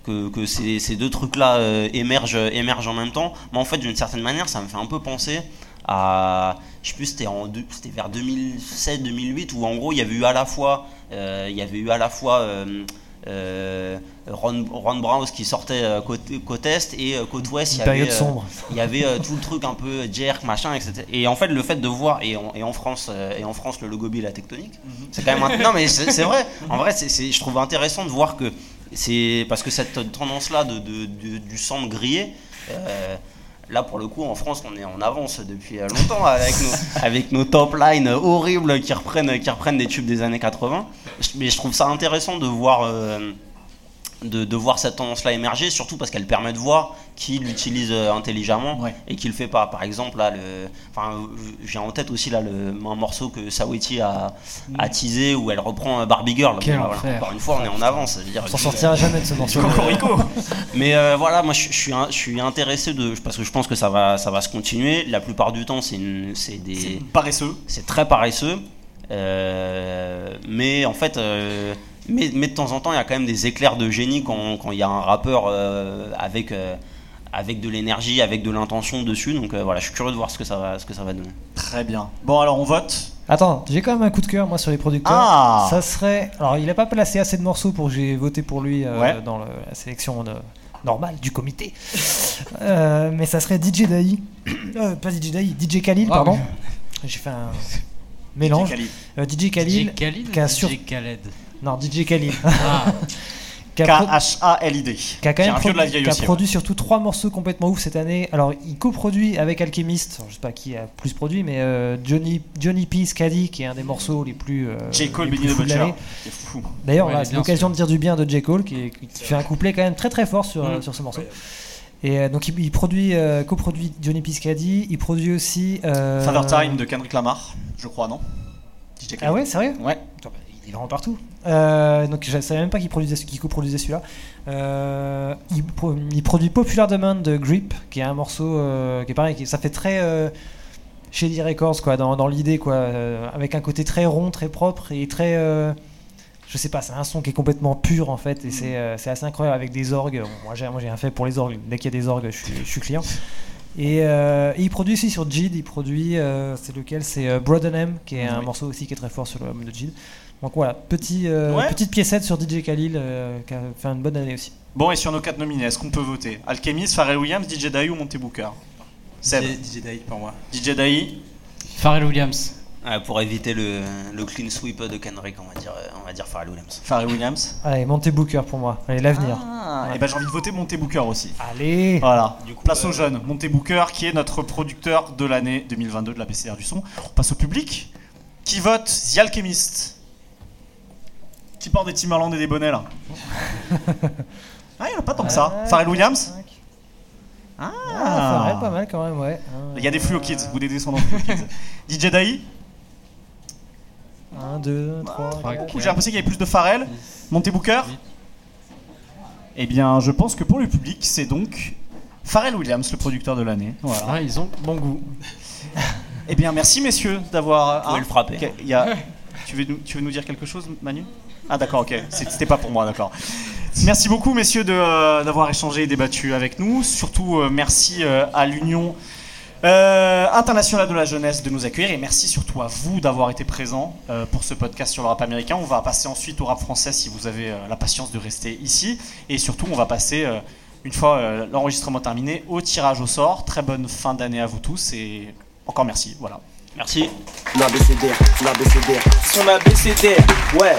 Que, que ces, ces deux trucs-là euh, émergent, émergent en même temps. Mais en fait, d'une certaine manière, ça me fait un peu penser à. Je sais plus, c'était, en deux- c'était vers 2007-2008 où en gros, il y avait eu à la fois. euh, il y avait eu à la fois. euh, Ron, Ron Browse qui sortait côté, côte Est et côte Ouest, il y Une période avait, sombre. il y avait tout le truc un peu jerk, machin, etc. Et en fait, le fait de voir, et en, et en France, et en France le logo la tectonique, c'est quand même. un- Non, mais c'est c'est vrai. En vrai, c'est c'est- je trouve intéressant de voir que c'est. Parce que cette tendance-là de, du sang grillé. euh, Là, pour le coup, en France, on est en avance depuis longtemps avec nos, avec nos top lines horribles qui reprennent, qui reprennent des tubes des années 80. Mais je trouve ça intéressant de voir, euh, de, de voir cette tendance-là émerger, surtout parce qu'elle permet de voir qui l'utilise euh, intelligemment Ouais. et qui le fait pas. Par exemple, là, le, enfin, j'ai en tête aussi là le, un morceau que Sawiti a, a teasé où elle reprend euh, Barbie Girl. Quel Voilà, enfer. Encore une fois, on est en avance. On s'en sortira jamais de ce morceau. Cocorico. mais euh, voilà, moi je, je suis je suis intéressé de parce que je pense que ça va ça va se continuer. La plupart du temps, c'est des Paresseux. c'est très paresseux. Euh, mais en fait, euh, mais, mais de temps en temps, il y a quand même des éclairs de génie quand quand il y a un rappeur euh, avec euh, avec de l'énergie, avec de l'intention dessus. Donc euh, voilà, je suis curieux de voir ce que ça va ce que ça va donner. Très bien. Bon, alors on vote. Attends, j'ai quand même un coup de cœur moi sur les producteurs. Ah. Ça serait. Alors, il a pas placé assez de morceaux pour que j'ai voté pour lui euh, Ouais. dans le- la sélection normale du comité. Euh, mais ça serait DJ Daï. Euh, pas DJ Daï, DJ Khalil, Ah, pardon. J'ai fait un mélange. Khalid. Euh, DJ Khalil. DJ qui a ou sur- DJ Khaled? Non, DJ. Ah, a pro- K-H-A-L-I-D. qui a quand même de la a aussi, produit surtout trois morceaux complètement ouf cette année. Alors, il coproduit avec Alchemist, je sais pas qui a plus produit, mais euh, Johnny, Johnny P. Scaddy, qui est un des morceaux les plus. euh, J. Cole, les Benny de Butcher. l'année. C'est fou. D'ailleurs, c'est bien, l'occasion de dire du bien de J. Cole, qui, qui fait un couplet quand même très très fort sur, Mm. sur ce morceau. Et euh, donc, il, il produit, euh, coproduit Johnny P. Scaddy, il produit aussi. euh, Father Time de Kendrick Lamar, je crois, non? DJ Khalid. Ah ouais, sérieux? Ouais. Il est vraiment partout. Euh, donc je savais même pas qu'il produisait, qu'il coproduisait celui-là. Euh, il, pro- il produit Popular Demand de Grip, qui est un morceau euh, qui est pareil, qui- ça fait très euh, Shady Records quoi, dans, dans l'idée quoi, avec un côté très rond, très propre et très, je sais pas, c'est un son qui est complètement pur en fait et c'est, euh, c'est assez incroyable avec des orgues. Moi j'ai, moi j'ai un fait pour les orgues. Dès qu'il y a des orgues, je suis, je suis client. Et, euh, et il produit aussi sur Jid, il produit, euh, c'est lequel? C'est euh, Broadenham, qui est un Oui. morceau aussi qui est très fort sur l'album de Jid. Donc voilà, petit, euh, Ouais. petite piécette sur DJ Khalil euh, qui a fait une bonne année aussi. Bon, et sur nos quatre nominés, est-ce qu'on peut voter Alchemist, Pharrell Williams, DJ Daï ou Monte Booker Seb, DJ Daï pour moi. DJ Daï, Pharrell Williams. Ouais, pour éviter le, le clean sweep de Kendrick, on va dire, euh, on va dire Pharrell Williams. Pharrell Williams. Allez, Monte Booker pour moi, allez, l'avenir. Ah, et ben j'ai envie de voter Monte Booker aussi. Allez Voilà, Du coup, place euh, aux jeunes. Monte Booker, qui est notre producteur de l'année 2022 de la BCR du son. On passe au public. Qui vote The Alchemist Qui porte des Timberland et des bonnets là Ah, il n'y en a pas tant que ça. Pharrell Williams cinq. Ah, Ah, Pharrell, pas mal quand même, ouais. Il y a des Fluo Kids, ou des descendants de Fluo Kids. DJ Daï 1, 2, 3, Trois, 4. J'ai l'impression qu'il y avait plus de Pharrell. Monte Booker Eh bien, je pense que pour le public, c'est donc Pharrell Williams, le producteur de l'année. Voilà. Ah, ils ont bon goût. Eh bien, merci messieurs d'avoir. Vous pouvez hein, le frapper. y a- tu, veux nous, tu veux nous dire quelque chose, Manu? Ah, d'accord, ok. C'était pas pour moi, d'accord. Merci beaucoup, messieurs, de, euh, d'avoir échangé et débattu avec nous. Surtout, euh, merci euh, à l'Union euh, internationale de la jeunesse de nous accueillir et merci surtout à vous d'avoir été présents euh, pour ce podcast sur le rap américain. On va passer ensuite au rap français si vous avez euh, la patience de rester ici. Et surtout, on va passer, euh, une fois euh, l'enregistrement terminé, au tirage au sort. Très bonne fin d'année à vous tous et encore merci. Voilà. Merci. L'ABCDR, l'ABCDR. Son ABCDR, ouais.